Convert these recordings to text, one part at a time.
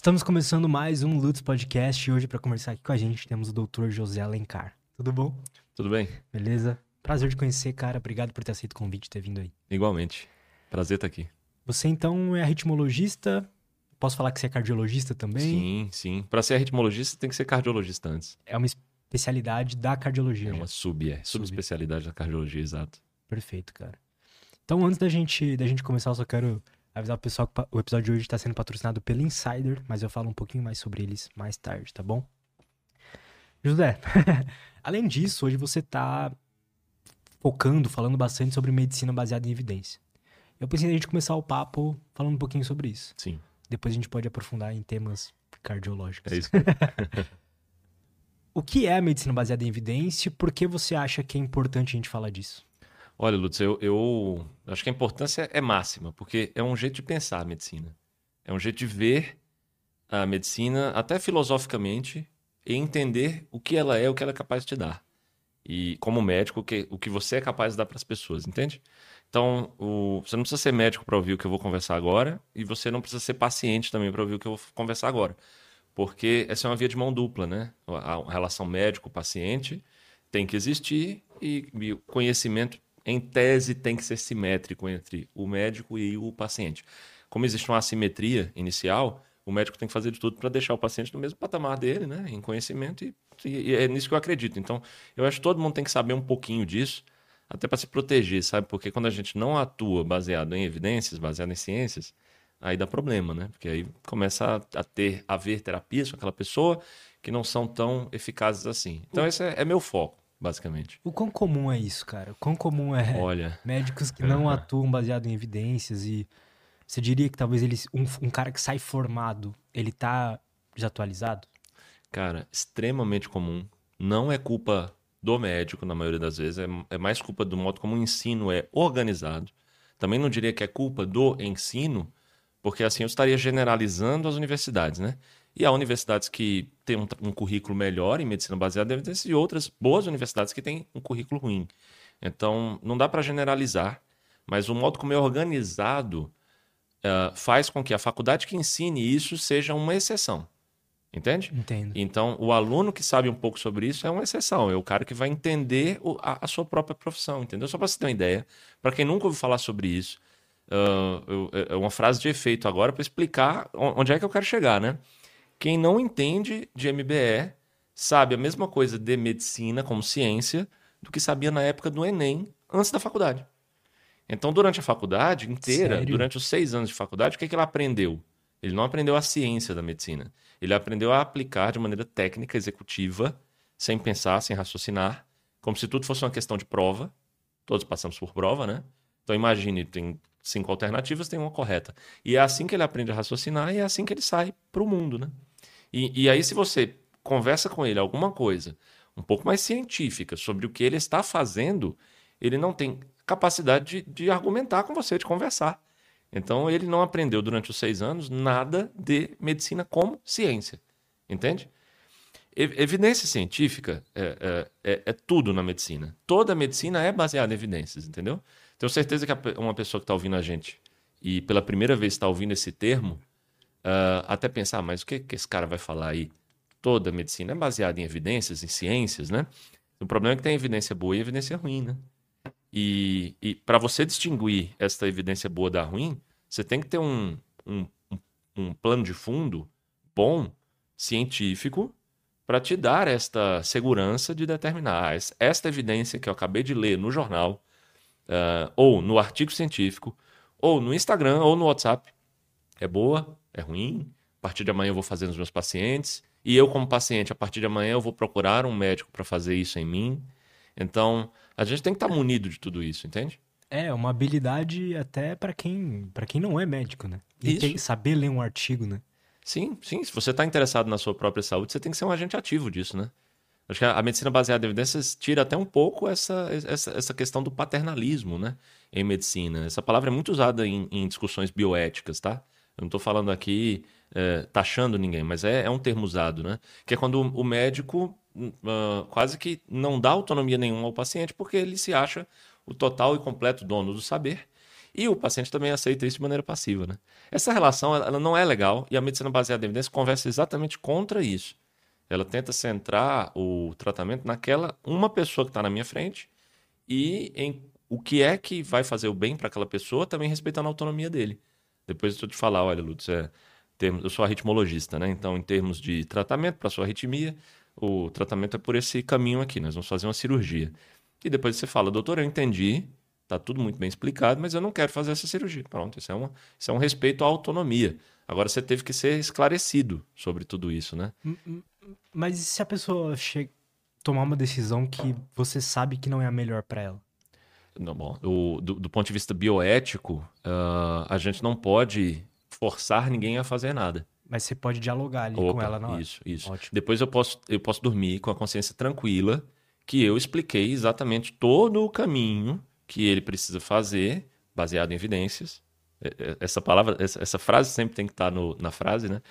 Estamos começando mais um Lutz Podcast e hoje para conversar aqui com a gente temos o Dr. José Alencar. Tudo bom? Tudo bem? Beleza? Prazer de conhecer, cara. Obrigado por ter aceito o convite e ter vindo aí. Igualmente. Prazer estar aqui. Você então é arritmologista? Posso falar que você é cardiologista também? Sim, sim. Para ser arritmologista tem que ser cardiologista antes. É uma especialidade da cardiologia. É uma sub, é. Sub. Subespecialidade da cardiologia, exato. Perfeito, cara. Então, antes da gente, da gente começar, eu só quero avisar o pessoal que o episódio de hoje está sendo patrocinado pela Insider, mas eu falo um pouquinho mais sobre eles mais tarde, tá bom? José, além disso, hoje você tá focando, falando bastante sobre medicina baseada em evidência. Eu pensei em a gente começar o papo falando um pouquinho sobre isso. Sim. Depois a gente pode aprofundar em temas cardiológicos. É isso. O que é a medicina baseada em evidência e por que você acha que é importante a gente falar disso? Olha, Lutz, eu, eu acho que a importância é máxima, porque é um jeito de pensar a medicina. É um jeito de ver a medicina, até filosoficamente, e entender o que ela é, o que ela é capaz de te dar. E como médico, o que, o que você é capaz de dar para as pessoas, entende? Então, o- você não precisa ser médico para ouvir o que eu vou conversar agora, e você não precisa ser paciente também para ouvir o que eu vou conversar agora. Porque essa é uma via de mão dupla, né? A, a relação médico-paciente tem que existir e, e o conhecimento, em tese, tem que ser simétrico entre o médico e o paciente. Como existe uma assimetria inicial, o médico tem que fazer de tudo para deixar o paciente no mesmo patamar dele, né? Em conhecimento, e, e é nisso que eu acredito. Então, eu acho que todo mundo tem que saber um pouquinho disso, até para se proteger, sabe? Porque quando a gente não atua baseado em evidências, baseado em ciências, aí dá problema, né? Porque aí começa a, ter, a haver terapias com aquela pessoa que não são tão eficazes assim. Então, esse é, é meu foco, basicamente. O quão comum é isso, cara? O quão comum é Olha, médicos que não atuam baseado em evidências e você diria que talvez eles um, um cara que sai formado, ele tá desatualizado? cara, extremamente comum. Não é culpa do médico, na maioria das vezes, é, é mais culpa do modo como o ensino é organizado. Também não diria que é culpa do ensino, porque assim eu estaria generalizando as universidades, né? E há universidades que têm um, um currículo melhor em medicina baseada em evidências e outras boas universidades que têm um currículo ruim. Então, não dá para generalizar, mas o modo como é organizado ah, faz com que a faculdade que ensine isso seja uma exceção. Entende? Entendo. Então, o aluno que sabe um pouco sobre isso é uma exceção, é o cara que vai entender o- a, a sua própria profissão, entendeu? Só para você ter uma ideia, para quem nunca ouviu falar sobre isso, eu- é uma frase de efeito agora para explicar on- onde é que eu quero chegar, né? Quem não entende de MBE sabe a mesma coisa de medicina como ciência do que sabia na época do Enem, antes da faculdade. Então, durante a faculdade inteira, Sério? durante os seis anos de faculdade, o que, que ele aprendeu? Ele não aprendeu a ciência da medicina. Ele aprendeu a aplicar de maneira técnica, executiva, sem pensar, sem raciocinar, como se tudo fosse uma questão de prova. Todos passamos por prova, né? Então imagine, tem cinco alternativas, tem uma correta. E é assim que ele aprende a raciocinar e é assim que ele sai para o mundo, né? E, e aí, se você conversa com ele alguma coisa um pouco mais científica sobre o que ele está fazendo, ele não tem capacidade de, de argumentar com você, de conversar. Então, ele não aprendeu durante os seis anos nada de medicina como ciência. Entende? Evidência científica é, é- é- é tudo na medicina. Toda medicina é baseada em evidências, entendeu? Tenho certeza que uma pessoa que está ouvindo a gente e pela primeira vez está ouvindo esse termo, ah, até pensar, "Ah, mas o que, que esse cara vai falar aí? Toda medicina é baseada em evidências, em ciências, né? O problema é que tem evidência boa e evidência ruim, né? E, e para você distinguir esta evidência boa da ruim, você tem que ter um, um, um- plano de fundo bom, científico, para te dar esta segurança de determinar es- esta evidência que eu acabei de ler no jornal, ah, ou no artigo científico, ou no Instagram, ou no WhatsApp, é boa, é ruim, a partir de amanhã eu vou fazer nos meus pacientes, e eu, como paciente, a partir de amanhã eu vou procurar um médico para fazer isso em mim. Então, a gente tem que estar munido de tudo isso, entende? É, uma habilidade até pra quem, para quem não é médico, né? E Isso. tem- saber ler um artigo, né? Sim, sim. Se você está interessado na sua própria saúde, você tem que ser um agente ativo disso, né? Acho que a a medicina baseada em evidências tira até um pouco essa, essa, essa questão do paternalismo, né? Em medicina. Essa palavra é muito usada em, em discussões bioéticas, tá? Eu não estou falando aqui é, taxando ninguém, mas é, é um termo usado, né? Que é quando o, médico ah, quase que não dá autonomia nenhuma ao paciente porque ele se acha o total e completo dono do saber. E o paciente também aceita isso de maneira passiva, né? Essa relação, ela não é legal e a medicina baseada em evidência conversa exatamente contra isso. Ela tenta centrar o tratamento naquela uma pessoa que está na minha frente e em o que é que vai fazer o bem para aquela pessoa, também respeitando a autonomia dele. Depois eu te falar, olha, Lutz, é, eu sou arritmologista, né? Então, em termos de tratamento para sua arritmia, o tratamento é por esse caminho aqui. Nós vamos fazer uma cirurgia. E depois você fala, doutor, eu entendi, está tudo muito bem explicado, mas eu não quero fazer essa cirurgia. Pronto, isso é, uma, isso é um respeito à autonomia. Agora você teve que ser esclarecido sobre tudo isso, né? Mas e se a pessoa chega, tomar uma decisão que você sabe que não é a melhor para ela? Não, bom, do, do, do, ponto de vista bioético, uh, a gente não pode forçar ninguém a fazer nada. Mas você pode dialogar ali Opa, com ela hora. Isso, isso. Ótimo. Depois eu posso, eu posso dormir com a consciência tranquila que eu expliquei exatamente todo o caminho que ele precisa fazer, baseado em evidências. É, é, essa palavra, essa frase sempre tem que estar no, na frase, né?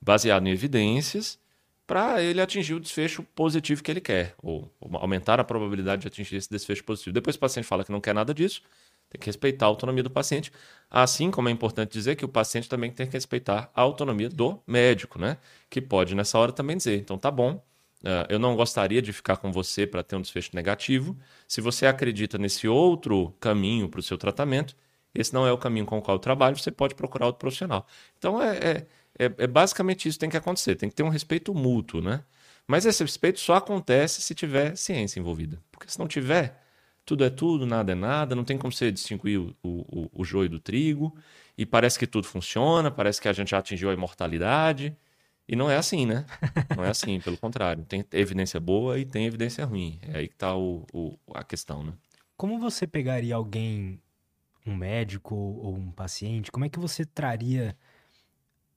Baseado em evidências, para ele atingir o desfecho positivo que ele quer, ou, aumentar a probabilidade de atingir esse desfecho positivo. Depois o paciente fala que não quer nada disso, tem que respeitar a autonomia do paciente, assim como é importante dizer que o paciente também tem que respeitar a autonomia do médico, né? Que pode nessa hora também dizer, então tá bom, uh, eu não gostaria de ficar com você para ter um desfecho negativo. Se você acredita nesse outro caminho para o seu tratamento, esse não é o caminho com o qual eu trabalho, você pode procurar outro profissional. Então é, é, é, é basicamente isso que tem que acontecer, tem que ter um respeito mútuo, né? Mas esse respeito só acontece se tiver ciência envolvida. Porque se não tiver, tudo é tudo, nada é nada, não tem como você distinguir o, o, o joio do trigo, e parece que tudo funciona, parece que a gente já atingiu a imortalidade, e não é assim, né? Não é assim, pelo contrário. Tem evidência boa e tem evidência ruim. É aí que está o, o, a questão, né? Como você pegaria alguém, um médico ou um paciente, como é que você traria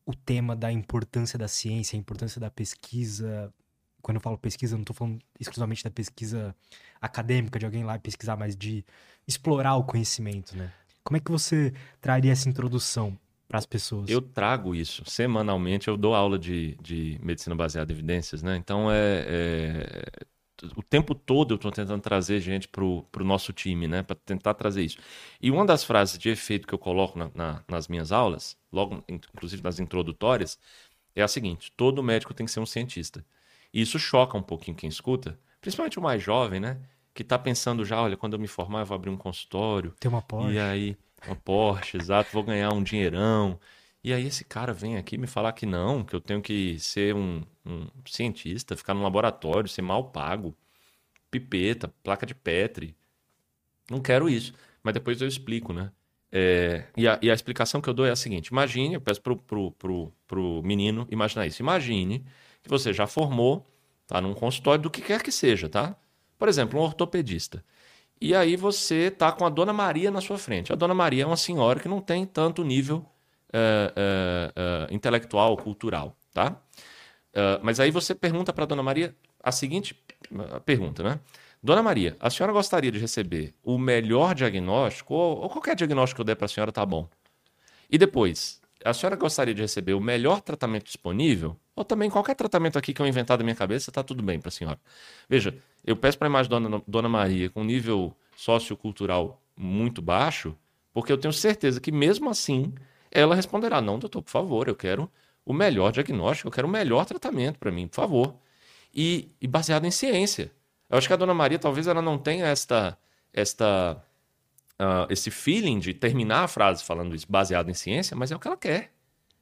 o tema da importância da ciência, a importância da pesquisa quando eu falo pesquisa, eu não estou falando exclusivamente da pesquisa acadêmica, de alguém lá pesquisar, mas de explorar o conhecimento, né? Como é que você traria essa introdução para as pessoas? Eu trago isso. Semanalmente eu dou aula de, de medicina baseada em evidências, né? Então é, é o tempo todo eu estou tentando trazer gente para o nosso time, né? Para tentar trazer isso. E uma das frases de efeito que eu coloco na, na, nas minhas aulas, logo, inclusive nas introdutórias, é a seguinte: todo médico tem que ser um cientista. E isso choca um pouquinho quem escuta, principalmente o mais jovem, né? Que está pensando já, olha, quando eu me formar, eu vou abrir um consultório. Tem uma Porsche. E aí, uma Porsche, exato, vou ganhar um dinheirão. E aí esse cara vem aqui me falar que não, que eu tenho que ser um, um cientista, ficar no laboratório, ser mal pago, pipeta, placa de Petri. Não quero isso. Mas depois eu explico, né? É, e, a, e, a, explicação que eu dou é a seguinte: imagine, eu peço pro, pro, pro, pro menino imaginar isso. Imagine que você já formou, tá num consultório do que quer que seja, tá? Por exemplo, um ortopedista. E aí você tá com a Dona Maria na sua frente. A Dona Maria é uma senhora que não tem tanto nível é, é, intelectual, cultural, tá? mas aí você pergunta para Dona Maria a seguinte pergunta, né? Dona Maria, a senhora gostaria de receber o melhor diagnóstico, ou, ou qualquer diagnóstico que eu der para a senhora tá bom. E depois, a senhora gostaria de receber o melhor tratamento disponível? Ou também qualquer tratamento aqui que eu inventar da minha cabeça, está tudo bem para a senhora. Veja, eu peço para a imagem dona, dona Maria com nível sociocultural muito baixo, porque eu tenho certeza que mesmo assim ela responderá: não, doutor, por favor, eu quero o melhor diagnóstico, eu quero o melhor tratamento para mim, por favor. E, e, baseado em ciência. Eu acho que a dona Maria talvez ela não tenha esta, esta, uh, esse feeling de terminar a frase falando isso baseado em ciência, mas é o que ela quer.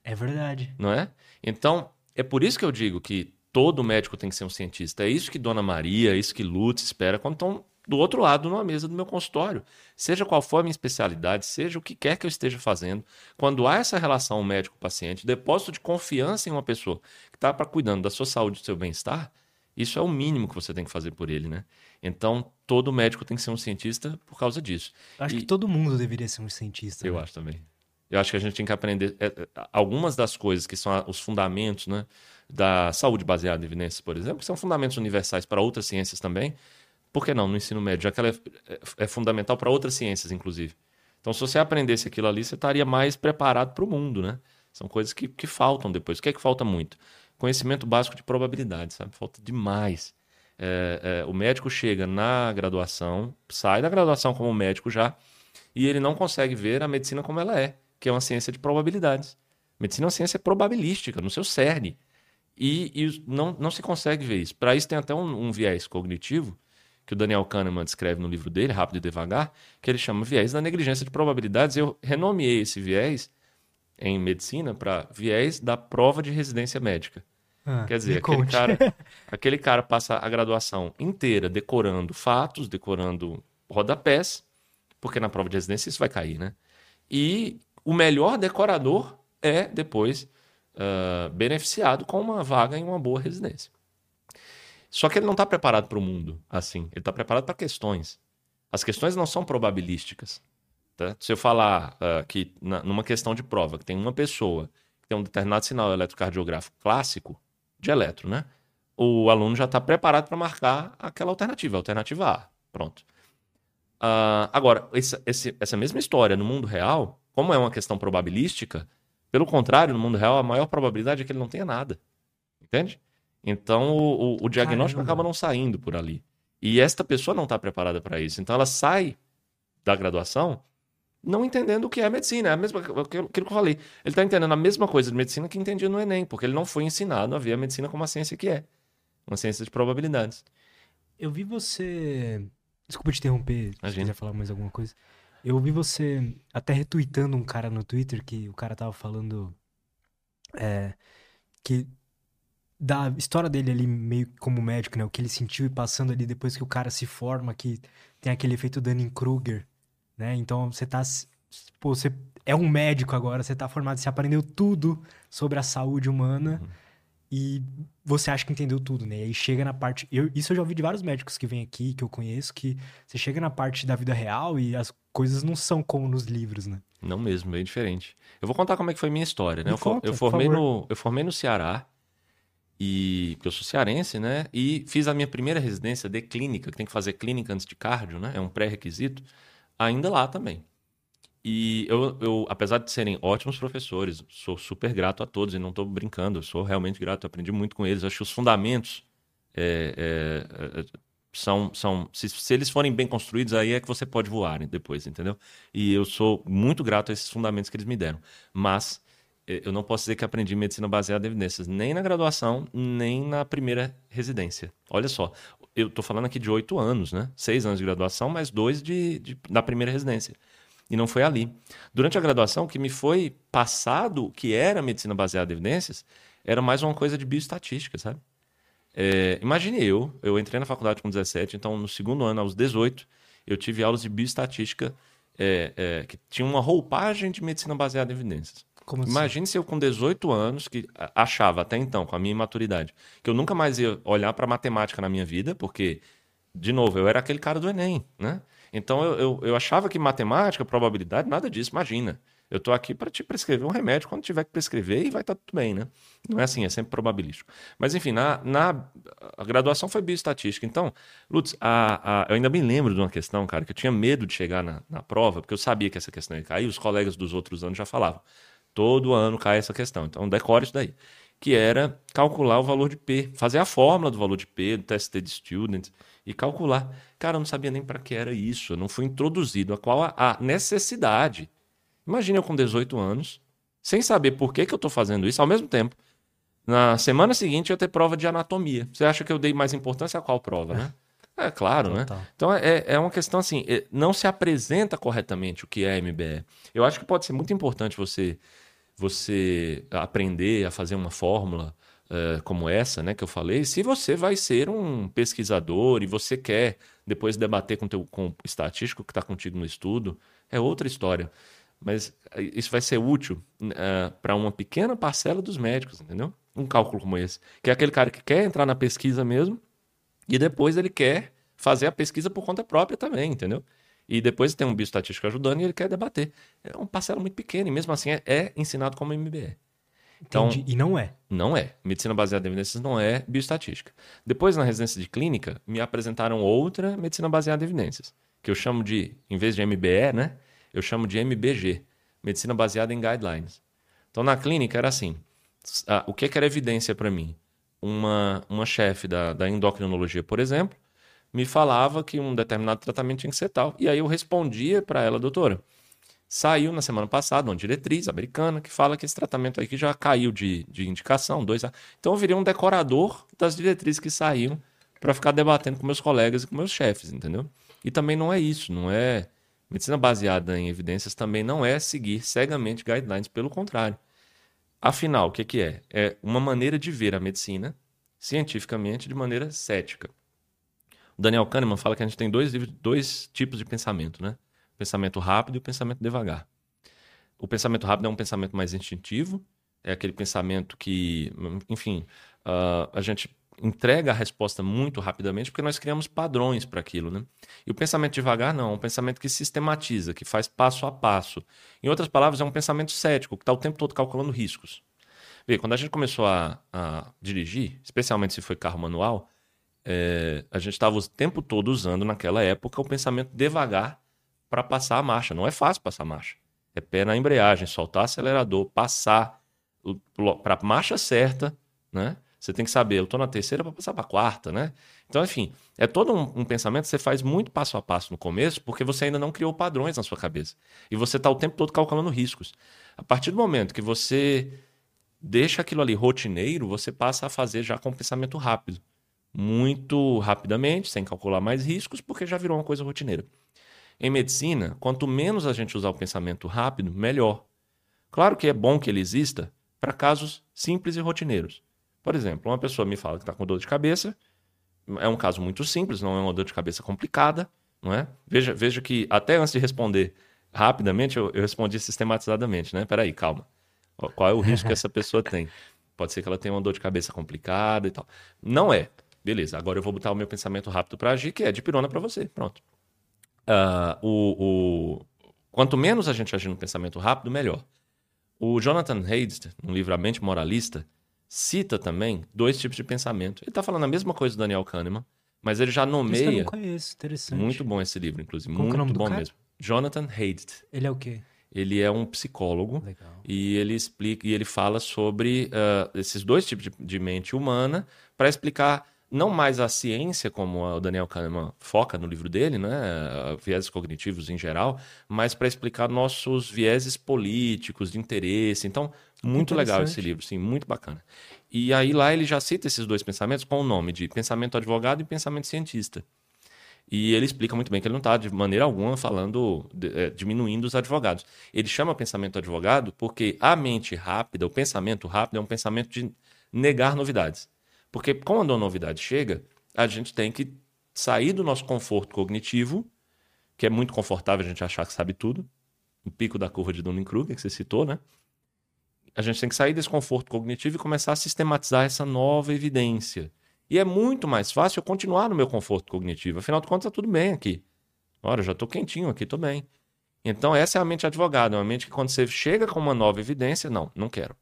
É verdade. Não é? Então, é por isso que eu digo que todo médico tem que ser um cientista. É isso que Dona Maria, é isso que Lutz espera quando estão do outro lado numa mesa do meu consultório. Seja qual for a minha especialidade, seja o que quer que eu esteja fazendo, quando há essa relação médico-paciente, depósito de confiança em uma pessoa que está cuidando da sua saúde e do seu bem-estar, isso é o mínimo que você tem que fazer por ele, né? Então, todo médico tem que ser um cientista por causa disso. Acho e... que todo mundo deveria ser um cientista. Eu né? acho também. Eu acho que a gente tem que aprender é, é, algumas das coisas que são os fundamentos né, da saúde baseada em evidências, por exemplo, que são fundamentos universais para outras ciências também. Por que não no ensino médio? Já que ela é, é, é fundamental para outras ciências, inclusive. Então, se você aprendesse aquilo ali, você estaria mais preparado para o mundo, né? São coisas que, que faltam depois. O que é que falta muito? Conhecimento básico de probabilidade, sabe? Falta demais. É, é, o médico chega na graduação, sai da graduação como médico já, E ele não consegue ver a medicina como ela é, que é uma ciência de probabilidades. Medicina é uma ciência probabilística, no seu cerne. E, e não, não se consegue ver isso. Para isso tem até um, um, viés cognitivo, que o Daniel Kahneman descreve no livro dele, Rápido e Devagar, que ele chama viés da negligência de probabilidades. Eu renomeei esse viés em medicina para viés da prova de residência médica. Ah, Quer dizer, aquele cara, aquele cara passa a graduação inteira decorando fatos, decorando rodapés, porque na prova de residência isso vai cair, né? E o melhor decorador é depois uh, beneficiado com uma vaga em uma boa residência. Só que ele não está preparado para o mundo assim. Ele está preparado para questões. As questões não são probabilísticas. Tá? Se eu falar uh, que na, numa questão de prova que tem uma pessoa que tem um determinado sinal eletrocardiográfico clássico de eletro, né? O aluno já está preparado para marcar aquela alternativa, a alternativa A. Pronto. Uh, agora, essa mesma história no mundo real, como é uma questão probabilística, pelo contrário, no mundo real, a maior probabilidade é que ele não tenha nada. Entende? Então, o, o, o diagnóstico Caramba. acaba não saindo por ali. E esta pessoa não está preparada para isso. Então, ela sai da graduação não entendendo o que é medicina. É a mesma, aquilo que eu falei. Ele está entendendo a mesma coisa de medicina que entendia no Enem, porque ele não foi ensinado a ver a medicina como uma ciência que é. Uma ciência de probabilidades. Eu vi você. Desculpa te interromper, Imagina. se quiser falar mais alguma coisa. Eu vi você até retweetando um cara no Twitter que o cara tava falando é, que da história dele ali meio como médico, né? O que ele sentiu e passando ali depois que o cara se forma, que tem aquele efeito Dunning-Kruger, né? Então você tá pô, você é um médico agora, você tá formado, você aprendeu tudo sobre a saúde humana. Uhum e você acha que entendeu tudo, né? E aí chega na parte. Eu, isso eu já ouvi de vários médicos que vêm aqui, que eu conheço, que você chega na parte da vida real e as coisas não são como nos livros, né? Não mesmo, bem diferente. Eu vou contar como é que foi minha história, né? eu, conta, eu, formei no, eu formei no Ceará, e eu sou cearense, né? E fiz a minha primeira residência de clínica, que tem que fazer clínica antes de cardio, né? É um pré-requisito, ainda lá também. E eu, eu, apesar de serem ótimos professores, sou super grato a todos e não estou brincando, sou realmente grato, aprendi muito com eles. Acho que os fundamentos é, é, é, são. são se, se, eles forem bem construídos, aí é que você pode voar depois, entendeu? E eu sou muito grato a esses fundamentos que eles me deram. Mas eu não posso dizer que aprendi medicina baseada em evidências, nem na graduação, nem na primeira residência. Olha só, eu estou falando aqui de oito anos, né? Seis anos de graduação, mais dois de, de, primeira residência. E não foi ali. Durante a graduação, o que me foi passado, que era medicina baseada em evidências, era mais uma coisa de bioestatística, sabe? É, imagine eu, eu entrei na faculdade com 17, então no segundo ano, aos 18, eu tive aulas de bioestatística é, é, que tinha uma roupagem de medicina baseada em evidências. Como assim? Imagine se eu com 18 anos, que achava até então, com a minha imaturidade, que eu nunca mais ia olhar para matemática na minha vida, porque, de novo, eu era aquele cara do Enem, né? Então eu, eu, eu achava que matemática, probabilidade, nada disso, imagina. Eu estou aqui para te prescrever um remédio quando tiver que prescrever e vai estar tá tudo bem, né? Não é assim, é sempre probabilístico. Mas enfim, na, na a graduação foi bioestatística. Então, Lutz, a, a, eu ainda me lembro de uma questão, cara, que eu tinha medo de chegar na, na prova, porque eu sabia que essa questão ia cair, os colegas dos outros anos já falavam. Todo ano cai essa questão. Então, decore isso daí. Que era calcular o valor de P, fazer a fórmula do valor de P, do test de student e calcular. Cara, eu não sabia nem para que era isso, eu não fui introduzido a qual a, necessidade. Imagina eu com 18 anos, sem saber por que, que eu estou fazendo isso, ao mesmo tempo. Na semana seguinte eu ter prova de anatomia. Você acha que eu dei mais importância a qual prova, né? É claro, né? Então é, é uma questão assim, é, não se apresenta corretamente o que é MBE. Eu acho que pode ser muito importante você você aprender a fazer uma fórmula, uh, como essa, né, que eu falei, se você vai ser um pesquisador e você quer depois debater com, teu, com o estatístico que está contigo no estudo, é outra história. Mas eh, isso vai ser útil uh, eh, para uma pequena parcela dos médicos, entendeu? Um cálculo como esse. Que é aquele cara que quer entrar na pesquisa mesmo e depois ele quer fazer a pesquisa por conta própria também, entendeu? E depois tem um bioestatístico ajudando e ele quer debater. É uma parcela muito pequena e mesmo assim é, é ensinado como MBE. Então, Entendi. E não é? Não é. Medicina baseada em evidências não é bioestatística. Depois, na residência de clínica, me apresentaram outra medicina baseada em evidências, que eu chamo de, em vez de MBE, né? Eu chamo de MBG, medicina baseada em guidelines. Então, na clínica era assim: ah, o que, que era evidência para mim? Uma, uma chefe da, da endocrinologia, por exemplo, me falava que um determinado tratamento tinha que ser tal. E aí eu respondia para ela, doutora, saiu na semana passada uma diretriz americana que fala que esse tratamento aqui já caiu de, de indicação, dois a... Então eu virei um decorador das diretrizes que saíam para ficar debatendo com meus colegas e com meus chefes, entendeu? E também não é isso, não é. Medicina baseada em evidências também não é seguir cegamente guidelines, pelo contrário. Afinal, o que é? É uma maneira de ver a medicina cientificamente de maneira cética. O Daniel Kahneman fala que a gente tem dois, dois tipos de pensamento, né? O pensamento rápido e o pensamento devagar. O pensamento rápido é um pensamento mais instintivo, é aquele pensamento que, enfim, uh, a gente entrega a resposta muito rapidamente porque nós criamos padrões para aquilo, né? E o pensamento devagar não, é um pensamento que sistematiza, que faz passo a passo. Em outras palavras, é um pensamento cético, que está o tempo todo calculando riscos. Vê, quando a gente começou a, a dirigir, especialmente se foi carro manual, é, a gente estava o tempo todo usando naquela época o pensamento devagar para passar a marcha. Não é fácil passar a marcha. É pé na embreagem, soltar acelerador, passar para a marcha certa, né? Você tem que saber, eu estou na terceira para passar para a quarta, né? Então, enfim, é todo um, um, pensamento que você faz muito passo a passo no começo, porque você ainda não criou padrões na sua cabeça. E você está o tempo todo calculando riscos. A partir do momento que você deixa aquilo ali rotineiro, você passa a fazer já com pensamento rápido. Muito rapidamente, sem calcular mais riscos, porque já virou uma coisa rotineira. Em medicina, quanto menos a gente usar o pensamento rápido, melhor. Claro que é bom que ele exista para casos simples e rotineiros. Por exemplo, uma pessoa me fala que está com dor de cabeça, é um caso muito simples, não é uma dor de cabeça complicada, não é? Veja, veja que até antes de responder rapidamente, eu, eu respondi sistematizadamente, né? Peraí, calma. Qual é o risco que essa pessoa tem? Pode ser que ela tenha uma dor de cabeça complicada e tal. Não é. Beleza, agora eu vou botar o meu pensamento rápido para agir, que é de pirona para você. Pronto. Uh, o, o... Quanto menos a gente agir no pensamento rápido, melhor. O Jonathan Haidt, no livro A Mente Moralista, cita também dois tipos de pensamento. Ele está falando a mesma coisa do Daniel Kahneman, mas ele já nomeia. eu não conheço, interessante. Muito bom esse livro, inclusive. Qual muito é o nome bom do cara? mesmo. Jonathan Haidt. Ele é o quê? Ele é um psicólogo Legal. e ele explica e ele fala sobre uh, esses dois tipos de, de mente humana para explicar não mais a ciência, como o Daniel Kahneman foca no livro dele, né, vieses cognitivos em geral, mas para explicar nossos vieses políticos, de interesse. Então, muito legal esse livro, sim, muito bacana. E aí lá ele já cita esses dois pensamentos com o nome de pensamento advogado e pensamento cientista. E ele explica muito bem que ele não está, de maneira alguma, falando, é, diminuindo os advogados. Ele chama pensamento advogado porque a mente rápida, o pensamento rápido, é um pensamento de negar novidades. Porque quando a novidade chega, a gente tem que sair do nosso conforto cognitivo, que é muito confortável a gente achar que sabe tudo, o pico da curva de Dunning-Kruger, que você citou, né? A gente tem que sair desse conforto cognitivo e começar a sistematizar essa nova evidência. E é muito mais fácil eu continuar no meu conforto cognitivo. Afinal de contas, está tudo bem aqui. Ora, já estou quentinho aqui, estou bem. Então, essa é a mente advogada. É uma mente que quando você chega com uma nova evidência, não, não quero.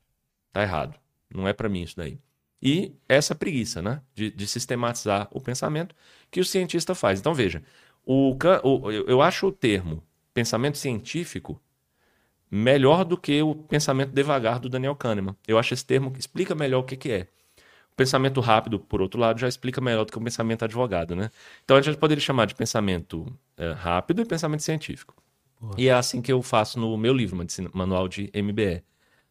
Está errado. Não é para mim isso daí. E essa preguiça, né? De, de, sistematizar o pensamento que o cientista faz. Então, veja, o, o, eu acho o termo pensamento científico melhor do que o pensamento devagar do Daniel Kahneman. Eu acho esse termo que explica melhor o que, que é. O pensamento rápido, por outro lado, já explica melhor do que o pensamento advogado, né? Então a gente poderia chamar de pensamento é, rápido e pensamento científico. Porra. E é assim que eu faço no meu livro, Manual de MBE.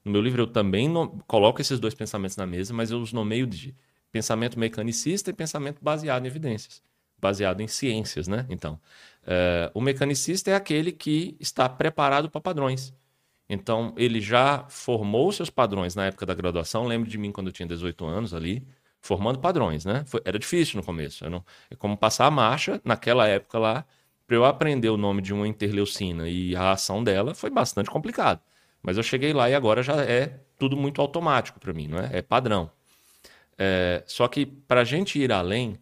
No meu livro eu também coloco esses dois pensamentos na mesa, mas eu os nomeio de pensamento mecanicista e pensamento baseado em evidências, baseado em ciências, né? Então, é, o mecanicista é aquele que está preparado para padrões. Então, ele já formou seus padrões na época da graduação. Lembro de mim quando eu tinha 18 anos ali, formando padrões, né? Foi, era difícil no começo. Não, é como passar a marcha naquela época lá. Para eu aprender o nome de uma interleucina e a ação dela foi bastante complicado. Mas eu cheguei lá e agora já é tudo muito automático para mim, não é? É padrão. É, só que para a gente ir além,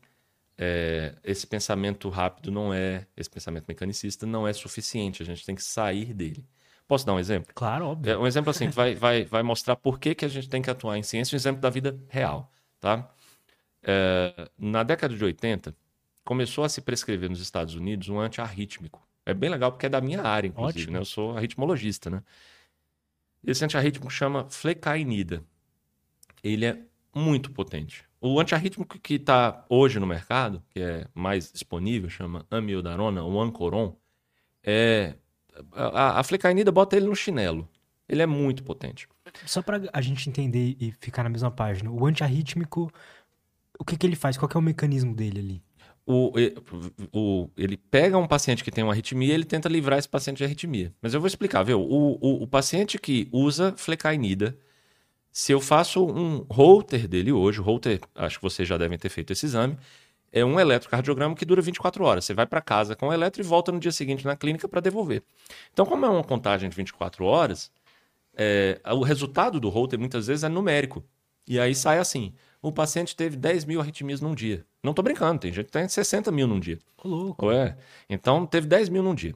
é, esse pensamento rápido não é, esse pensamento mecanicista não é suficiente. A gente tem que sair dele. Posso dar um exemplo? Claro, óbvio. É, um exemplo assim, que vai, vai, vai mostrar por que, que a gente tem que atuar em ciência, um exemplo da vida real. Tá? É, na década de 80, começou a se prescrever nos Estados Unidos um antiarrítmico. É bem legal porque é da minha área, inclusive. Né? Eu sou arritmologista. Né? Esse antiarrítmico chama flecainida. Ele é muito potente. O antiarrítmico que está hoje no mercado, que é mais disponível, chama amiodarona ou ancoron, é a, a flecainida bota ele no chinelo. Ele é muito potente. Só para a gente entender e ficar na mesma página, o antiarrítmico, o que, que ele faz? Qual é o mecanismo dele ali? O, o, ele pega um paciente que tem uma arritmia e ele tenta livrar esse paciente de arritmia. Mas eu vou explicar, viu? O, o, o paciente que usa flecainida, se eu faço um holter dele hoje, o holter, acho que vocês já devem ter feito esse exame, é um eletrocardiograma que dura 24 horas. Você vai para casa com o eletro e volta no dia seguinte na clínica para devolver. Então, como é uma contagem de 24 horas, é, o resultado do holter muitas vezes é numérico. E aí sai assim: o paciente teve 10 mil arritmias num dia. Não estou brincando, tem gente que tem 60 mil num dia. Ô, louco. É. Então, teve 10 mil num dia.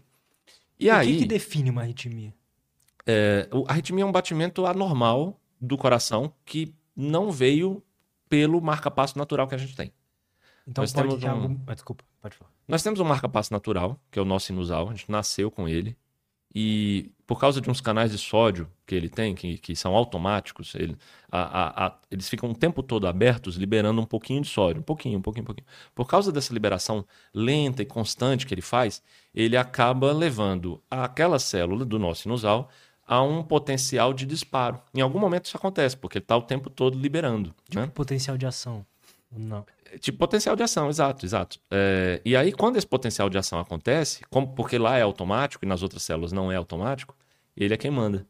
E o aí. O que, que define uma arritmia? É, a arritmia é um batimento anormal do coração que não veio pelo marca-passo natural que a gente tem. Então Nós pode ter um... algum... ah, desculpa, pode falar. Nós temos um marca-passo natural, que é o nosso sinusal, a gente nasceu com ele. E por causa de uns canais de sódio que ele tem, que, que são automáticos, ele, a, a, a, eles ficam o tempo todo abertos, liberando um pouquinho de sódio, um pouquinho, um pouquinho, um pouquinho. Por causa dessa liberação lenta e constante que ele faz, ele acaba levando aquela célula do nosso sinusal a um potencial de disparo. Em algum momento isso acontece, porque ele está o tempo todo liberando. Tipo né? potencial de ação. Não. Tipo, potencial de ação, exato, exato. É, e aí, quando esse potencial de ação acontece, como, porque lá é automático e nas outras células não é automático, ele é quem manda.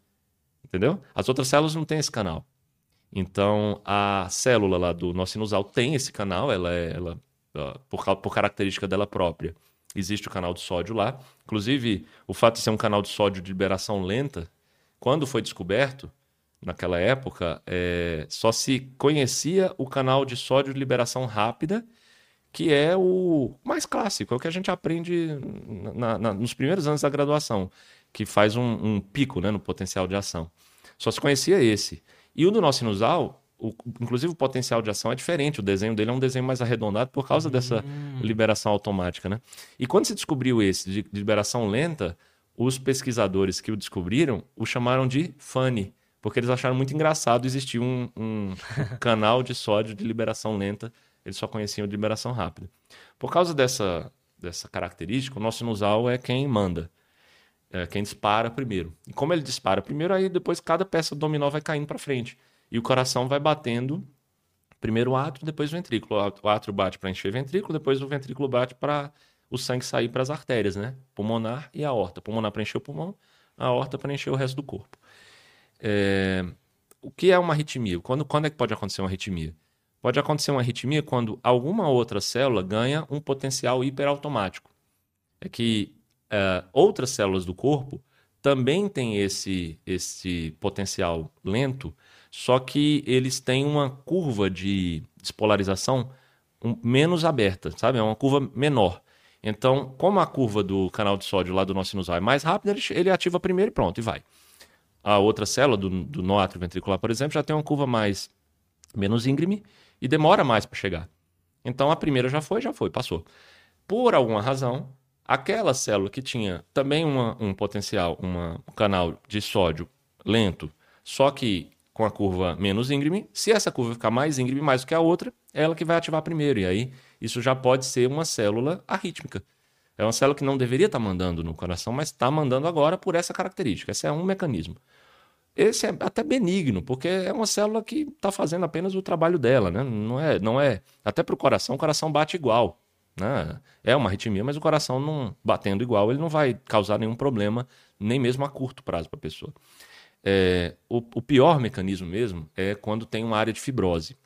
Entendeu? As outras células não têm esse canal. Então, a célula lá do nosso sinusal tem esse canal, ela é, ela, por, por característica dela própria, existe o canal de sódio lá. Inclusive, o fato de ser um canal de sódio de liberação lenta, quando foi descoberto, naquela época, é, só se conhecia o canal de sódio de liberação rápida, que é o mais clássico, é o que a gente aprende na, na, nos primeiros anos da graduação, que faz um, um, pico né, no potencial de ação. Só se conhecia esse. E o do nosso sinusal, o, inclusive o potencial de ação é diferente, o desenho dele é um desenho mais arredondado por causa dessa hum. liberação automática. Né? E quando se descobriu esse de, de liberação lenta, os pesquisadores que o descobriram o chamaram de FUNny, porque eles acharam muito engraçado existir um, um canal de sódio de liberação lenta, eles só conheciam de liberação rápida. Por causa dessa, dessa característica, o nosso sinusal é quem manda, é quem dispara primeiro. E como ele dispara primeiro, aí depois cada peça do dominó vai caindo para frente. E o coração vai batendo primeiro o átrio, depois o ventrículo. O átrio bate para encher o ventrículo, depois o ventrículo bate para o sangue sair para as artérias, né? Pulmonar e a aorta. Pulmonar para encher o pulmão, a aorta para encher o resto do corpo. É... O que é uma arritmia? Quando, quando é que pode acontecer uma arritmia? Pode acontecer uma arritmia quando alguma outra célula ganha um potencial hiperautomático. É que é, outras células do corpo também têm esse, esse potencial lento, só que eles têm uma curva de despolarização menos aberta, sabe? É uma curva menor. Então, como a curva do canal de sódio lá do nosso sinusal é mais rápida, ele, ele ativa primeiro e pronto, e vai a outra célula do, do nó ventricular, por exemplo, já tem uma curva mais menos íngreme e demora mais para chegar. Então a primeira já foi, já foi, passou. Por alguma razão, aquela célula que tinha também uma, um potencial, uma, um canal de sódio lento, só que com a curva menos íngreme, se essa curva ficar mais íngreme mais do que a outra, é ela que vai ativar primeiro. E aí isso já pode ser uma célula arrítmica. É uma célula que não deveria estar mandando no coração, mas está mandando agora por essa característica. Esse é um mecanismo. Esse é até benigno, porque é uma célula que está fazendo apenas o trabalho dela, né? Não é, não é. Até para o coração, o coração bate igual. Né? É uma arritmia, mas o coração não batendo igual, ele não vai causar nenhum problema, nem mesmo a curto prazo para a pessoa. É, o, o, pior mecanismo mesmo é quando tem uma área de fibrose.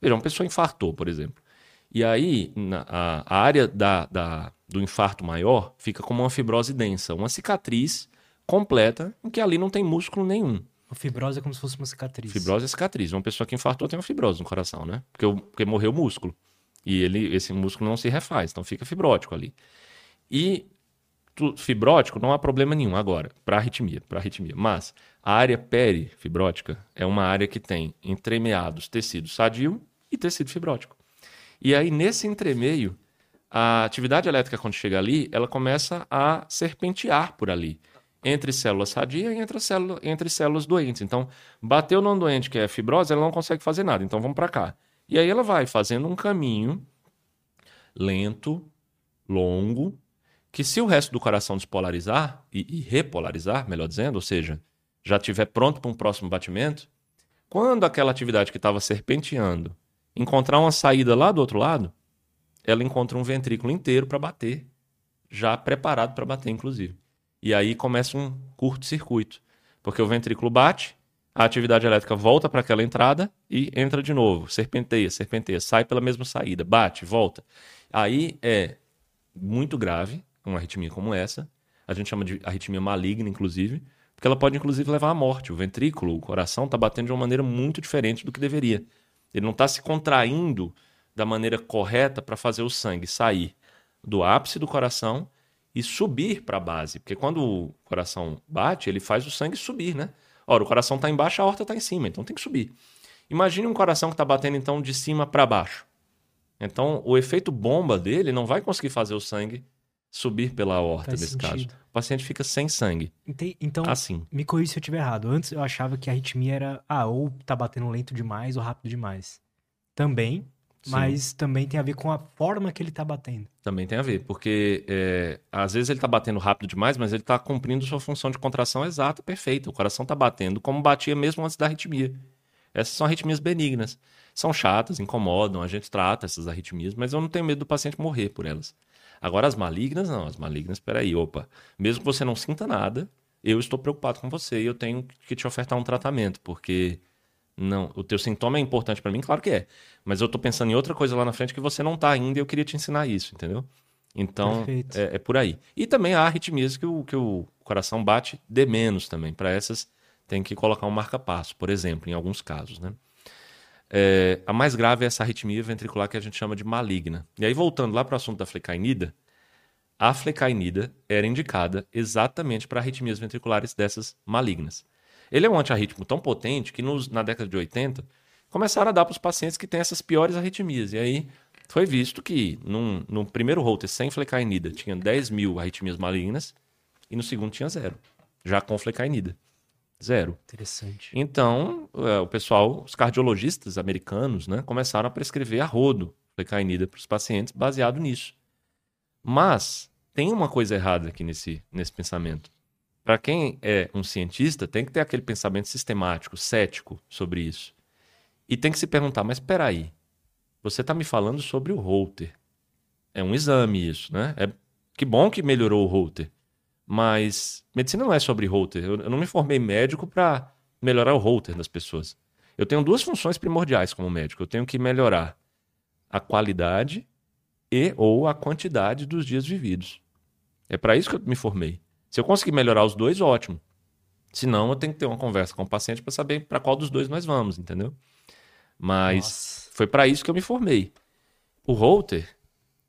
Veja, uma pessoa infartou, por exemplo. E aí, na, a, a, área da, da, do infarto maior fica como uma fibrose densa, uma cicatriz completa em que ali não tem músculo nenhum. Fibrose é como se fosse uma cicatriz. Fibrose é cicatriz. Uma pessoa que infartou tem uma fibrose no coração, né? Porque, porque morreu o músculo. E ele, esse músculo não se refaz, então fica fibrótico ali. E tu, fibrótico não há problema nenhum agora, para arritmia, para arritmia. Mas a área perifibrótica é uma área que tem entremeados tecido sadio e tecido fibrótico. E aí, nesse entremeio, a atividade elétrica, quando chega ali, ela começa a serpentear por ali entre células sadias e entre, célula, entre células doentes. Então, bateu num doente que é fibrose, ela não consegue fazer nada. Então, vamos para cá. E aí ela vai fazendo um caminho lento, longo, que se o resto do coração despolarizar e, e repolarizar, melhor dizendo, ou seja, já estiver pronto para um próximo batimento, quando aquela atividade que estava serpenteando encontrar uma saída lá do outro lado, ela encontra um ventrículo inteiro para bater, já preparado para bater, inclusive. E aí começa um curto-circuito, porque o ventrículo bate, a atividade elétrica volta para aquela entrada e entra de novo, serpenteia, serpenteia, sai pela mesma saída, bate, volta. Aí é muito grave uma arritmia como essa, a gente chama de arritmia maligna, inclusive, porque ela pode inclusive levar à morte. O ventrículo, o coração, está batendo de uma maneira muito diferente do que deveria. Ele não está se contraindo da maneira correta para fazer o sangue sair do ápice do coração e subir para a base. Porque quando o coração bate, ele faz o sangue subir, né? Ora, o coração está embaixo, a horta está em cima, então tem que subir. Imagine um coração que está batendo então de cima para baixo. Então, o efeito bomba dele não vai conseguir fazer o sangue subir pela horta Faz nesse sentido. caso. O paciente fica sem sangue. Ente- Então, Assim. me corrija se eu estiver errado. Antes eu achava que a arritmia era, ah, ou tá batendo lento demais ou rápido demais. Também, Sim. mas também tem a ver com a forma que ele tá batendo. Também tem a ver, porque é, às vezes ele está batendo rápido demais, mas ele está cumprindo sua função de contração exata, perfeita. O coração está batendo como batia mesmo antes da arritmia. Essas são arritmias benignas. São chatas, incomodam, a gente trata essas arritmias, mas eu não tenho medo do paciente morrer por elas. Agora, as malignas, não. As malignas, peraí, opa. Mesmo que você não sinta nada, eu estou preocupado com você e eu tenho que te ofertar um tratamento, porque não, o teu sintoma é importante para mim, claro que é. Mas eu tô pensando em outra coisa lá na frente que você não tá ainda e eu queria te ensinar isso, entendeu? Então, é, é por aí. E também há arritmias que o, que o coração bate de menos também. Para essas, tem que colocar um marca-passo, por exemplo, em alguns casos, né? É, a mais grave é essa arritmia ventricular que a gente chama de maligna. E aí, voltando lá para o assunto da flecainida, a flecainida era indicada exatamente para arritmias ventriculares dessas malignas. Ele é um antiarrítmico tão potente que nos- na década de 80 começaram a dar para os pacientes que têm essas piores arritmias. E aí foi visto que num, no primeiro holter sem flecainida tinha 10 mil arritmias malignas e no segundo tinha zero, já com flecainida. Zero. Interessante. Então, é, o pessoal, os cardiologistas americanos, né, começaram a prescrever a rodo flecainida para os pacientes baseado nisso. Mas tem uma coisa errada aqui nesse, nesse pensamento. Para quem é um cientista, tem que ter aquele pensamento sistemático, cético sobre isso. E tem que se perguntar, mas espera aí, você está me falando sobre o Holter. É um exame isso, né? É, que bom que melhorou o Holter. Mas medicina não é sobre Holter. Eu, não me formei médico para melhorar o Holter das pessoas. Eu tenho duas funções primordiais como médico. Eu tenho que melhorar a qualidade e ou a quantidade dos dias vividos. É para isso que eu me formei. Se eu conseguir melhorar os dois, ótimo. Se não, eu tenho que ter uma conversa com o paciente para saber para qual dos dois nós vamos, entendeu? Mas Nossa. foi para isso que eu me formei. O Holter,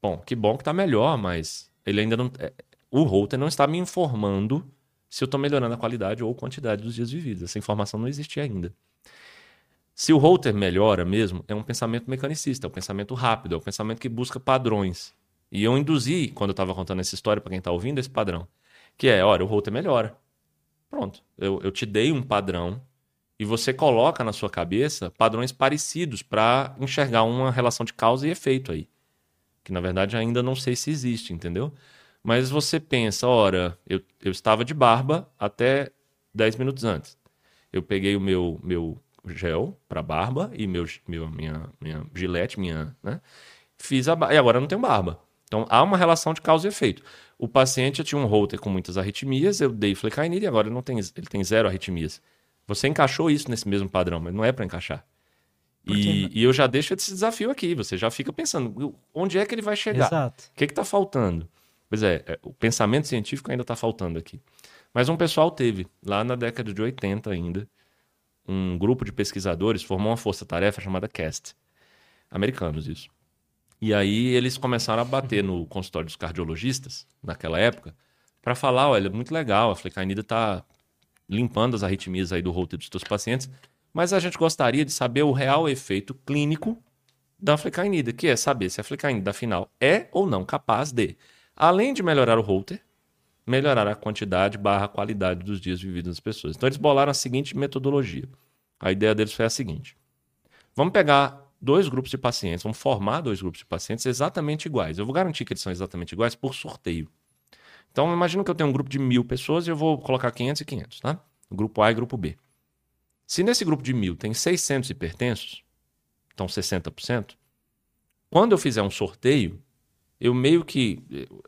bom, que bom que tá melhor, mas ele ainda não. é, O Holter não está me informando se eu estou melhorando a qualidade ou quantidade dos dias vividos. Essa informação não existia ainda. Se o Holter melhora mesmo, é um pensamento mecanicista, é um pensamento rápido, é um pensamento que busca padrões. E eu induzi, quando eu estava contando essa história para quem está ouvindo, esse padrão. Que é, olha, o Holter melhora. Pronto. Eu, eu te dei um padrão e você coloca na sua cabeça padrões parecidos para enxergar uma relação de causa e efeito aí. Que na verdade ainda não sei se existe, entendeu? Mas você pensa, ora, eu, eu estava de barba até 10 minutos antes. Eu peguei o meu, meu gel para barba e meu, meu, minha, minha gilete, minha, né? Fiz a barba. E agora eu não tenho barba. Então há uma relação de causa e efeito. O paciente tinha um holter com muitas arritmias, eu dei flecainida e agora ele, não tem, ele tem zero arritmias. Você encaixou isso nesse mesmo padrão, mas não é para encaixar. E, e eu já deixo esse desafio aqui. Você já fica pensando, onde é que ele vai chegar? Exato. O que está faltando? Pois é, é, o pensamento científico ainda está faltando aqui. Mas um pessoal teve, lá na década de 80 ainda, um grupo de pesquisadores formou uma força-tarefa chamada CAST. Americanos, isso. E aí eles começaram a bater no consultório dos cardiologistas, naquela época, para falar, olha, muito legal, a flecainida está limpando as arritmias aí do holter dos teus pacientes, mas a gente gostaria de saber o real efeito clínico da flecainida, que é saber se a flecainida final é ou não capaz de, além de melhorar o holter, melhorar a quantidade barra qualidade dos dias vividos das pessoas. Então eles bolaram a seguinte metodologia. A ideia deles foi a seguinte. Vamos pegar dois grupos de pacientes, vamos formar dois grupos de pacientes exatamente iguais. Eu vou garantir que eles são exatamente iguais por sorteio. Então, imagina que eu tenho um grupo de mil pessoas e eu vou colocar 500 e 500, tá? O grupo A e grupo B. Se nesse grupo de mil tem 600 hipertensos, então 60%, quando eu fizer um sorteio, eu meio que,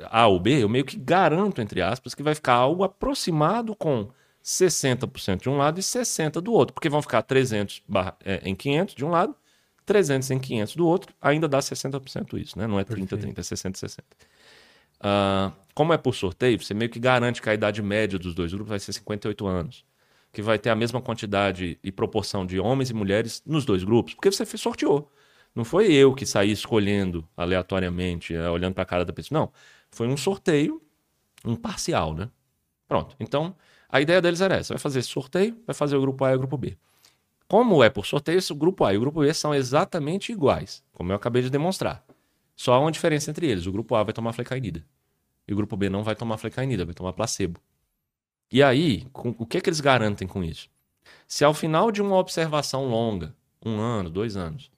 A ou B, eu meio que garanto, entre aspas, que vai ficar algo aproximado com 60% de um lado e 60% do outro, porque vão ficar 300 é, em 500 de um lado, 300 em 500 do outro, ainda dá 60% isso, né? Não é 30, Perfeito. 30, é 60, 60. Uh, como é por sorteio, você meio que garante que a idade média dos dois grupos vai ser 58 anos. Que vai ter a mesma quantidade e proporção de homens e mulheres nos dois grupos, porque você sorteou. Não foi eu que saí escolhendo aleatoriamente, é, olhando para a cara da pessoa. Não. Foi um sorteio imparcial, né? Pronto. Então, a ideia deles era essa: vai fazer esse sorteio, vai fazer o grupo A e o grupo B. Como é por sorteio, o grupo A e o grupo B são exatamente iguais, como eu acabei de demonstrar. Só há uma diferença entre eles. O grupo A vai tomar flecainida. E o grupo B não vai tomar flecainida, vai tomar placebo. E aí, com, o que, que eles garantem com isso? Se ao final de uma observação longa, um ano, dois anos,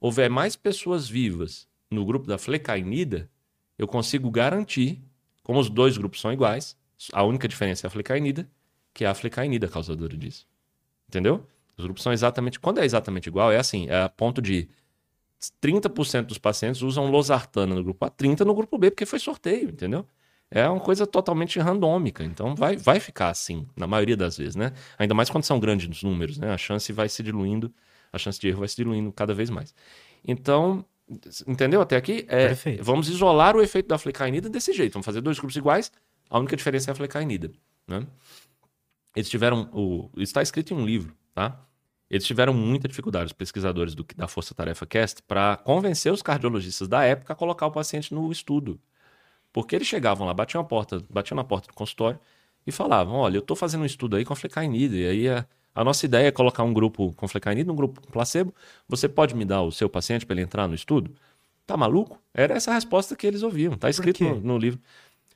houver mais pessoas vivas no grupo da flecainida, eu consigo garantir, como os dois grupos são iguais, a única diferença é a flecainida, que é a flecainida causadora disso. Entendeu? Os grupos são exatamente. Quando é exatamente igual, é assim: é a ponto de 30% dos pacientes usam losartana no grupo A, 30% no grupo B, porque foi sorteio, entendeu? É uma coisa totalmente randômica. Então vai, vai ficar assim, na maioria das vezes, né? Ainda mais quando são grandes os números, né? A chance vai se diluindo, a chance de erro vai se diluindo cada vez mais. Então, entendeu até aqui? É, vamos isolar o efeito da flecainida desse jeito. Vamos fazer dois grupos iguais, a única diferença é a flecainida, né? Eles tiveram. O, isso está escrito em um livro, tá? Eles tiveram muita dificuldade, os pesquisadores do, da Força Tarefa Cast, para convencer os cardiologistas da época a colocar o paciente no estudo. Porque eles chegavam lá, batiam, a porta, batiam na porta do consultório e falavam: olha, eu estou fazendo um estudo aí com flecainida, e aí a, a, nossa ideia é colocar um grupo com flecainida um grupo com placebo. Você pode me dar o seu paciente para ele entrar no estudo? Tá maluco? Era essa a resposta que eles ouviam. Tá escrito no, no livro.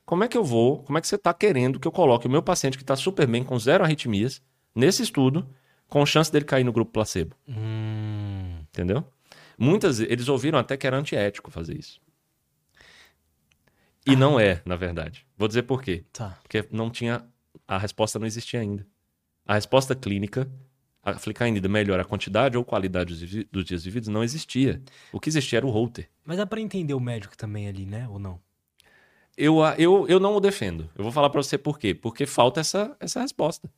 Como é que eu vou? Como é que você está querendo que eu coloque o meu paciente que está super bem, com zero arritmias, nesse estudo? Com chance dele cair no grupo placebo. Hum. Entendeu? Muitas, eles ouviram até que era antiético fazer isso. E ah. não é, na verdade. Vou dizer por quê. Tá. Porque não tinha. A resposta não existia ainda. A resposta clínica, a flicainida melhora a quantidade ou qualidade dos dias vividos, não existia. O que existia era o Holter. Mas dá para entender o médico também ali, né? Ou não? Eu, eu, eu não o defendo. Eu vou falar para você por quê. Porque falta essa, essa resposta.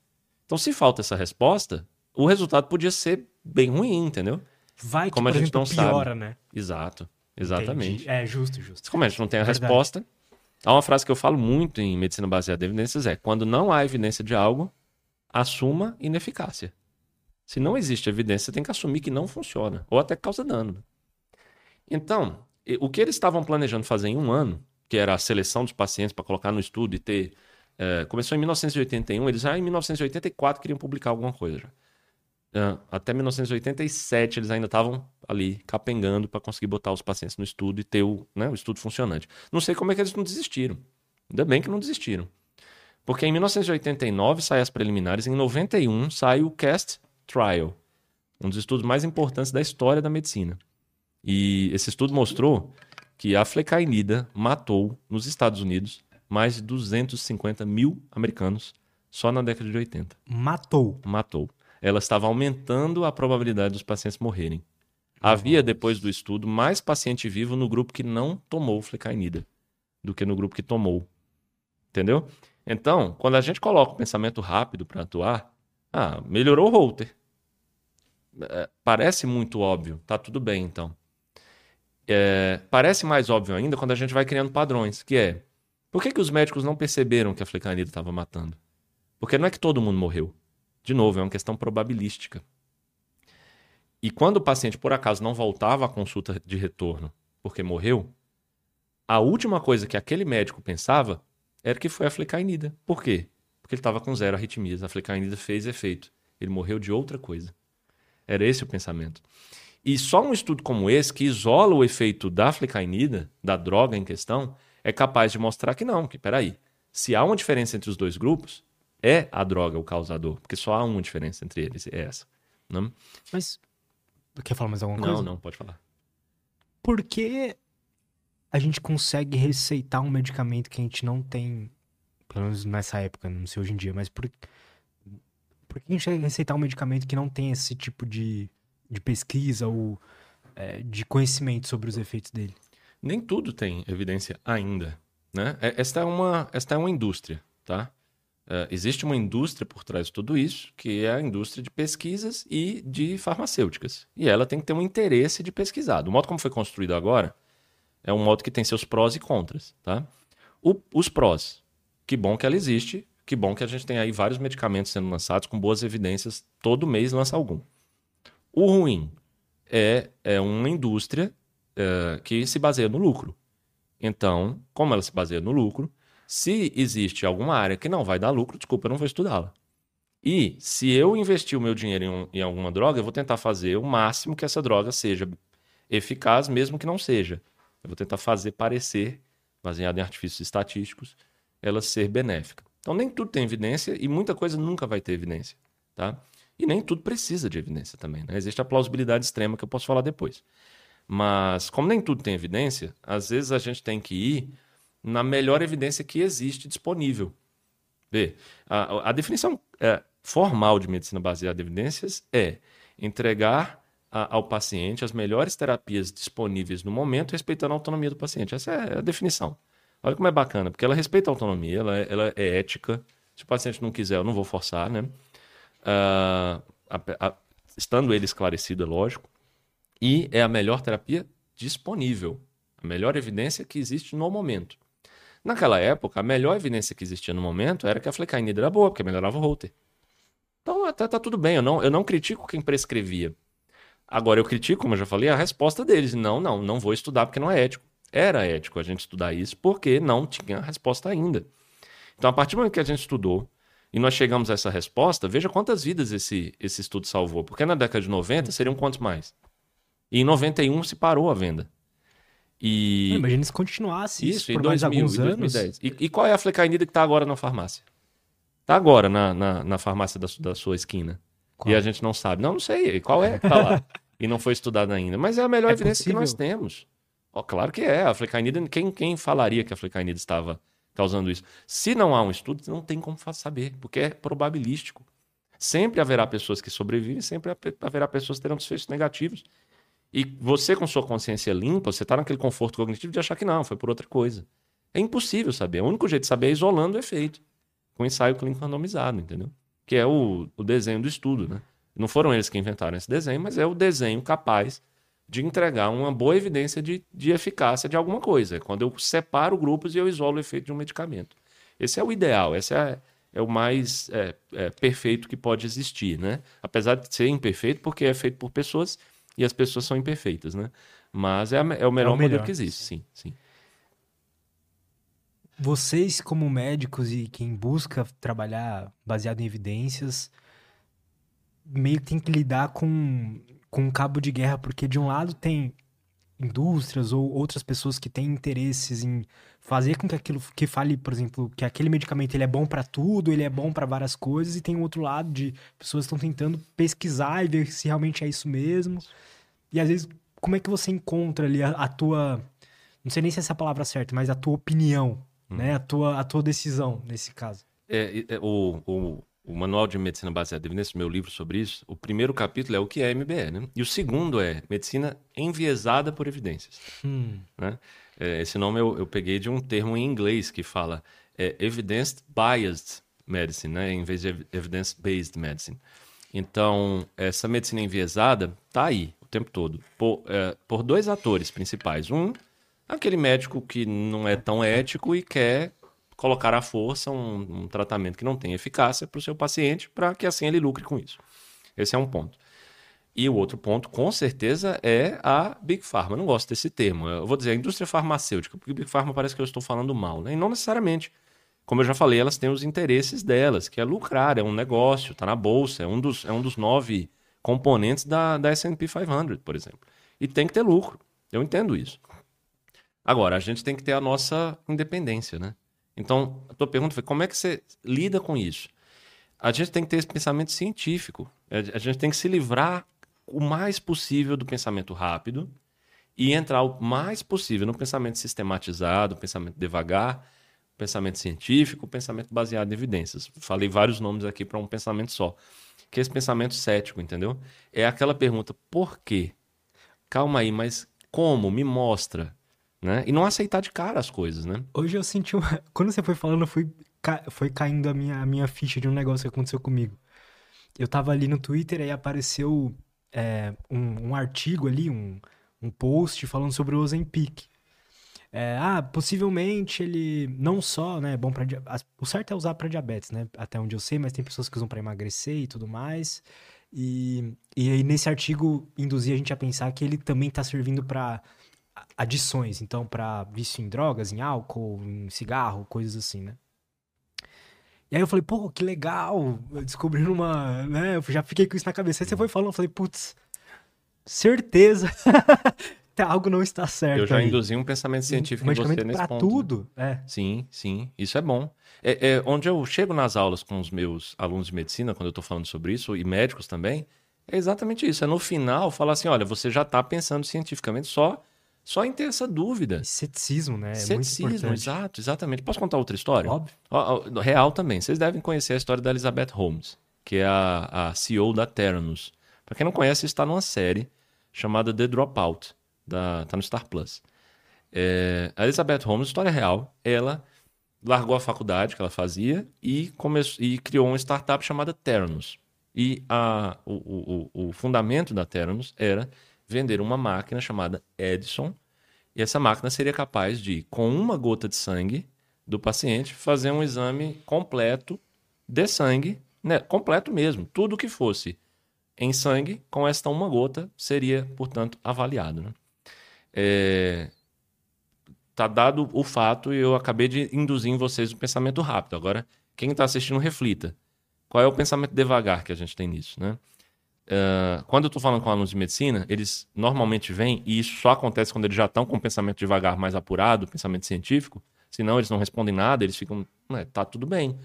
Então, se falta essa resposta, o resultado podia ser bem ruim, entendeu? Vai que, Como a gente exemplo, não piora, sabe. né? Exato. Exatamente. Entendi. É, justo, justo. Como a gente não tem a Verdade. resposta. Há uma frase que eu falo muito em medicina baseada em evidências: é quando não há evidência de algo, assuma ineficácia. Se não existe evidência, você tem que assumir que não funciona, ou até causa dano. Então, o que eles estavam planejando fazer em um ano, que era a seleção dos pacientes para colocar no estudo e ter. É, começou em 1981, eles já em 1984 queriam publicar alguma coisa. Já. Uh, até 1987 eles ainda estavam ali capengando para conseguir botar os pacientes no estudo e ter o, né, o estudo funcionante. Não sei como é que eles não desistiram. Ainda bem que não desistiram. Porque em 1989 saem as preliminares, em 91 sai o CAST Trial, um dos estudos mais importantes da história da medicina. E esse estudo mostrou que a flecainida matou nos Estados Unidos mais de 250 mil americanos só na década de 80. Matou? Matou ela estava aumentando a probabilidade dos pacientes morrerem. Havia, depois do estudo, mais paciente vivo no grupo que não tomou flecainida do que no grupo que tomou. Entendeu? Então, quando a gente coloca o pensamento rápido para atuar, ah, melhorou o Holter. É, parece muito óbvio, tá tudo bem então. É, parece mais óbvio ainda quando a gente vai criando padrões, que é por que, que os médicos não perceberam que a flecainida estava matando? Porque não é que todo mundo morreu. De novo, é uma questão probabilística. E quando o paciente, por acaso, não voltava à consulta de retorno porque morreu, a última coisa que aquele médico pensava era que foi a flecainida. Por quê? Porque ele estava com zero arritmias. A flecainida fez efeito. Ele morreu de outra coisa. Era esse o pensamento. E só um estudo como esse, que isola o efeito da flecainida, da droga em questão, é capaz de mostrar que não, que peraí, se há uma diferença entre os dois grupos, é a droga o causador, porque só há uma diferença entre eles, é essa. Não? Mas Quer falar mais alguma Não, coisa? não, pode falar. Por que a gente consegue receitar um medicamento que a gente não tem, pelo menos nessa época, não sei hoje em dia, mas por, por que a gente consegue receitar um medicamento que não tem esse tipo de, de pesquisa ou é, de conhecimento sobre os efeitos dele? Nem tudo tem evidência ainda, né? É- Esta é uma, esta é uma indústria, tá? É, existe uma indústria por trás de tudo isso, que é a indústria de pesquisas e de farmacêuticas. E ela tem que ter um interesse de pesquisar. Do modo como foi construído agora, é um modo que tem seus prós e contras, tá? O- os prós, que bom que ela existe, que bom que a gente tem aí vários medicamentos sendo lançados com boas evidências, todo mês lança algum. O ruim é, é uma indústria eh, que se baseia no lucro. Então, como ela se baseia no lucro, se existe alguma área que não vai dar lucro, desculpa, eu não vou estudá-la. E se eu investir o meu dinheiro em, um- em alguma droga, eu vou tentar fazer o máximo que essa droga seja eficaz, mesmo que não seja. Eu vou tentar fazer parecer, baseado em artifícios estatísticos, ela ser benéfica. Então, nem tudo tem evidência e muita coisa nunca vai ter evidência. Tá? E nem tudo precisa de evidência também. Né? Existe a plausibilidade extrema que eu posso falar depois. Mas, como nem tudo tem evidência, às vezes a gente tem que ir na melhor evidência que existe disponível. Vê, a, a definição é, formal de medicina baseada em evidências é entregar a- ao paciente as melhores terapias disponíveis no momento, respeitando a autonomia do paciente. Essa é a definição. Olha como é bacana, porque ela respeita a autonomia, ela, é- ela é ética. Se o paciente não quiser, eu não vou forçar, né? Ah, a- a- estando ele esclarecido, é lógico. E é a melhor terapia disponível. A melhor evidência que existe no momento. Naquela época, a melhor evidência que existia no momento era que a flecainida era boa, porque melhorava o Holter. Então, até tá tudo bem. Eu não, eu não critico quem prescrevia. Agora, eu critico, como eu já falei, a resposta deles. Não, não, não vou estudar porque não é ético. Era ético a gente estudar isso porque não tinha resposta ainda. Então, a partir do momento que a gente estudou e nós chegamos a essa resposta, veja quantas vidas esse, esse estudo salvou. Porque na década de 90 seriam quantos mais? E em 91 se parou a venda. E Imagina se continuasse isso, isso, por mais 2000, alguns em anos. 2010. E, e qual é a flecainida que está agora na farmácia? Está agora na, na, na farmácia da, da sua esquina. Qual? E a gente não sabe. Não, não sei. Qual é que tá lá? e não foi estudada ainda. Mas é a melhor É evidência que nós possível? temos. Ó, claro que é. A flecainida, quem, quem falaria que a flecainida estava causando isso? Se não há um estudo, não tem como saber, porque é probabilístico. Sempre haverá pessoas que sobrevivem, sempre haverá pessoas que terão desfechos negativos. E você, com sua consciência limpa, você está naquele conforto cognitivo de achar que não, foi por outra coisa. É impossível saber. O único jeito de saber é isolando o efeito, com ensaio clínico randomizado, entendeu? Que é o, o desenho do estudo, né? Não foram eles que inventaram esse desenho, mas é o desenho capaz de entregar uma boa evidência de, de eficácia de alguma coisa. É quando eu separo grupos e eu isolo o efeito de um medicamento. Esse é o ideal, esse é, é o mais é, é, perfeito que pode existir, né? Apesar de ser imperfeito, porque é feito por pessoas e as pessoas são imperfeitas, né? Mas é, a me- é o melhor modelo melhor. que existe, sim, sim. Vocês, como médicos e quem busca trabalhar baseado em evidências, meio que tem que lidar com, com um cabo de guerra, porque de um lado tem indústrias ou outras pessoas que têm interesses em fazer com que aquilo que fale, por exemplo, que aquele medicamento ele é bom pra tudo, ele é bom pra várias coisas, e tem um outro lado de pessoas que estão tentando pesquisar e ver se realmente é isso mesmo. E às vezes, como é que você encontra ali a, a tua, não sei nem se essa é a palavra certa, mas a tua opinião, né? A tua, a tua decisão nesse caso. É, é, o, o, o Manual de Medicina Baseada em Evidências, meu livro sobre isso, o primeiro capítulo é o que é MBE, né? E o segundo é Medicina Enviesada por Evidências. Hum, né? É, esse nome eu, eu peguei de um termo em inglês que fala é, Evidence Biased Medicine, né? em vez de ev- Evidence Based Medicine. Então, essa medicina enviesada tá aí o tempo todo, por, é, por dois atores principais. Um, aquele médico que não é tão ético e quer colocar à força um, um tratamento que não tem eficácia para o seu paciente, para que assim ele lucre com isso. Esse é um ponto. E o outro ponto, com certeza, é a Big Pharma. Eu não gosto desse termo. Eu vou dizer a indústria farmacêutica, porque Big Pharma parece que eu estou falando mal, né? E não necessariamente. Como eu já falei, elas têm os interesses delas, que é lucrar, é um negócio, está na bolsa, é um dos, é um dos nove componentes da, da S&P 500, por exemplo. E tem que ter lucro. Eu entendo isso. Agora, a gente tem que ter a nossa independência, né? Então, a tua pergunta foi como é que você lida com isso? A gente tem que ter esse pensamento científico. A a gente tem que se livrar o mais possível do pensamento rápido e entrar o mais possível no pensamento sistematizado, pensamento devagar, pensamento científico, pensamento baseado em evidências. Falei vários nomes aqui para um pensamento só. Que é esse pensamento cético, entendeu? É aquela pergunta, por quê? Calma aí, mas como? Me mostra. Né? E não aceitar de cara as coisas, né? Hoje eu senti uma... Quando você foi falando, foi, ca... foi caindo a minha, a minha ficha de um negócio que aconteceu comigo. Eu tava ali no Twitter e apareceu é, um, um artigo ali, um, um post falando sobre o Ozempic. É, ah, possivelmente ele não só, né, é bom para o certo é usar para diabetes, né, até onde eu sei, mas tem pessoas que usam para emagrecer e tudo mais. E, e aí nesse artigo induzia a gente a pensar que ele também está servindo para adições, então para vício em drogas, em álcool, em cigarro, coisas assim, né? E aí eu falei, pô, que legal, descobrindo uma, né, eu já fiquei com isso na cabeça. Aí você foi falando, eu falei, putz, certeza algo não está certo. Eu já aí. induzi um pensamento científico um em você nesse ponto. tudo, é. Sim, sim, isso é bom. É, é, onde eu chego nas aulas com os meus alunos de medicina, quando eu estou falando sobre isso, e médicos também, é exatamente isso. É no final falar assim, olha, você já está pensando cientificamente só só em ter essa dúvida. Ceticismo, né? É Ceticismo, exato, exatamente. Posso contar outra história? Óbvio. Real também. Vocês devem conhecer a história da Elizabeth Holmes, que é a, a CEO da Theranos. Para quem não conhece, está numa série chamada The Dropout da, tá no Star Plus. É, a Elizabeth Holmes, história real, ela largou a faculdade que ela fazia e, começou, e criou uma startup chamada Theranos. E a, o, o, o fundamento da Theranos era vender uma máquina chamada Edison, e essa máquina seria capaz de, com uma gota de sangue do paciente, fazer um exame completo de sangue, né? completo mesmo, tudo que fosse em sangue, com esta uma gota, seria, portanto, avaliado. Né? É, tá dado o fato e eu acabei de induzir em vocês o pensamento rápido. Agora, quem está assistindo, reflita. Qual é o pensamento devagar que a gente tem nisso, né? Uh, quando eu estou falando com alunos de medicina, eles normalmente vêm, e isso só acontece quando eles já estão com o pensamento devagar mais apurado, pensamento científico, senão eles não respondem nada, eles ficam, tá tudo bem.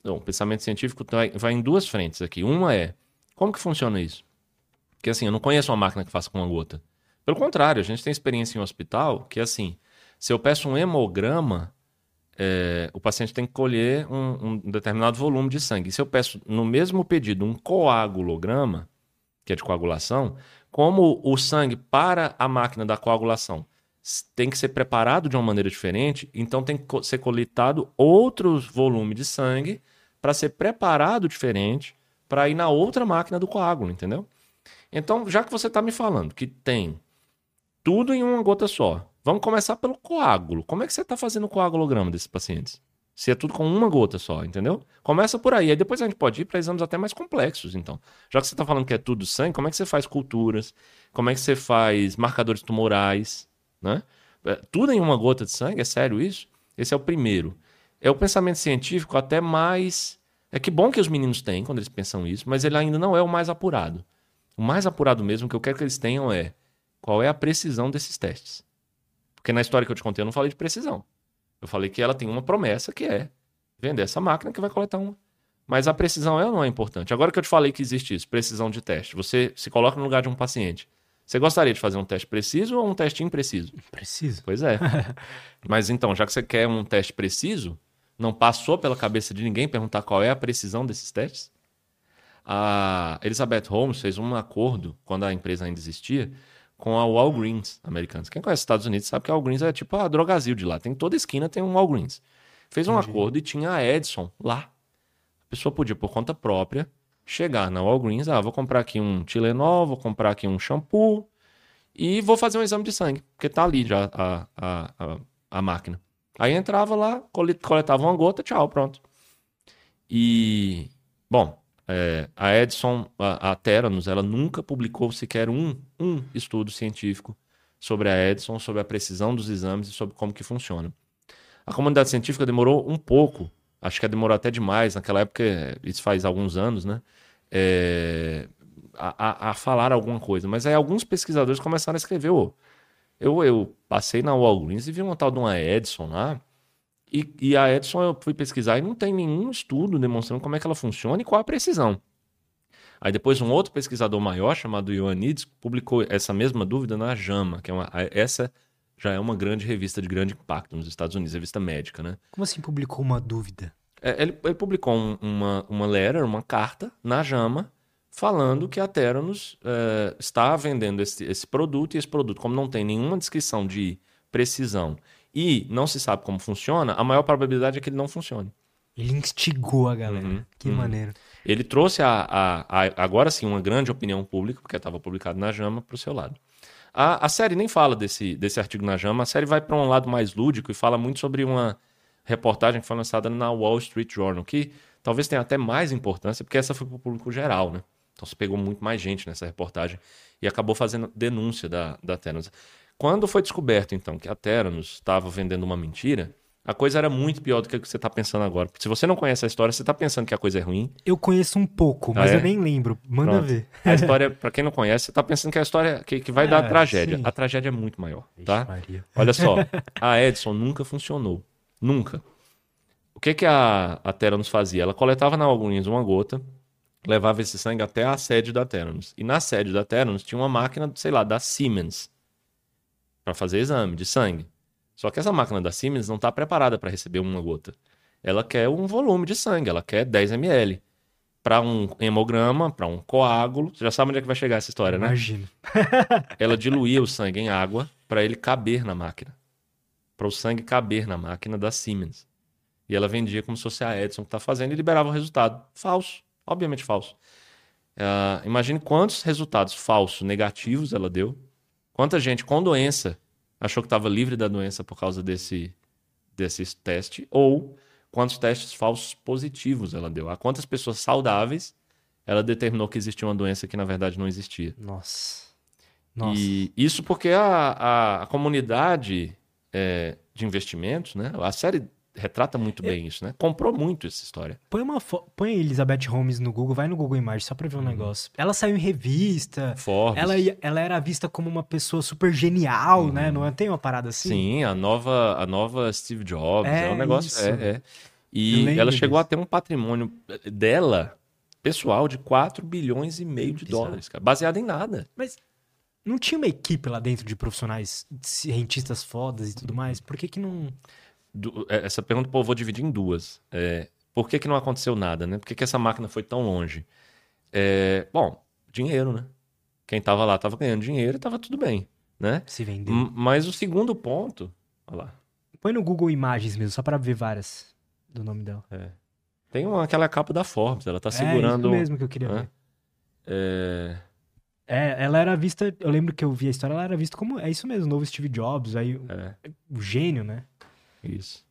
Então, o pensamento científico vai, vai em duas frentes aqui. Uma é, como que funciona isso? Porque assim, eu não conheço uma máquina que faça com uma gota. Pelo contrário, a gente tem experiência em um hospital que, assim, se eu peço um hemograma, é, o paciente tem que colher um, um, determinado volume de sangue. Se eu peço no mesmo pedido um coagulograma, que é de coagulação, como o sangue para a máquina da coagulação tem que ser preparado de uma maneira diferente, então tem que ser coletado outro volume de sangue para ser preparado diferente para ir na outra máquina do coágulo, entendeu? Então, já que você está me falando que tem tudo em uma gota só. Vamos começar pelo coágulo. Como é que você está fazendo o coagulograma desses pacientes? Se é tudo com uma gota só, entendeu? Começa por aí. Aí depois a gente pode ir para exames até mais complexos, então. Já que você está falando que é tudo sangue, como é que você faz culturas? Como é que você faz marcadores tumorais? Né? É, tudo em uma gota de sangue? É sério isso? Esse é o primeiro. É o pensamento científico até mais. É que bom que os meninos têm quando eles pensam isso, mas ele ainda não é o mais apurado. O mais apurado mesmo que eu quero que eles tenham é qual é a precisão desses testes. Porque na história que eu te contei, eu não falei de precisão. Eu falei que ela tem uma promessa que é vender essa máquina que vai coletar uma. Mas a precisão ela não é importante. Agora que eu te falei que existe isso, precisão de teste, você se coloca no lugar de um paciente. Você gostaria de fazer um teste preciso ou um teste impreciso? Preciso. Pois é. Mas então, já que você quer um teste preciso, não passou pela cabeça de ninguém perguntar qual é a precisão desses testes? A Elizabeth Holmes fez um acordo, quando a empresa ainda existia, com a Walgreens americana. Quem conhece os Estados Unidos sabe que a Walgreens é tipo a drogazil de lá. Tem toda esquina tem um Walgreens. Fez um Entendi. acordo e tinha a Edson lá. A pessoa podia, por conta própria, chegar na Walgreens, ah, vou comprar aqui um Tilenol, vou comprar aqui um shampoo e vou fazer um exame de sangue, porque tá ali já a, a, a, a máquina. Aí entrava lá, coletava uma gota, tchau, pronto. E, bom, é, a Edson, a, a ela nunca publicou sequer um, um estudo científico sobre a Edson, sobre a precisão dos exames e sobre como que funciona. A comunidade científica demorou um pouco, acho que demorou até demais, naquela época, isso faz alguns anos, né? É, a, a, falar alguma coisa. Mas aí alguns pesquisadores começaram a escrever, oh, eu, eu passei na Walgreens e vi uma tal de uma Edson lá, e, e, a Edson eu fui pesquisar e não tem nenhum estudo demonstrando como é que ela funciona e qual a precisão. Aí depois um outro pesquisador maior, chamado Ioannidis, publicou essa mesma dúvida na JAMA, que é uma, essa já é uma grande revista de grande impacto nos Estados Unidos, revista médica, né? Como assim publicou uma dúvida? É, ele, ele, publicou um, uma, uma letter, uma carta na JAMA, falando que a Theranos é, está vendendo esse, esse produto, e esse produto, como não tem nenhuma descrição de precisão e não se sabe como funciona, a maior probabilidade é que ele não funcione. Ele instigou a galera. Uhum, que uhum. maneiro. Ele trouxe a, a, a, agora sim uma grande opinião pública, porque estava publicado na Jama, para o seu lado. A, a série nem fala desse, desse artigo na Jama, a série vai para um lado mais lúdico e fala muito sobre uma reportagem que foi lançada na Wall Street Journal, que talvez tenha até mais importância, porque essa foi para o público geral, né? Então se pegou muito mais gente nessa reportagem e acabou fazendo denúncia da, da Theranos. Quando foi descoberto, então, que a Theranos estava vendendo uma mentira, a coisa era muito pior do que você está pensando agora. Se você não conhece a história, você está pensando que a coisa é ruim. Eu conheço um pouco, mas ah, é? eu nem lembro. Manda Pronto. ver. A história, para quem não conhece, você está pensando que a história que, que vai é, dar tragédia. Sim. A tragédia é muito maior, tá? Ixi, Olha só, a Edson nunca funcionou. Nunca. O que, que a, a Theranos fazia? Ela coletava na Algoninhas uma gota, levava esse sangue até a sede da Theranos. E na sede da Theranos tinha uma máquina, sei lá, da Siemens, para fazer exame de sangue. Só que essa máquina da Siemens não está preparada para receber uma gota. Ela quer um volume de sangue, ela quer 10 ml. Para um hemograma, para um coágulo. Você já sabe onde é que vai chegar essa história, né? Imagina. ela diluía o sangue em água para ele caber na máquina. Para o sangue caber na máquina da Siemens. E ela vendia como se fosse a Edison que está fazendo e liberava o resultado. Falso. Obviamente falso. Uh, imagine quantos resultados falsos, negativos ela deu. Quanta gente com doença achou que estava livre da doença por causa desse, desse teste, ou quantos testes falsos positivos ela deu. A quantas pessoas saudáveis ela determinou que existia uma doença que na verdade não existia. Nossa. Nossa. E isso porque a, a, a comunidade é, de investimentos, né? A série retrata muito bem isso, né? Comprou muito essa história. Põe uma põe Elizabeth Holmes no Google, vai no Google Imagens só pra ver um uhum. negócio. Ela saiu em revista. Forbes. Ela, ela era vista como uma pessoa super genial, né? uhum. né? Não é? tem uma parada assim? Sim, a nova, a nova Steve Jobs. É, é um negócio. Isso. É, é. E ela chegou disso. a ter um patrimônio dela, pessoal, de 4 bilhões e meio de dólares, cara, baseado em nada. Mas não tinha uma equipe lá dentro de profissionais, cientistas fodas e tudo mais? Por que que não é, essa pergunta pô, eu vou dividir em duas. É, por que, que não aconteceu nada, né? Por que, que essa máquina foi tão longe? É, bom, dinheiro, né? Quem estava lá estava ganhando dinheiro e estava tudo bem, né? Se vendeu. Mas o segundo ponto, olha lá. Põe no Google Imagens mesmo, só para ver várias do nome dela. É. Tem uma, aquela capa da Forbes, ela tá segurando. É isso mesmo que eu queria né? ver. É... É, ela era vista, eu lembro que eu vi a história, ela era vista como, é isso mesmo, novo Steve Jobs, aí é. o gênio, né? Isso.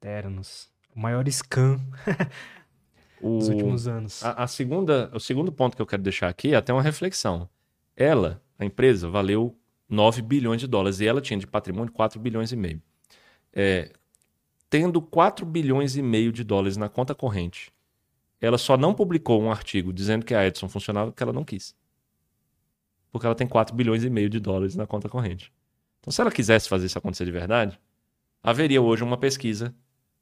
Ternos. O maior scam o... dos últimos anos. A, a, segunda, o segundo ponto que eu quero deixar aqui é até uma reflexão. Ela, a empresa, valeu 9 bilhões de dólares e ela tinha de patrimônio 4 bilhões e meio. É, tendo 4 bilhões e meio de dólares na conta corrente, ela só não publicou um artigo dizendo que a Edson funcionava porque ela não quis. Porque ela tem 4 bilhões e meio de dólares na conta corrente. Então, se ela quisesse fazer isso acontecer de verdade, haveria hoje uma pesquisa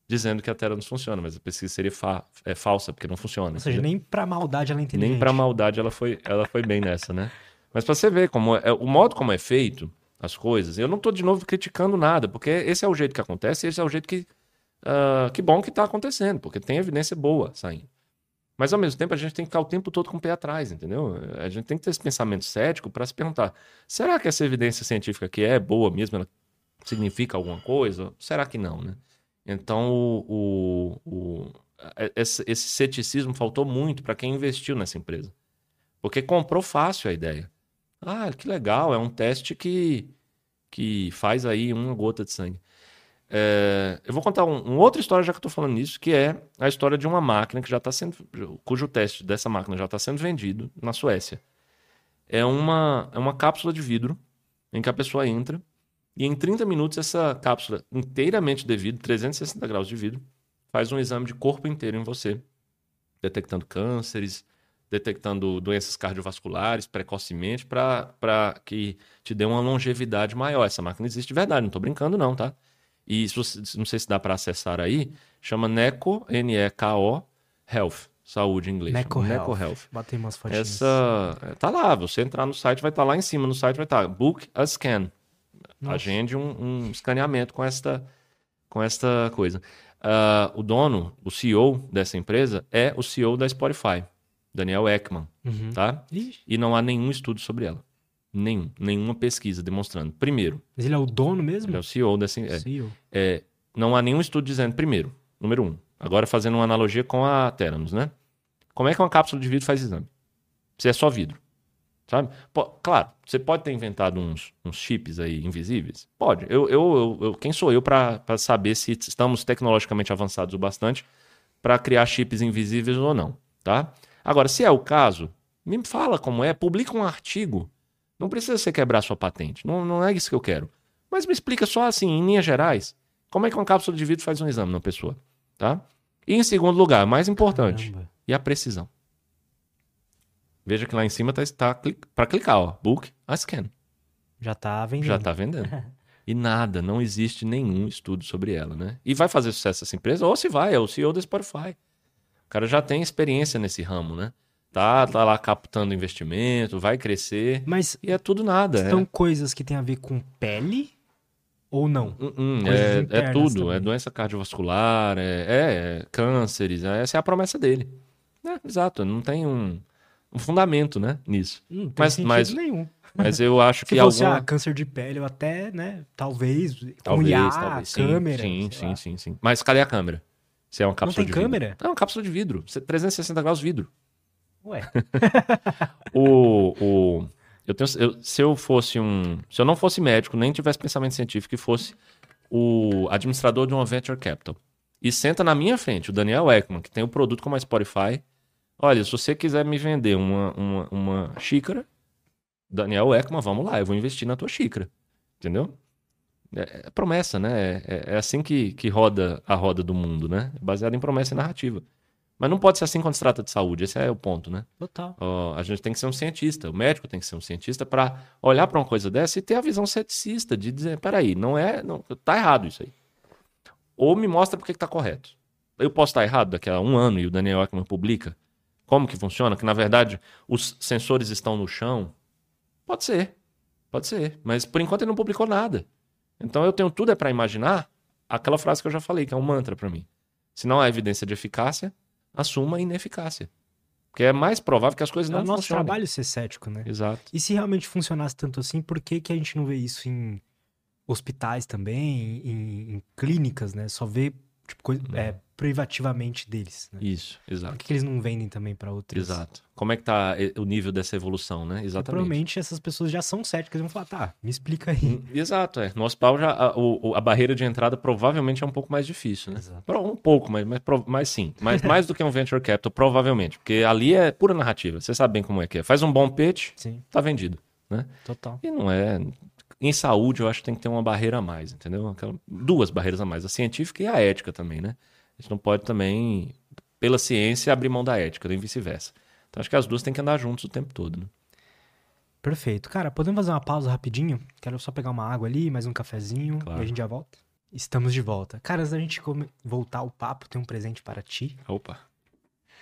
dizendo que a Terra não funciona, mas a pesquisa seria fa é, falsa, porque não funciona. Ou seja, nem para maldade ela é inteligente. Nem para maldade ela foi, ela foi bem nessa, né? Mas para você ver como é, o modo como é feito as coisas, eu não estou de novo criticando nada, porque esse é o jeito que acontece, esse é o jeito que uh, que bom que está acontecendo, porque tem evidência boa saindo. Mas ao mesmo tempo a gente tem que ficar o tempo todo com o pé atrás, entendeu? A gente tem que ter esse pensamento cético para se perguntar: será que essa evidência científica aqui é boa mesmo? Ela significa alguma coisa? Será que não, né? Então, o, o, o esse, esse ceticismo faltou muito para quem investiu nessa empresa. Porque comprou fácil a ideia. Ah, que legal, é um teste que, que faz aí uma gota de sangue. É, eu vou contar um, outra história, já que eu estou falando nisso, que é a história de uma máquina que já está sendo. cujo teste dessa máquina já está sendo vendido na Suécia. É uma, é uma cápsula de vidro em que a pessoa entra e em 30 minutos, essa cápsula inteiramente de vidro, 360 graus de vidro, faz um exame de corpo inteiro em você, detectando cânceres, detectando doenças cardiovasculares precocemente para que te dê uma longevidade maior. Essa máquina existe de verdade, não estou brincando não, tá? E você, não sei se dá para acessar aí, chama NECO, N-E-K-O, Health. saúde em inglês. Neco Health. Neco Health. Bota aí umas fotinhas. Essa. é, Tá lá, você entrar no site, vai estar lá em cima. No site vai estar Book a Scan. Nossa. Agende um, um escaneamento com esta, com esta coisa. Ah, o dono, o CEO dessa empresa, é o CEO da Spotify, Daniel Ekman, Uhum. tá? Ixi, E não há nenhum estudo sobre ela. Nenhum. Nenhuma pesquisa demonstrando. Primeiro, mas ele é o dono mesmo? ele é o CEO dessa. É, CEO. é, não há nenhum estudo dizendo, primeiro, número um. Agora fazendo uma analogia com a Theranos, né? Como é que uma cápsula de vidro faz exame? Se é só vidro. Sabe? Po- claro, você pode ter inventado uns, uns chips aí invisíveis? Pode. Eu, eu, eu- eu- quem sou eu para saber se estamos tecnologicamente avançados o bastante para criar chips invisíveis ou não, tá? Agora, se é o caso, me fala como é, publica um artigo. Não precisa você quebrar sua patente. Não, não é isso que eu quero. Mas me explica só assim, em linhas gerais, como é que uma cápsula de vidro faz um exame na pessoa, tá? E em segundo lugar, mais importante, Caramba. e a precisão. Veja que lá em cima está para clicar, ó, book a scan. Já tá vendendo. Já está vendendo. E nada, não existe nenhum estudo sobre ela, né? E vai fazer sucesso essa empresa? Ou se vai, é o CEO da Spotify. O cara já tem experiência nesse ramo, né? Tá, tá lá captando investimento, vai crescer. Mas E é tudo nada. é. são coisas que tem a ver com pele ou não? Hum, Coisas é, é tudo, também. é doença cardiovascular, é, é, é cânceres, é- essa é a promessa dele. É, exato, não tem um, um fundamento, né, nisso. Não tem Mas- sentido mas- nenhum. Mas eu acho Se que fosse alguma... ah, câncer de pele, eu até, né, talvez, talvez, IA, talvez, sim, câmera. sim, sim, lá. sim, sim. Mas cadê a câmera? Se é uma cápsula tem de vidro. câmera? É uma cápsula de vidro, 360 graus vidro. Ué, O, o, eu tenho, eu- se eu fosse um, se eu não fosse médico, nem tivesse pensamento científico e fosse o administrador de uma venture capital e senta na minha frente o Daniel Ekman, que tem o produto como a Spotify, olha, se você quiser me vender uma, uma, uma xícara, Daniel Ekman, vamos lá, eu vou investir na tua xícara, entendeu? É, é promessa, né? É, é- assim que, que roda a roda do mundo, né? É baseado em promessa e narrativa. Mas não pode ser assim quando se trata de saúde, esse é o ponto, né? total. Ó, a gente tem que ser um cientista, o médico tem que ser um cientista para olhar para uma coisa dessa e ter a visão ceticista de dizer, peraí, não é, não, tá errado isso aí. Ou me mostra porque que tá correto. Eu posso estar errado daqui a um ano e o Daniel Ekman publica como que funciona, que na verdade os sensores estão no chão. Pode ser, pode ser, mas por enquanto ele não publicou nada. Então eu tenho tudo é para imaginar aquela frase que eu já falei, que é um mantra para mim. Se não há evidência de eficácia, assuma a ineficácia. Porque é mais provável que as coisas É não o nosso funcionem. trabalho ser cético, né? Exato. E se realmente funcionasse tanto assim, por que, que a gente não vê isso em hospitais também, em, em clínicas, né? Só vê tipo, coisa, Uhum. é, privativamente deles, né? Isso, Por exato. que, que eles não vendem também para outros? Exato. Como é que tá eh, o nível dessa evolução, né? E Exatamente. provavelmente essas pessoas já são céticas e vão falar, tá, me explica aí. Hum, Exato, é. No hospital já a, o- a barreira de entrada provavelmente é um pouco mais difícil, né? Exato. Um pouco, mas, mas, mas sim. Mas mais do que um venture capital, provavelmente. Porque ali é pura narrativa. Você sabe bem como é que é. Faz um bom pitch, Sim, tá vendido. total. E não é. Em saúde, eu acho que tem que ter uma barreira a mais, entendeu? Aquela- duas barreiras a mais, a científica e a ética também, né? A gente não pode também, pela ciência, abrir mão da ética, nem vice-versa. Então acho que as duas têm que andar juntos o tempo todo, né? Perfeito. Cara, podemos fazer uma pausa rapidinho? Quero só pegar uma água ali, mais um cafezinho, Claro. e a gente já volta. Estamos de volta. Cara, antes da gente voltar ao papo, tem um presente para ti, Opa.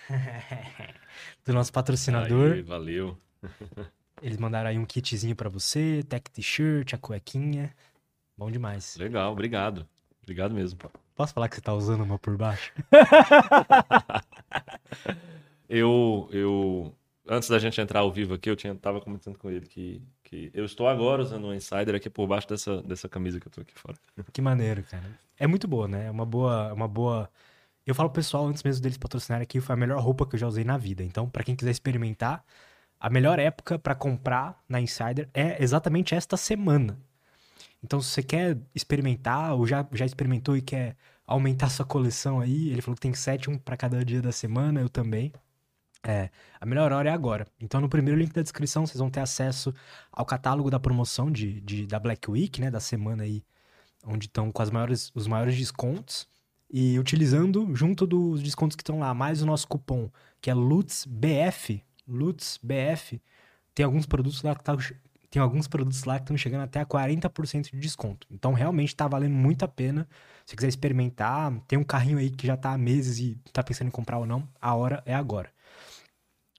do nosso patrocinador. Aí, valeu. Eles mandaram aí um kitzinho pra você, tech t-shirt, a cuequinha. Bom demais. Legal, obrigado. Obrigado mesmo. Posso falar que você tá usando uma por baixo? Eu, eu, antes da gente entrar ao vivo aqui, eu tinha, tava comentando com ele que, que eu estou agora usando um insider aqui por baixo dessa, dessa camisa que eu tô aqui fora. Que maneiro, cara. É muito boa, né? É uma boa, uma boa. Eu falo pro pessoal antes mesmo deles patrocinarem aqui, foi a melhor roupa que eu já usei na vida. Então, pra quem quiser experimentar, a melhor época pra comprar na Insider é exatamente esta semana. Então, se você quer experimentar ou já, já experimentou e quer aumentar sua coleção aí, ele falou que tem sete, um pra cada dia da semana, eu também. É, a melhor hora é agora. Então, no primeiro link da descrição, vocês vão ter acesso ao catálogo da promoção de, de- da Black Week, né? Da semana aí, onde estão com as maiores, os maiores descontos. E utilizando, junto dos descontos que estão lá, mais o nosso cupom, que é LUTSBF, LUTSBF, tem alguns produtos lá que tá, tem alguns produtos lá que estão chegando até a 40% de desconto. Então, realmente tá valendo muito a pena. Se quiser experimentar, tem um carrinho aí que já tá há meses e tá pensando em comprar ou não, a hora é agora.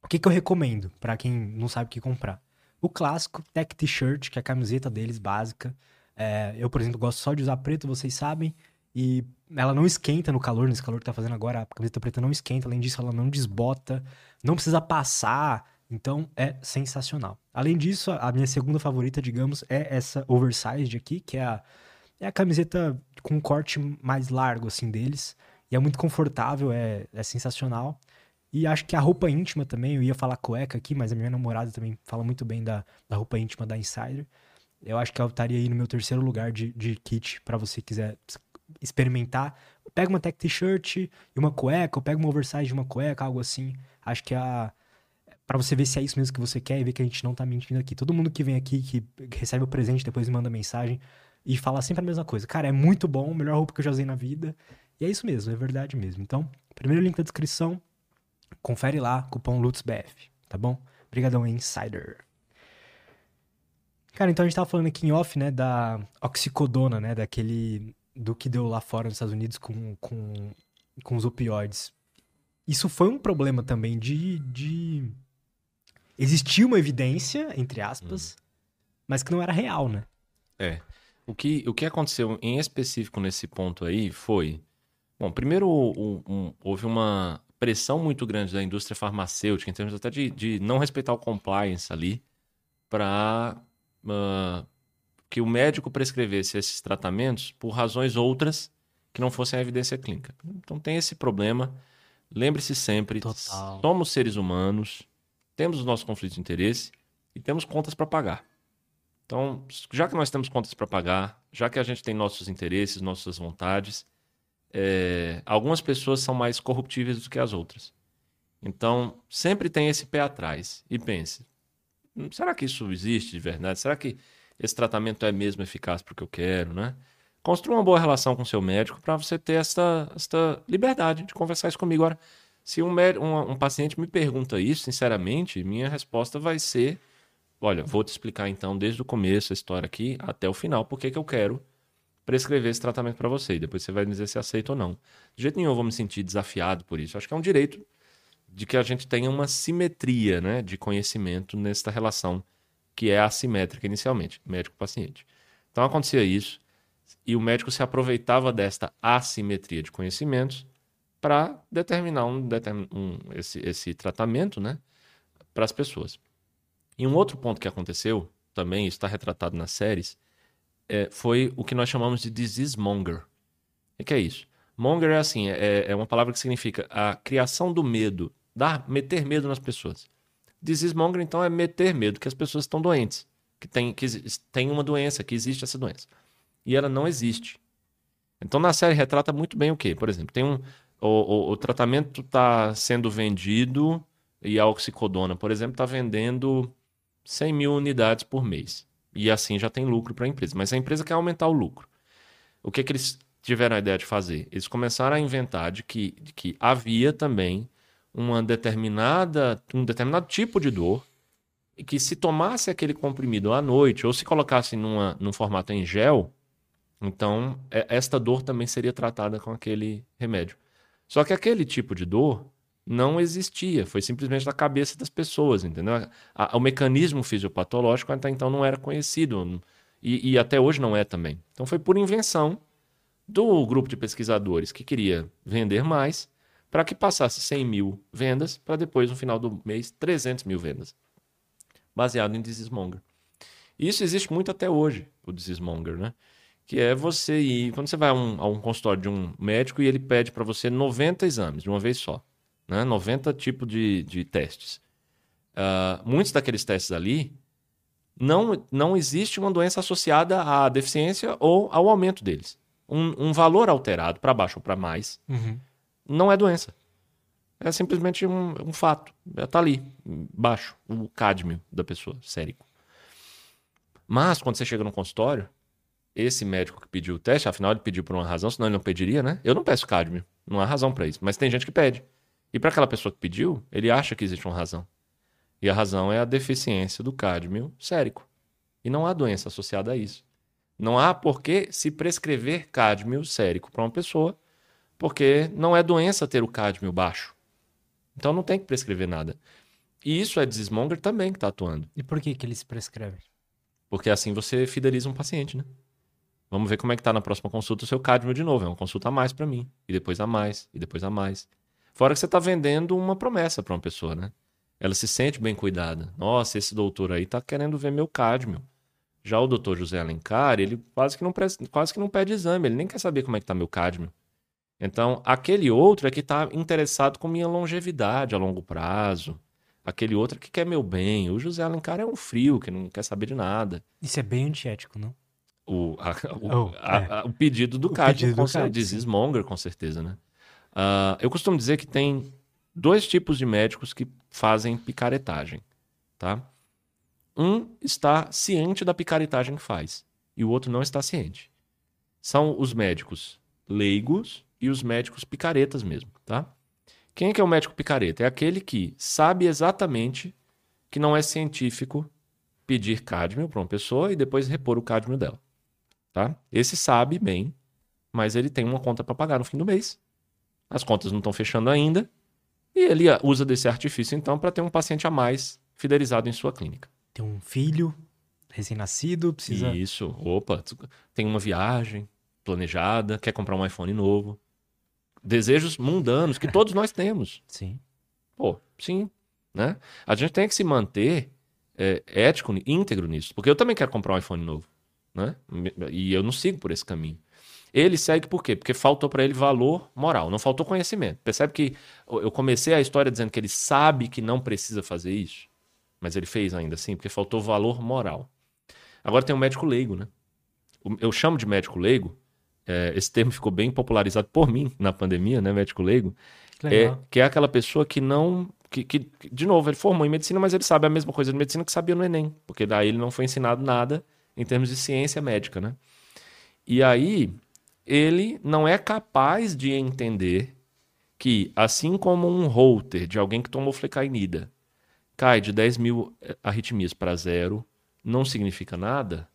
O que, que eu recomendo para quem não sabe o que comprar? O clássico Tech T-shirt, que é a camiseta deles básica. É, eu, por exemplo, gosto só de usar preto, vocês sabem. E ela não esquenta no calor, nesse calor que tá fazendo agora, a camiseta preta não esquenta. Além disso, ela não desbota, não precisa passar. Então é sensacional. Além disso, a minha segunda favorita, digamos, é essa oversized aqui, que é a, é a camiseta com um corte mais largo assim deles. E é muito confortável, é, é sensacional. E acho que a roupa íntima também, eu ia falar cueca aqui, mas a minha namorada também fala muito bem da, da roupa íntima da Insider. Eu acho que eu estaria aí no meu terceiro lugar de, de kit para você quiser experimentar. Pega uma tech t-shirt e uma cueca, ou pega uma oversize de uma cueca, algo assim. Acho que é a para você ver se é isso mesmo que você quer e ver que a gente não tá mentindo aqui. Todo mundo que vem aqui, que recebe o presente, depois manda mensagem e fala sempre a mesma coisa. Cara, é muito bom, melhor roupa que eu já usei na vida. E é isso mesmo, é verdade mesmo. Então, primeiro link da descrição, confere lá, cupom LutzBF, tá bom? Obrigadão, Insider. Cara, então a gente tava falando aqui em off, né, da oxicodona, né, daquele do que deu lá fora nos Estados Unidos com, com, com os opioides. Isso foi um problema também de, de... Existia uma evidência, entre aspas, hum. mas que não era real, né? É. O que, o que aconteceu em específico nesse ponto aí foi... Bom, primeiro um, um, houve uma pressão muito grande da indústria farmacêutica, em termos até de, de não respeitar o compliance ali, para uh, ah, que o médico prescrevesse esses tratamentos por razões outras que não fossem a evidência clínica. Então tem esse problema. Lembre-se sempre, Total. somos seres humanos, temos os nossos conflitos de interesse e temos contas para pagar. Então, já que nós temos contas para pagar, já que a gente tem nossos interesses, nossas vontades, é, algumas pessoas são mais corruptíveis do que as outras. Então, sempre tem esse pé atrás e pense: hum, será que isso existe de verdade? Será que esse tratamento é mesmo eficaz para o que eu quero, né? Construa uma boa relação com seu médico para você ter esta, esta liberdade de conversar isso comigo. Agora, se um, um, um paciente me pergunta isso, sinceramente, minha resposta vai ser: olha, vou te explicar então desde o começo a história aqui até o final, porque que eu quero prescrever esse tratamento para você. E depois você vai me dizer se aceita ou não. De jeito nenhum eu vou me sentir desafiado por isso. Acho que é um direito de que a gente tenha uma simetria né, de conhecimento nesta relação que é assimétrica inicialmente, médico-paciente. Então acontecia isso, e o médico se aproveitava desta assimetria de conhecimentos para determinar um, um, esse, esse tratamento né, para as pessoas. E um outro ponto que aconteceu, também está retratado nas séries, é, foi o que nós chamamos de disease monger. O que é isso? Monger é assim, é, é uma palavra que significa a criação do medo, dar, meter medo nas pessoas. Disease monger, então, é meter medo que as pessoas estão doentes, que tem, que tem uma doença, que existe essa doença. E ela não existe. Então, na série retrata muito bem o quê? Por exemplo, tem um. O, o, o tratamento está sendo vendido e a oxicodona, por exemplo, está vendendo 100 mil unidades por mês. E assim já tem lucro para a empresa. Mas a empresa quer aumentar o lucro. O que, que eles tiveram a ideia de fazer? Eles começaram a inventar de que, de que havia também uma determinada, um determinado tipo de dor e que se tomasse aquele comprimido à noite ou se colocasse numa, num formato em gel, então é, esta dor também seria tratada com aquele remédio. Só que aquele tipo de dor não existia, foi simplesmente da cabeça das pessoas, entendeu? A, a, o mecanismo fisiopatológico até então não era conhecido e, e até hoje não é também. Então foi por invenção do grupo de pesquisadores que queria vender mais para que passasse 100 mil vendas, para depois, no final do mês, 300 mil vendas, baseado em desismonger. Isso existe muito até hoje, o desismonger, né? Que é você ir, quando você vai a um, a um consultório de um médico e ele pede para você 90 exames de uma vez só, né? 90 tipos de, de testes. Uh, muitos daqueles testes ali não, não existe uma doença associada à deficiência ou ao aumento deles. Um, um valor alterado para baixo ou para mais. Uhum não é doença. É simplesmente um, um fato. Está ali, baixo, o cádmio da pessoa, sérico. Mas, quando você chega no consultório, esse médico que pediu o teste, afinal ele pediu por uma razão, senão ele não pediria, né? Eu não peço cádmio, não há razão para isso. Mas tem gente que pede. E para aquela pessoa que pediu, ele acha que existe uma razão. E a razão é a deficiência do cádmio sérico. E não há doença associada a isso. Não há por que se prescrever cádmio sérico para uma pessoa, porque não é doença ter o cádmio baixo. Então não tem que prescrever nada. E isso é desmonger também que está atuando. E por que, que eles prescrevem? Porque assim você fideliza um paciente, né? Vamos ver como é que tá na próxima consulta o seu cádmio de novo. É uma consulta a mais para mim. E depois a mais, e depois a mais. Fora que você está vendendo uma promessa para uma pessoa, né? Ela se sente bem cuidada. Nossa, esse doutor aí tá querendo ver meu cádmio. Já o doutor José Alencar, ele quase que não, quase que não pede exame, ele nem quer saber como é que tá meu cádmio. Então, aquele outro é que está interessado com minha longevidade a longo prazo. Aquele outro é que quer meu bem. O José Alencar é um frio, que não quer saber de nada. Isso é bem antiético, não? O, a, o, oh, a, é. o pedido do Cádmio, de Zismonger, com certeza, né? Uh, eu costumo dizer que tem dois tipos de médicos que fazem picaretagem, tá? Um está ciente da picaretagem que faz e o outro não está ciente. São os médicos leigos e os médicos picaretas mesmo, tá? Quem é que é o médico picareta? É aquele que sabe exatamente que não é científico pedir cádmio para uma pessoa e depois repor o cádmio dela, tá? Esse sabe bem, mas ele tem uma conta para pagar no fim do mês. As contas não estão fechando ainda e ele usa desse artifício então para ter um paciente a mais fidelizado em sua clínica. Tem um filho recém-nascido, precisa. Isso, opa, tem uma viagem planejada, quer comprar um iPhone novo. Desejos mundanos que todos nós temos. Sim. Pô, sim. Né? A gente tem que se manter é, ético, íntegro nisso. Porque eu também quero comprar um iPhone novo. Né? E eu não sigo por esse caminho. Ele segue por quê? Porque faltou para ele valor moral, não faltou conhecimento. Percebe que eu comecei a história dizendo que ele sabe que não precisa fazer isso, mas ele fez ainda assim, porque faltou valor moral. Agora tem um médico leigo, né? Eu chamo de médico leigo, é, esse termo ficou bem popularizado por mim na pandemia, né? Médico leigo. Que, é, que é aquela pessoa que não. Que, que, de novo, ele formou em medicina, mas ele sabe a mesma coisa de medicina que sabia no Enem, porque daí ele não foi ensinado nada em termos de ciência médica, né? E aí, ele não é capaz de entender que, assim como um holter de alguém que tomou flecainida cai de 10 mil eh, arritmias para zero, não significa nada,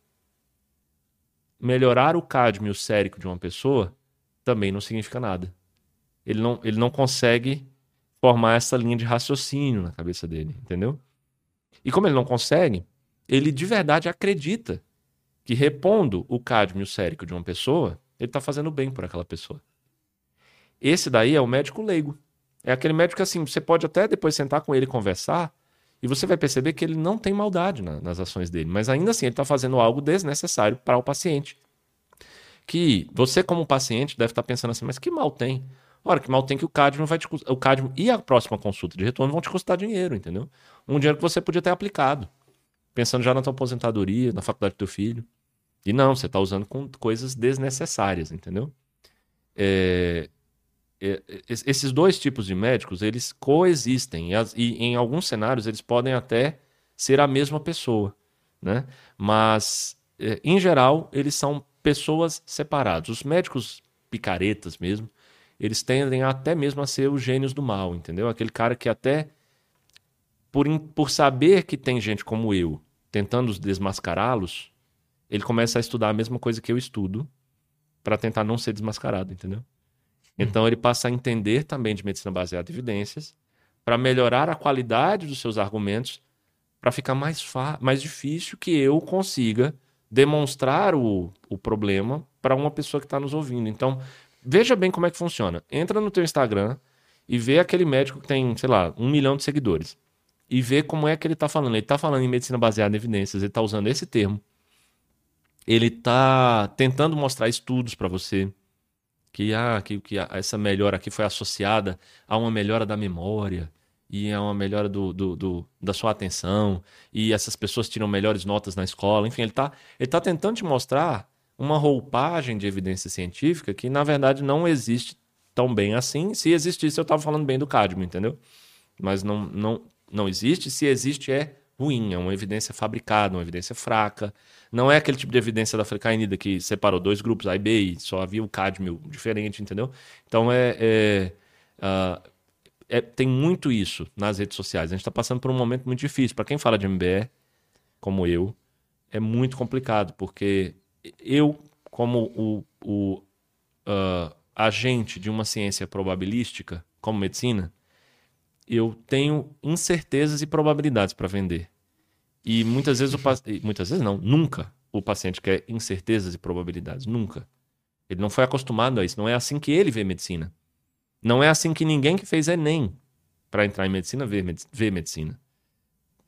melhorar o cádmio sérico de uma pessoa também não significa nada. Ele não, ele não consegue formar essa linha de raciocínio na cabeça dele, entendeu? E como ele não consegue, ele de verdade acredita que repondo o cádmio sérico de uma pessoa, ele está fazendo bem por aquela pessoa. Esse daí é o médico leigo. É aquele médico que, assim, você pode até depois sentar com ele e conversar, e você vai perceber que ele não tem maldade na, nas ações dele, mas ainda assim ele está fazendo algo desnecessário para o paciente. Que você, como paciente, deve estar tá pensando assim, mas que mal tem? Ora, que mal tem que o cádmio vai te o cádmio e a próxima consulta de retorno vão te custar dinheiro, entendeu? Um dinheiro que você podia ter aplicado, pensando já na tua aposentadoria, na faculdade do teu filho. E não, você está usando com coisas desnecessárias, entendeu? É, é, esses dois tipos de médicos, eles coexistem. E, as, e, em alguns cenários eles podem até ser a mesma pessoa, né? Mas, é, em geral, eles são pessoas separadas. Os médicos picaretas mesmo, eles tendem até mesmo a ser os gênios do mal, entendeu? Aquele cara que até, por, por saber que tem gente como eu tentando desmascará-los, ele começa a estudar a mesma coisa que eu estudo para tentar não ser desmascarado, entendeu? Hum. Então ele passa a entender também de medicina baseada em evidências para melhorar a qualidade dos seus argumentos para ficar mais, mais difícil que eu consiga demonstrar o, o problema para uma pessoa que está nos ouvindo. Então, veja bem como é que funciona. Entra no teu Instagram e vê aquele médico que tem, sei lá, um milhão de seguidores. E vê como é que ele está falando. Ele está falando em medicina baseada em evidências, ele está usando esse termo ele está tentando mostrar estudos para você que, ah, que, que essa melhora aqui foi associada a uma melhora da memória e a uma melhora do, do, do, da sua atenção e essas pessoas tiram melhores notas na escola. Enfim, ele está ele tá tentando te mostrar uma roupagem de evidência científica que, na verdade, não existe tão bem assim. Se existisse, eu estava falando bem do cádmio, entendeu? Mas não, não, não existe. Se existe, é ruim, é uma evidência fabricada, uma evidência fraca. Não é aquele tipo de evidência da flecainida que separou dois grupos, A e B, e só havia o cádmio diferente, entendeu? Então é, é, uh, é tem muito isso nas redes sociais. A gente está passando por um momento muito difícil. Para quem fala de MBE, como eu, é muito complicado, porque eu, como o, o uh, agente de uma ciência probabilística, como medicina, eu tenho incertezas e probabilidades para vender. E muitas vezes o paciente. Muitas vezes não, nunca o paciente quer incertezas e probabilidades. Nunca. Ele não foi acostumado a isso. Não é assim que ele vê medicina. Não é assim que ninguém que fez Enem para entrar em medicina vê, vê medicina.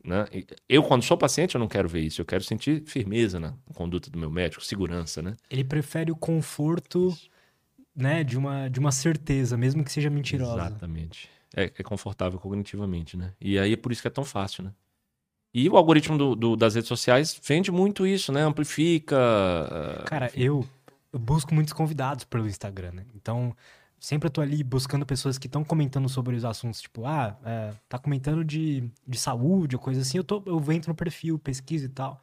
Né? Eu, quando sou paciente, eu não quero ver isso. Eu quero sentir firmeza na conduta do meu médico, segurança, né? Ele prefere o conforto né, de, uma, de uma certeza, mesmo que seja mentirosa. Exatamente. É, é, confortável cognitivamente, né? E aí é por isso que é tão fácil, né? E o algoritmo do, do, das redes sociais vende muito isso, né? Amplifica. Ah, Cara, eu, eu busco muitos convidados pelo Instagram, né? Então, sempre eu tô ali buscando pessoas que estão comentando sobre os assuntos, tipo, ah, é, tá comentando de, de saúde ou coisa assim, eu, tô, eu entro no perfil, pesquiso e tal.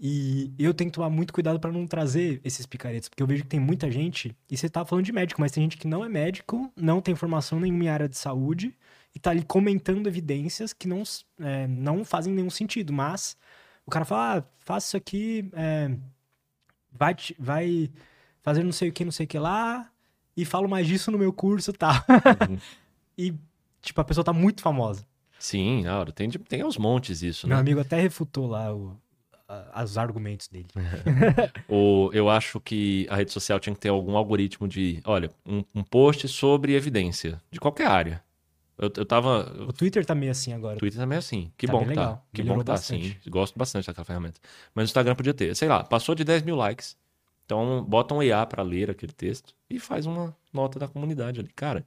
E eu tenho que tomar muito cuidado para não trazer esses picaretes, porque eu vejo que tem muita gente, e você tá falando de médico, mas tem gente que não é médico, não tem formação nenhuma em área de saúde, e tá ali comentando evidências que não, é, não fazem nenhum sentido, mas o cara fala, ah, faça isso aqui, é, vai, vai fazer não sei o que, não sei o que lá, e falo mais disso no meu curso tal. Uhum. e, tipo, a pessoa tá muito famosa. Sim, Auro, tem, tem aos montes isso, Meu né? amigo até refutou lá o, os argumentos dele. o, eu acho que a rede social tinha que ter algum algoritmo de, olha, um, um post sobre evidência, de qualquer área. Eu, eu tava. O Twitter tá meio assim agora. O Twitter tá meio assim. Que tá bom que tá. Que Melhorou bom que tá, bastante. sim. Gosto bastante daquela ferramenta. Mas o Instagram podia ter. Sei lá, passou de 10 mil likes. Então, bota um IA para ler aquele texto e faz uma nota da comunidade ali. Cara,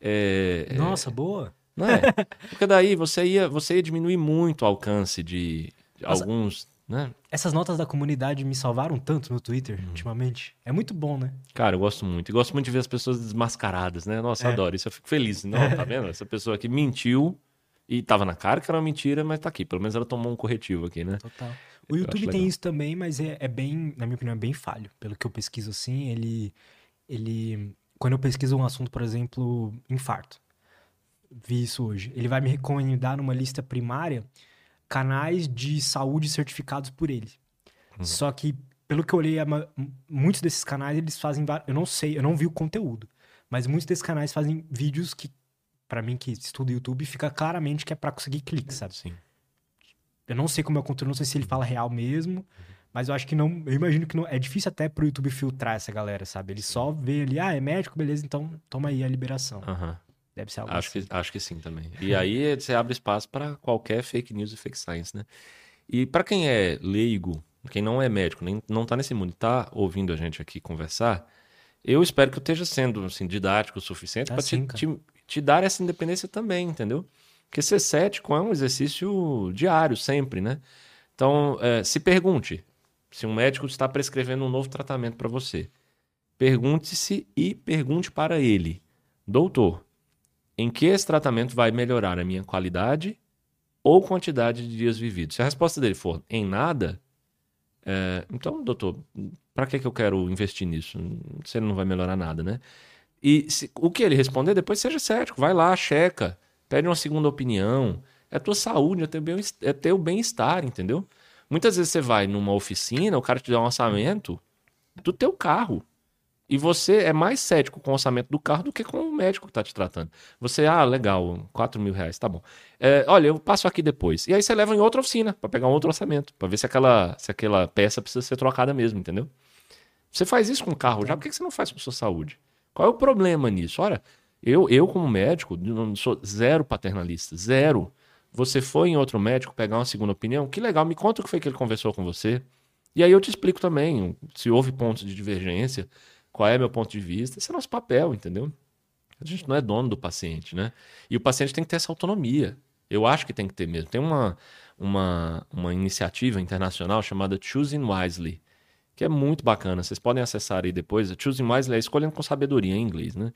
é, é Nossa, é... boa. Não é? Porque daí você ia, você ia diminuir muito o alcance de, de alguns. Né? Essas notas da comunidade me salvaram tanto no Twitter hum. ultimamente. É muito bom, né? Cara, eu gosto muito. E gosto muito de ver as pessoas desmascaradas, né? Nossa, é. adoro. Isso eu fico feliz. Não, tá vendo? Essa pessoa aqui mentiu e tava na cara que era uma mentira, mas tá aqui. Pelo menos ela tomou um corretivo aqui, né? Total. O YouTube tem isso também, mas é, é, bem, na minha opinião, é bem falho. Pelo que eu pesquiso assim, ele. ele quando eu pesquiso um assunto, por exemplo, infarto, vi isso hoje, ele vai me recomendar numa lista primária canais de saúde certificados por ele. Uhum. Só que, pelo que eu olhei, muitos desses canais, eles fazem. Eu não sei, eu não vi o conteúdo, mas muitos desses canais fazem vídeos que, para mim que estudo YouTube, fica claramente que é para conseguir cliques, sabe? Sim. Eu não sei como é o conteúdo, não sei se ele fala real mesmo. Mas eu acho que não. Eu imagino que não. É difícil até pro YouTube filtrar essa galera, sabe? Ele só vê ali, ah, é médico, beleza, então toma aí a liberação. Uhum. Deve ser algo acho assim. Que, acho que sim também. E aí você abre espaço para qualquer fake news e fake science, né? E para quem é leigo, quem não é médico, nem não tá nesse mundo, tá ouvindo a gente aqui conversar, eu espero que eu esteja sendo assim, didático o suficiente tá para te, te, te dar essa independência também, entendeu? Porque ser cético é um exercício diário, sempre, né? Então, é, se pergunte se um médico está prescrevendo um novo tratamento para você. Pergunte-se e pergunte para ele: Doutor, em que esse tratamento vai melhorar a minha qualidade ou quantidade de dias vividos? Se a resposta dele for em nada, é, então, doutor, para que, que eu quero investir nisso? Você não vai melhorar nada, né? E se, o que ele responder, depois seja cético, vai lá, checa pede uma segunda opinião. É tua saúde, é teu bem-estar, entendeu? Muitas vezes você vai numa oficina, o cara te dá um orçamento do teu carro. E você é mais cético com o orçamento do carro do que com o médico que está te tratando. Você, ah, legal, 4 mil reais, tá bom. É, olha, eu passo aqui depois. E aí você leva em outra oficina para pegar um outro orçamento, para ver se aquela, se aquela peça precisa ser trocada mesmo, entendeu? Você faz isso com o carro já, por que você não faz com a sua saúde? Qual é o problema nisso? Olha, eu, eu como médico, não sou zero paternalista, zero. Você foi em outro médico pegar uma segunda opinião? Que legal, me conta o que foi que ele conversou com você. E aí eu te explico também se houve pontos de divergência, qual é meu ponto de vista. Esse é nosso papel, entendeu? A gente não é dono do paciente, né? E o paciente tem que ter essa autonomia. Eu acho que tem que ter mesmo. Tem uma, uma, uma iniciativa internacional chamada Choosing Wisely, que é muito bacana. Vocês podem acessar aí depois. Choosing Wisely é escolhendo com sabedoria em inglês, né?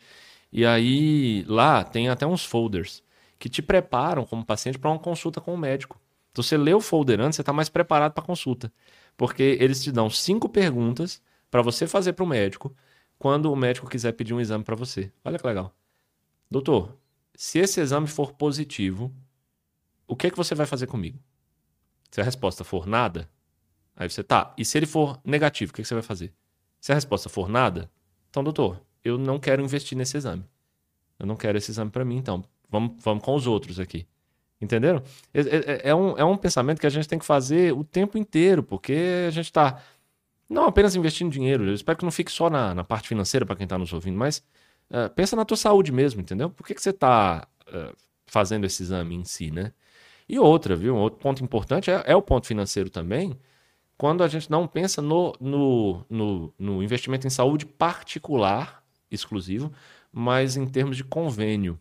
E aí lá tem até uns folders que te preparam como paciente para uma consulta com o médico. Então você lê o folder antes, você está mais preparado para a consulta. Porque eles te dão cinco perguntas para você fazer para o médico quando o médico quiser pedir um exame para você. Olha que legal. Doutor, se esse exame for positivo, o que é que você vai fazer comigo? Se a resposta for nada, Aí você tá. E se ele for negativo, o que, que você vai fazer? Se a resposta for nada, então, doutor, eu não quero investir nesse exame. Eu não quero esse exame para mim, então. Vamos, vamos com os outros aqui. Entenderam? É, é, é, um, é um pensamento que a gente tem que fazer o tempo inteiro, porque a gente está não apenas investindo dinheiro. Eu espero que não fique só na, na parte financeira para quem está nos ouvindo, mas uh, pensa na tua saúde mesmo, entendeu? Por que, que você está uh, fazendo esse exame em si, né? E outra, viu? Um outro ponto importante é, é, o ponto financeiro também, quando a gente não pensa no, no, no, no investimento em saúde particular, exclusivo, mas em termos de convênio.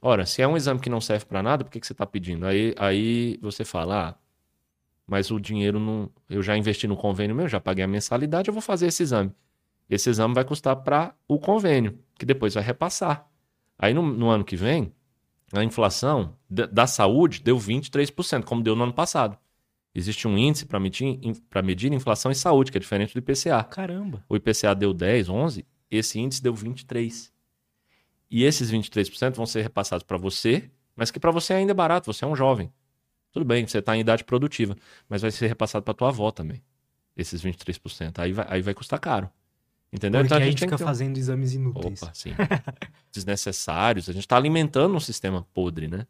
Ora, se é um exame que não serve para nada, por que, que você está pedindo? Aí, aí você fala, ah, mas o dinheiro não. Eu já investi no convênio meu, já paguei a mensalidade, eu vou fazer esse exame. Esse exame vai custar para o convênio, que depois vai repassar. Aí no, no ano que vem, a inflação da saúde deu 23%, como deu no ano passado. Existe um índice para medir, medir inflação em saúde, que é diferente do IPCA. Caramba. O IPCA deu 10, 11, esse índice deu 23. E esses 23% vão ser repassados para você, mas que para você ainda é barato, você é um jovem. Tudo bem, você está em idade produtiva, mas vai ser repassado para tua avó também. Esses 23%. Aí vai, aí vai custar caro. Entendeu? Porque então a gente, a gente fica fazendo exames inúteis. Opa, sim. Desnecessários. A gente está alimentando um sistema podre, né?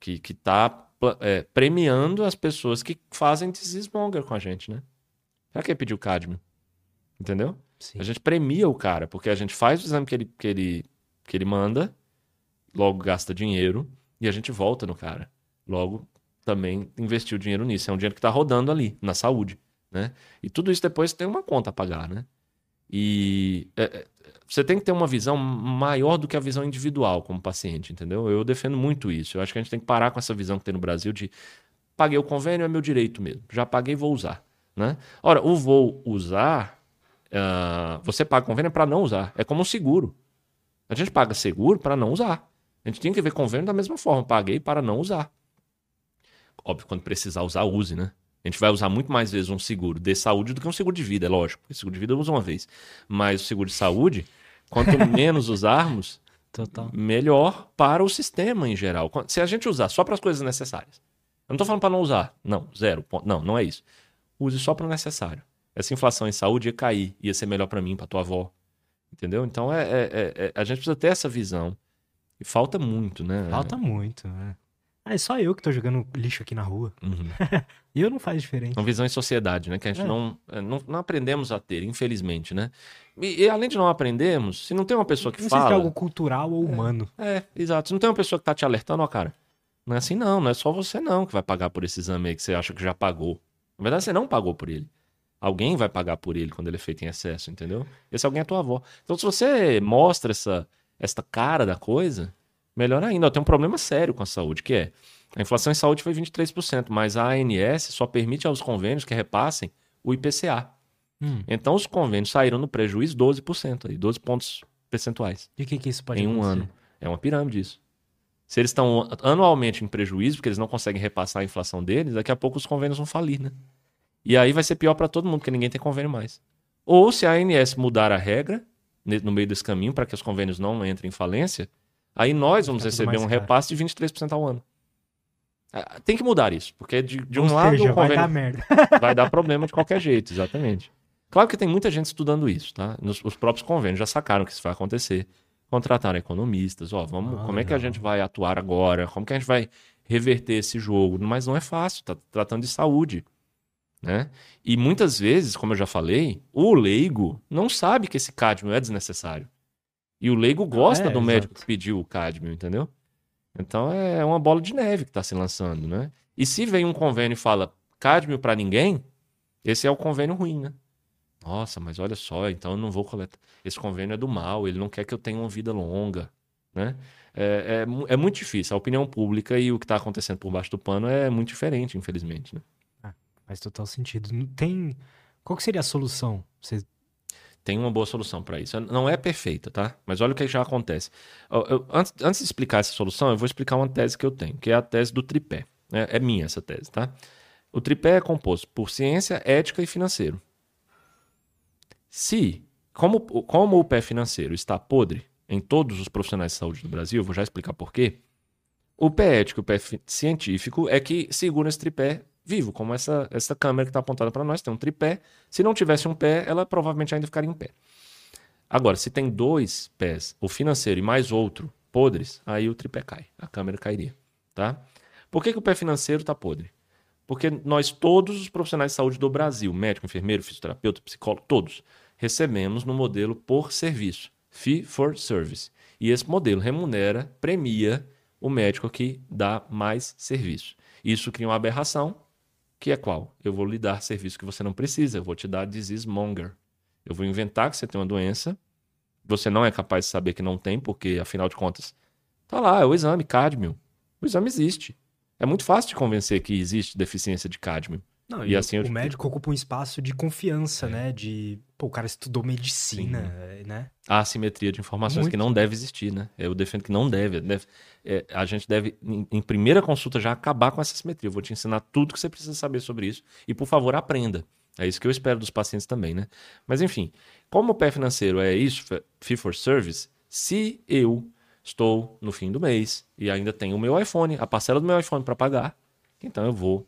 Que, que tá é, premiando as pessoas que fazem desesmonger com a gente, né? Pra que pedir o cádmio? Entendeu? Sim. A gente premia o cara, porque a gente faz o exame que ele, que ele que ele manda, logo gasta dinheiro e a gente volta no cara. Logo também investiu dinheiro nisso. É um dinheiro que está rodando ali, na saúde. Né? E tudo isso depois tem uma conta a pagar. Né? E é, é, você tem que ter uma visão maior do que a visão individual como paciente, entendeu? Eu defendo muito isso. Eu acho que a gente tem que parar com essa visão que tem no Brasil de paguei o convênio, é meu direito mesmo. Já paguei, vou usar. Né? Ora, o vou usar, uh, você paga convênio para não usar. É como um seguro. A gente paga seguro para não usar. A gente tem que ver convênio da mesma forma. Paguei para não usar. Óbvio, quando precisar usar, use, né? A gente vai usar muito mais vezes um seguro de saúde do que um seguro de vida, é lógico. O seguro de vida eu uso uma vez. Mas o seguro de saúde, quanto menos usarmos, Total. melhor para o sistema em geral. Se a gente usar só para as coisas necessárias. Eu não estou falando para não usar. Não, zero. Não, não é isso. Use só para o necessário. Essa inflação em saúde ia cair, ia ser melhor para mim, para tua avó, Entendeu? Então é, é, é, é, a gente precisa ter essa visão. E falta muito, né? Falta muito, né? Ah, é só eu que tô jogando lixo aqui na rua. Uhum. e eu não faz diferença. Uma visão em sociedade, né? Que a gente é. não, é, não, não, aprendemos a ter, infelizmente, né? E, e, além de não aprendermos, se não tem uma pessoa que não fala... Não sei se é algo cultural ou humano. É, exato. Se não tem uma pessoa que tá te alertando, ó, cara, não é assim não, não é só você não que vai pagar por esse exame aí que você acha que já pagou. Na verdade, você não pagou por ele. Alguém vai pagar por ele quando ele é feito em excesso, entendeu? Esse alguém é tua avó. Então, se você mostra essa, essa cara da coisa, melhor ainda. Tem um problema sério com a saúde, que é a inflação em saúde foi 23%, mas a ANS só permite aos convênios que repassem o IPCA. Hum. Então, os convênios saíram no prejuízo 12%, aí, 12 pontos percentuais. E o que, que isso pode Em um ano. É uma pirâmide isso. Se eles estão anualmente em prejuízo, porque eles não conseguem repassar a inflação deles, daqui a pouco os convênios vão falir, né? E aí vai ser pior para todo mundo, porque ninguém tem convênio mais. Ou se a ANS mudar a regra no meio desse caminho para que os convênios não entrem em falência, aí nós vamos receber um repasse de 23% ao ano. Ah, tem que mudar isso, porque de, de um lado seja, o convênio vai dar, merda. vai dar problema de qualquer jeito, exatamente. Claro que tem muita gente estudando isso, tá? Nos, os próprios convênios já sacaram que isso vai acontecer. Contrataram economistas, ó, vamos, ah, como é que a gente vai atuar agora? Como que a gente vai reverter esse jogo? Mas não é fácil, tá tratando de saúde. Né? E muitas vezes, como eu já falei, o leigo não sabe que esse cádmio é desnecessário. E o leigo gosta é, do médico que pediu o cádmio, entendeu? Então é uma bola de neve que está se lançando, né? E se vem um convênio e fala cádmio para ninguém, esse é o convênio ruim, né? Nossa, mas olha só, então eu não vou coletar. Esse convênio é do mal, ele não quer que eu tenha uma vida longa, né? É, é, é muito difícil. A opinião pública e o que está acontecendo por baixo do pano é muito diferente, infelizmente, né? Faz total sentido. Tem. Qual que seria a solução? Você... Tem uma boa solução para isso. Não é perfeita, tá? Mas olha o que já acontece. Eu, eu, antes, antes de explicar essa solução, eu vou explicar uma tese que eu tenho, que é a tese do tripé. É, é minha essa tese, tá? O tripé é composto por ciência, ética e financeiro. Se, como, como o pé financeiro está podre em todos os profissionais de saúde do Brasil, eu vou já explicar por quê. O pé ético e o pé científico é que segura esse tripé vivo, como essa, essa câmera que está apontada para nós, tem um tripé. Se não tivesse um pé, ela provavelmente ainda ficaria em pé. Agora, se tem dois pés, o financeiro e mais outro podres, aí o tripé cai, a câmera cairia, tá? Por que, que o pé financeiro está podre? Porque nós, todos os profissionais de saúde do Brasil, médico, enfermeiro, fisioterapeuta, psicólogo, todos, recebemos no modelo por serviço, fee for service. E esse modelo remunera, premia o médico que dá mais serviço. Isso cria uma aberração, que é qual? Eu vou lhe dar serviço que você não precisa, eu vou te dar disease monger. Eu vou inventar que você tem uma doença, você não é capaz de saber que não tem, porque afinal de contas, tá lá, é o exame cádmio. O exame existe. É muito fácil de convencer que existe deficiência de cádmio. Não, e, e assim, o médico ocupa um espaço de confiança, é. né? De, pô, o cara estudou medicina, Sim. né? A assimetria de informações Muito. que não deve existir, né? Eu defendo que não deve. deve é, a gente deve, em, em, primeira consulta, já acabar com essa assimetria. Eu vou te ensinar tudo que você precisa saber sobre isso. E, por favor, aprenda. É isso que eu espero dos pacientes também, né? Mas, enfim, como o pé financeiro é isso, fee for service, se eu estou no fim do mês e ainda tenho o meu iPhone, a parcela do meu iPhone para pagar, então eu vou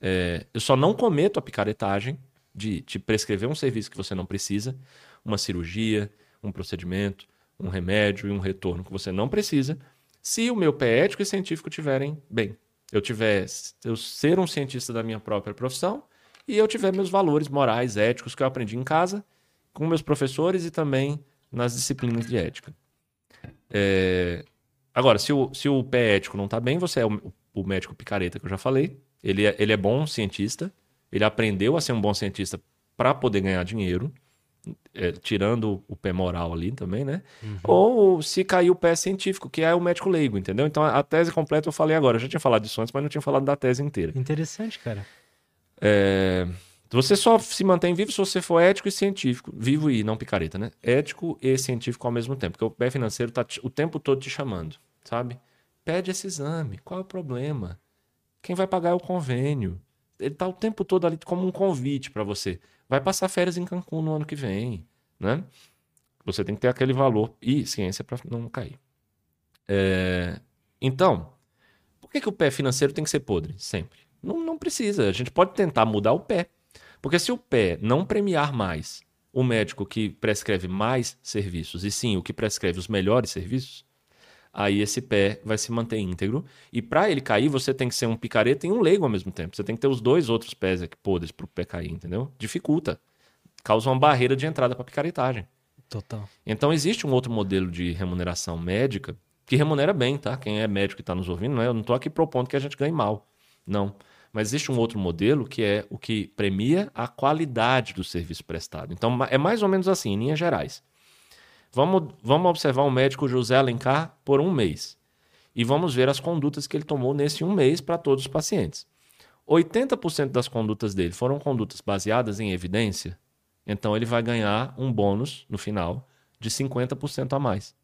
é, eu só não cometo a picaretagem de te prescrever um serviço que você não precisa, uma cirurgia, um procedimento, um remédio e um retorno que você não precisa, se o meu pé ético e científico tiverem bem. Eu tiver eu ser um cientista da minha própria profissão e eu tiver meus valores morais, éticos que eu aprendi em casa, com meus professores e também nas disciplinas de ética. É... Agora, se o, se o pé ético não está bem, você é o, o médico picareta que eu já falei, ele é, ele é bom cientista, ele aprendeu a ser um bom cientista para poder ganhar dinheiro, é, tirando o pé moral ali também, né? Uhum. Ou se cair o pé científico, que é o médico leigo, entendeu? Então a, tese completa eu falei agora. Eu já tinha falado disso antes, mas não tinha falado da tese inteira. Interessante, cara. É, você só se mantém vivo se você for ético e científico. Vivo e não picareta, né? Ético e científico ao mesmo tempo. Porque o pé financeiro tá o tempo todo te chamando, sabe? Pede esse exame. Qual é o problema? Quem vai pagar é o convênio. Ele está o tempo todo ali como um convite para você. Vai passar férias em Cancún no ano que vem, né? Você tem que ter aquele valor e ciência para não cair. É... Então, por que, que o pé financeiro tem que ser podre? Sempre. Não, não precisa. A gente pode tentar mudar o pé. Porque se o pé não premiar mais o médico que prescreve mais serviços, e sim o que prescreve os melhores serviços, aí esse pé vai se manter íntegro. E para ele cair, você tem que ser um picareta e um leigo ao mesmo tempo. Você tem que ter os dois outros pés aqui podres para o pé cair, entendeu? Dificulta. Causa uma barreira de entrada para picaretagem. Total. Então existe um outro modelo de remuneração médica que remunera bem, tá? Quem é médico e está nos ouvindo, não é? eu não estou aqui propondo que a gente ganhe mal. Não. Mas existe um outro modelo que é o que premia a qualidade do serviço prestado. Então é mais ou menos assim, em linhas gerais. Vamos, vamos observar o médico José Alencar por um mês. E vamos ver as condutas que ele tomou nesse um mês para todos os pacientes. 80% das condutas dele foram condutas baseadas em evidência, então ele vai ganhar um bônus no final de 50% a mais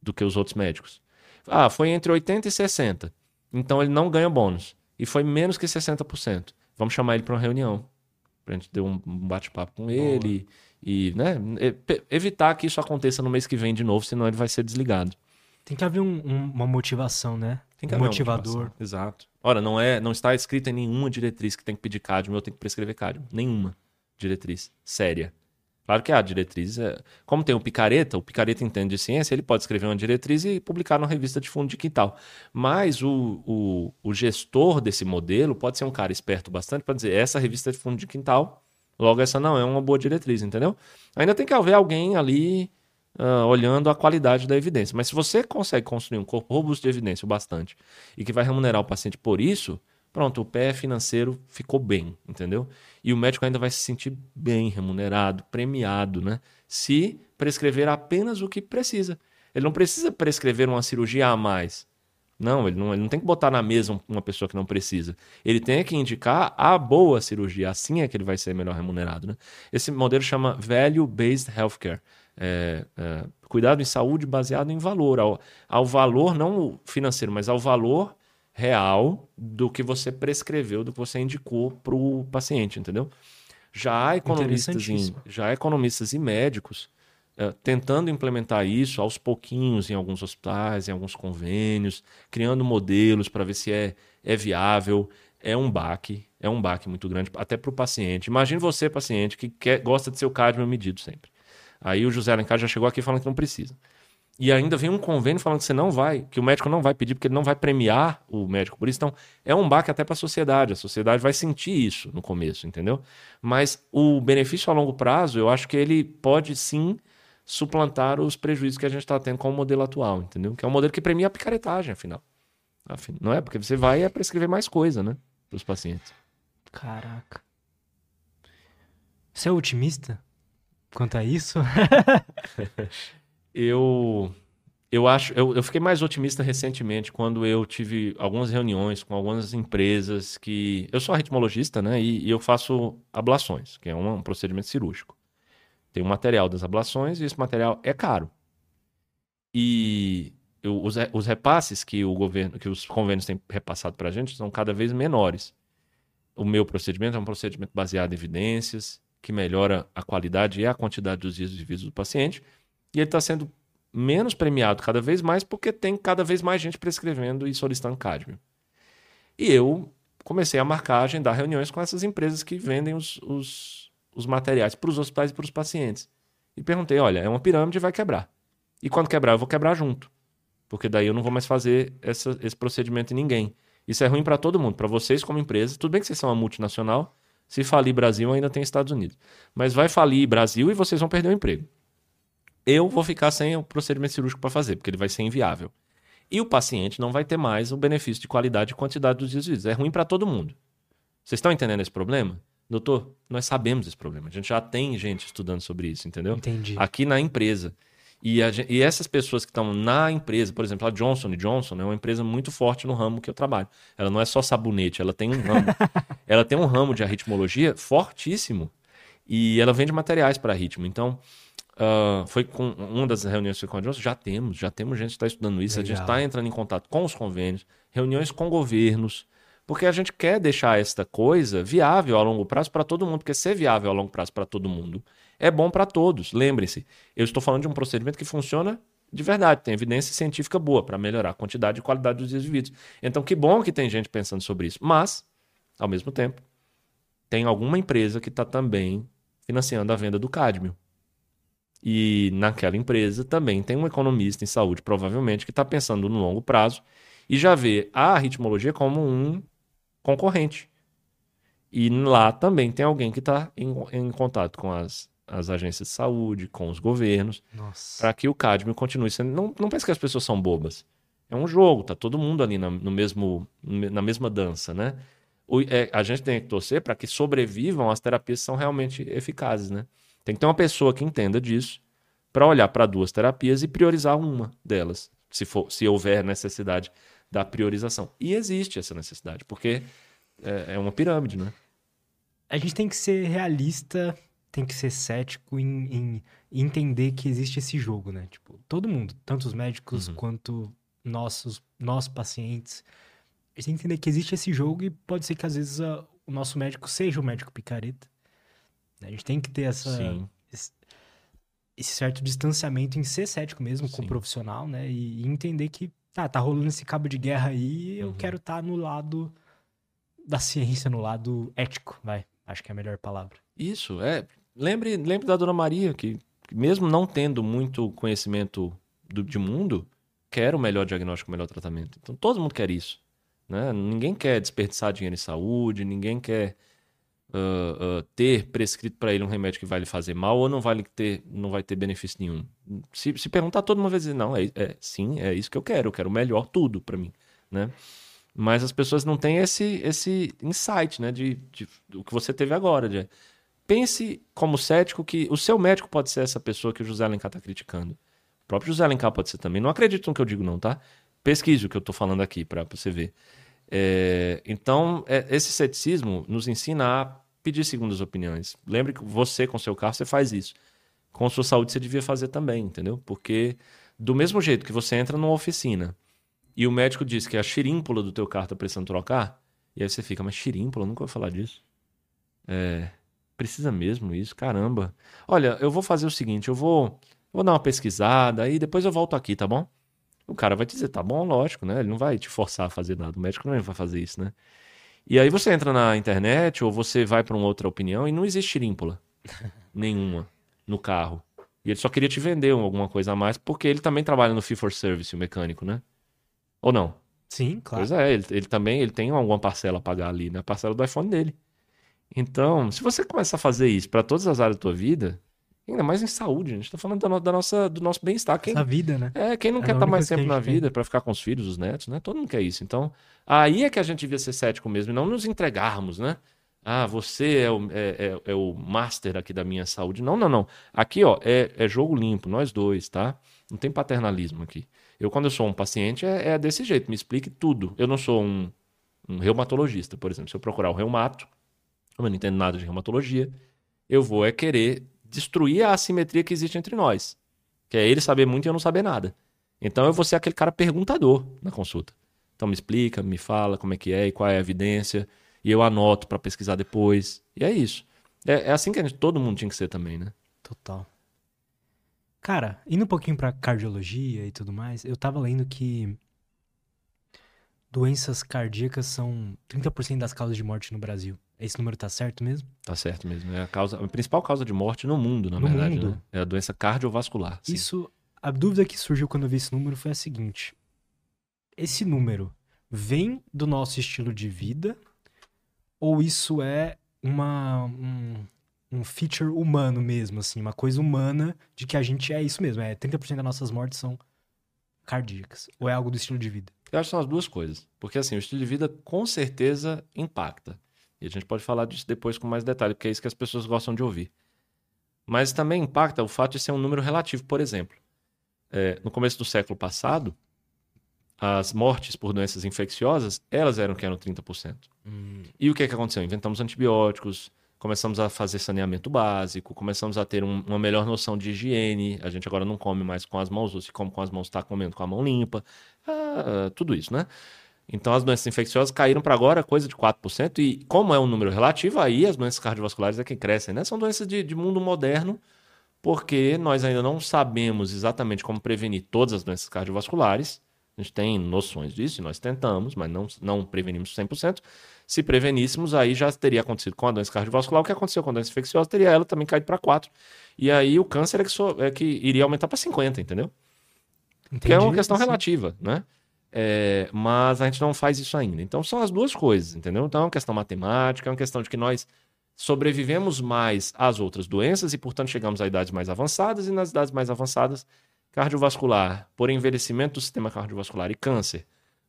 do que os outros médicos. Ah, foi entre 80 e 60. Então ele não ganha bônus. E foi menos que 60%. Vamos chamar ele para uma reunião. Para a gente ter um bate-papo com ele e né, evitar que isso aconteça no mês que vem de novo, senão ele vai ser desligado. Tem que haver um, um, uma motivação, né? Tem que um haver motivador. Exato. Ora, não é, não está escrita em nenhuma diretriz que tem que pedir cádmio ou tem que prescrever cádmio. Nenhuma diretriz séria. Claro que a diretriz é... Como tem o picareta, o picareta entende de ciência, ele pode escrever uma diretriz e publicar numa revista de fundo de quintal. Mas o, o, o gestor desse modelo pode ser um cara esperto bastante para dizer: essa revista de fundo de quintal Logo, essa não é uma boa diretriz, entendeu? Ainda tem que haver alguém ali uh, olhando a qualidade da evidência. Mas se você consegue construir um corpo robusto de evidência o bastante e que vai remunerar o paciente por isso, pronto, o pé financeiro ficou bem, entendeu? E o médico ainda vai se sentir bem remunerado, premiado, né? Se prescrever apenas o que precisa. Ele não precisa prescrever uma cirurgia a mais. Não ele, não, ele não tem que botar na mesa uma pessoa que não precisa. Ele tem que indicar a boa cirurgia. Assim é que ele vai ser melhor remunerado. Né? Esse modelo chama Value-Based Healthcare. É, é, cuidado em saúde baseado em valor. Ao, ao valor, não financeiro, mas ao valor real do que você prescreveu, do que você indicou para o paciente, entendeu? Já há economistas, em, já há economistas e médicos eh, tentando implementar isso aos pouquinhos em alguns hospitais, em alguns convênios, criando modelos para ver se é, é viável, é um baque, é um baque muito grande, até para o paciente. Imagine você, paciente, que quer, gosta de seu cádmio medido sempre. Aí o José Alencar já chegou aqui falando que não precisa. E ainda vem um convênio falando que você não vai, que o médico não vai pedir, porque ele não vai premiar o médico por isso. Então, é um baque até para a sociedade. A sociedade vai sentir isso no começo, entendeu? Mas o benefício a longo prazo, eu acho que ele pode sim suplantar os prejuízos que a gente está tendo com o modelo atual, entendeu? Que é um modelo que premia a picaretagem, afinal. Não é? Porque você vai é prescrever mais coisa, né? Para os pacientes. Caraca. Você é otimista quanto a isso? eu eu acho eu, eu fiquei mais otimista recentemente quando eu tive algumas reuniões com algumas empresas que eu sou arritmologista né e, e eu faço ablações que é um, um, procedimento cirúrgico tem um material das ablações e esse material é caro e eu, os, os repasses que o governo que os convênios têm repassado para a gente são cada vez menores o meu procedimento é um procedimento baseado em evidências que melhora a qualidade e a quantidade dos dias de do paciente e ele está sendo menos premiado cada vez mais porque tem cada vez mais gente prescrevendo e solicitando cádmio. E eu comecei a marcar, agendar reuniões com essas empresas que vendem os, os, os materiais para os hospitais e para os pacientes. E perguntei: olha, é uma pirâmide vai quebrar. E quando quebrar, eu vou quebrar junto. Porque daí eu não vou mais fazer essa, esse procedimento em ninguém. Isso é ruim para todo mundo, para vocês como empresa. Tudo bem que vocês são uma multinacional. Se falir Brasil, ainda tem Estados Unidos. Mas vai falir Brasil e vocês vão perder o emprego eu vou ficar sem o procedimento cirúrgico para fazer, porque ele vai ser inviável. E o paciente não vai ter mais o benefício de qualidade e quantidade dos desvios. É ruim para todo mundo. Vocês estão entendendo esse problema? Doutor, nós sabemos esse problema. A gente já tem gente estudando sobre isso, entendeu? Entendi. Aqui na empresa. E, a, e essas pessoas que estão na empresa, por exemplo, a Johnson Johnson é uma empresa muito forte no ramo que eu trabalho. Ela não é só sabonete, ela tem um ramo. ela tem um ramo de arritmologia fortíssimo. E ela vende materiais para ritmo. Então, Uh, foi com uma das reuniões foi com a Johnson, já temos, já temos gente que está estudando isso, Legal. a gente está entrando em contato com os convênios, reuniões com governos, porque a gente quer deixar esta coisa viável a longo prazo para todo mundo, porque ser viável a longo prazo para todo mundo é bom para todos. Lembrem-se, eu estou falando de um procedimento que funciona de verdade, tem evidência científica boa para melhorar a quantidade e qualidade dos indivíduos. Então, que bom que tem gente pensando sobre isso, mas, ao mesmo tempo, tem alguma empresa que está também financiando a venda do cádmio. E naquela empresa também tem um economista em saúde, provavelmente, que está pensando no longo prazo e já vê a ritmologia como um concorrente. E lá também tem alguém que está em, em, contato com as, as agências de saúde, com os governos, para que o cádmio continue sendo. Não, não pense que as pessoas são bobas. É um jogo, tá todo mundo ali na, no mesmo, na mesma dança, né? O, é, a gente tem que torcer para que sobrevivam as terapias que são realmente eficazes, né? Tem que ter uma pessoa que entenda disso para olhar para duas terapias e priorizar uma delas, se, for, se houver necessidade da priorização. E existe essa necessidade, porque é, é uma pirâmide, né? A gente tem que ser realista, tem que ser cético em, em entender que existe esse jogo, né? Tipo, todo mundo, tanto os médicos uhum. quanto nossos, nós pacientes, a gente tem que entender que existe esse jogo e pode ser que às vezes a, o nosso médico seja o médico picareta. A gente tem que ter essa, esse, esse, certo distanciamento em ser cético mesmo Sim. com o profissional, né? E, e, entender que tá, tá rolando esse cabo de guerra aí, eu uhum. quero estar tá no lado da ciência, no lado ético, vai. Acho que é a melhor palavra. Isso, é. Lembre, lembre da Dona Maria, que mesmo não tendo muito conhecimento do, de mundo, quer o melhor diagnóstico, o melhor tratamento. Então todo mundo quer isso. Né? Ninguém quer desperdiçar dinheiro em saúde, ninguém quer uh, uh, ter prescrito para ele um remédio que vai lhe fazer mal ou não vai ter, não vai ter benefício nenhum. Se, se perguntar toda uma vez, não, é, é sim, é isso que eu quero, eu quero melhor tudo para mim, né? Mas as pessoas não têm esse, esse insight, né, de, de o que você teve agora, de, pense como cético que o seu médico pode ser essa pessoa que o José Alencar está criticando. O próprio José Alencar pode ser também. Não acredito no que eu digo, não, tá? Pesquise o que eu estou falando aqui para você ver. É, então, é, esse ceticismo nos ensina a pedir segundas opiniões. Lembre que você, com seu carro, você faz isso. Com sua saúde, você devia fazer também, entendeu? Porque, do mesmo jeito que você entra numa oficina e o médico diz que a xirímpola do teu carro está precisando trocar, e aí você fica, mas xirímpola? Nunca vou falar disso. É, precisa mesmo isso? Caramba. Olha, eu vou fazer o seguinte, eu vou, vou dar uma pesquisada e depois eu volto aqui, tá bom? O cara vai dizer, tá bom, lógico, né? Ele não vai te forçar a fazer nada. O médico não vai fazer isso, né? E aí você entra na internet ou você vai para uma outra opinião e não existe rímpola nenhuma no carro. E ele só queria te vender alguma coisa a mais, porque ele também trabalha no fee for service, o mecânico, né? Ou não? Sim, claro. Pois é, ele, ele também ele tem alguma parcela a pagar ali, né? A parcela do iPhone dele. Então, se você começar a fazer isso para todas as áreas da tua vida, ainda mais em saúde, a gente tá falando da, no- da nossa, do nosso bem-estar. Quem, Essa vida, né? é, quem não É quer estar única mais tempo na vida para ficar com os filhos, os netos, né? Todo mundo quer isso. Então, aí é que a gente devia ser cético mesmo e não nos entregarmos, né? Ah, você é o, é, é- é o master aqui da minha saúde. Não, não, não. Aqui, ó, é, é jogo limpo, nós dois, tá? Não tem paternalismo aqui. Eu, quando eu sou um paciente, é, é desse jeito, me explique tudo. Eu não sou um, um reumatologista, por exemplo. Se eu procurar o reumato, eu não entendo nada de reumatologia, eu vou é querer destruir a assimetria que existe entre nós. Que é ele saber muito e eu não saber nada. Então eu vou ser aquele cara perguntador na consulta. Então me explica, me fala como é que é e qual é a evidência. E eu anoto para pesquisar depois. E é isso. É, é assim que gente, todo mundo tinha que ser também, né? Total. Cara, indo um pouquinho pra cardiologia e tudo mais, eu tava lendo que doenças cardíacas são 30% das causas de morte no Brasil. Esse número tá certo mesmo? Tá certo mesmo. É a, causa, a principal causa de morte no mundo, na No verdade. mundo? né? É a doença cardiovascular. sim. Isso, a dúvida que surgiu quando eu vi esse número foi a seguinte: esse número vem do nosso estilo de vida ou isso é uma um, um feature humano mesmo, assim, uma coisa humana de que a gente é isso mesmo, é 30% das nossas mortes são cardíacas ou é algo do estilo de vida? Eu acho que são as duas coisas. Porque assim, o estilo de vida com certeza impacta. E a gente pode falar disso depois com mais detalhe, porque é isso que as pessoas gostam de ouvir. Mas também impacta o fato de ser um número relativo. Por exemplo, é, no começo do século passado, as mortes por doenças infecciosas, elas eram que eram 30%. E o que, é que aconteceu? Inventamos antibióticos, começamos a fazer saneamento básico, começamos a ter um- uma melhor noção de higiene. A gente agora não come mais com as mãos, ou se come com as mãos, está comendo com a mão limpa. Ah, tudo isso, né? Então as doenças infecciosas caíram para agora coisa de 4%, e como é um número relativo, aí as doenças cardiovasculares é que crescem, né? São doenças de, de mundo moderno, porque nós ainda não sabemos exatamente como prevenir todas as doenças cardiovasculares. A gente tem noções disso, e nós tentamos, mas não, não prevenimos 100%. Se preveníssemos, aí já teria acontecido com a doença cardiovascular. O que aconteceu com a doença infecciosa teria ela também caído para 4%. E aí o câncer é que, so- é que iria aumentar para 50%, entendeu? Que é uma Entendi, questão sim. relativa, né? É, mas a gente não faz isso ainda. Então são as duas coisas, entendeu? Então é uma questão matemática, é uma questão de que nós sobrevivemos mais às outras doenças e, portanto, chegamos a idades mais avançadas, e nas idades mais avançadas, cardiovascular, por envelhecimento do sistema cardiovascular e câncer,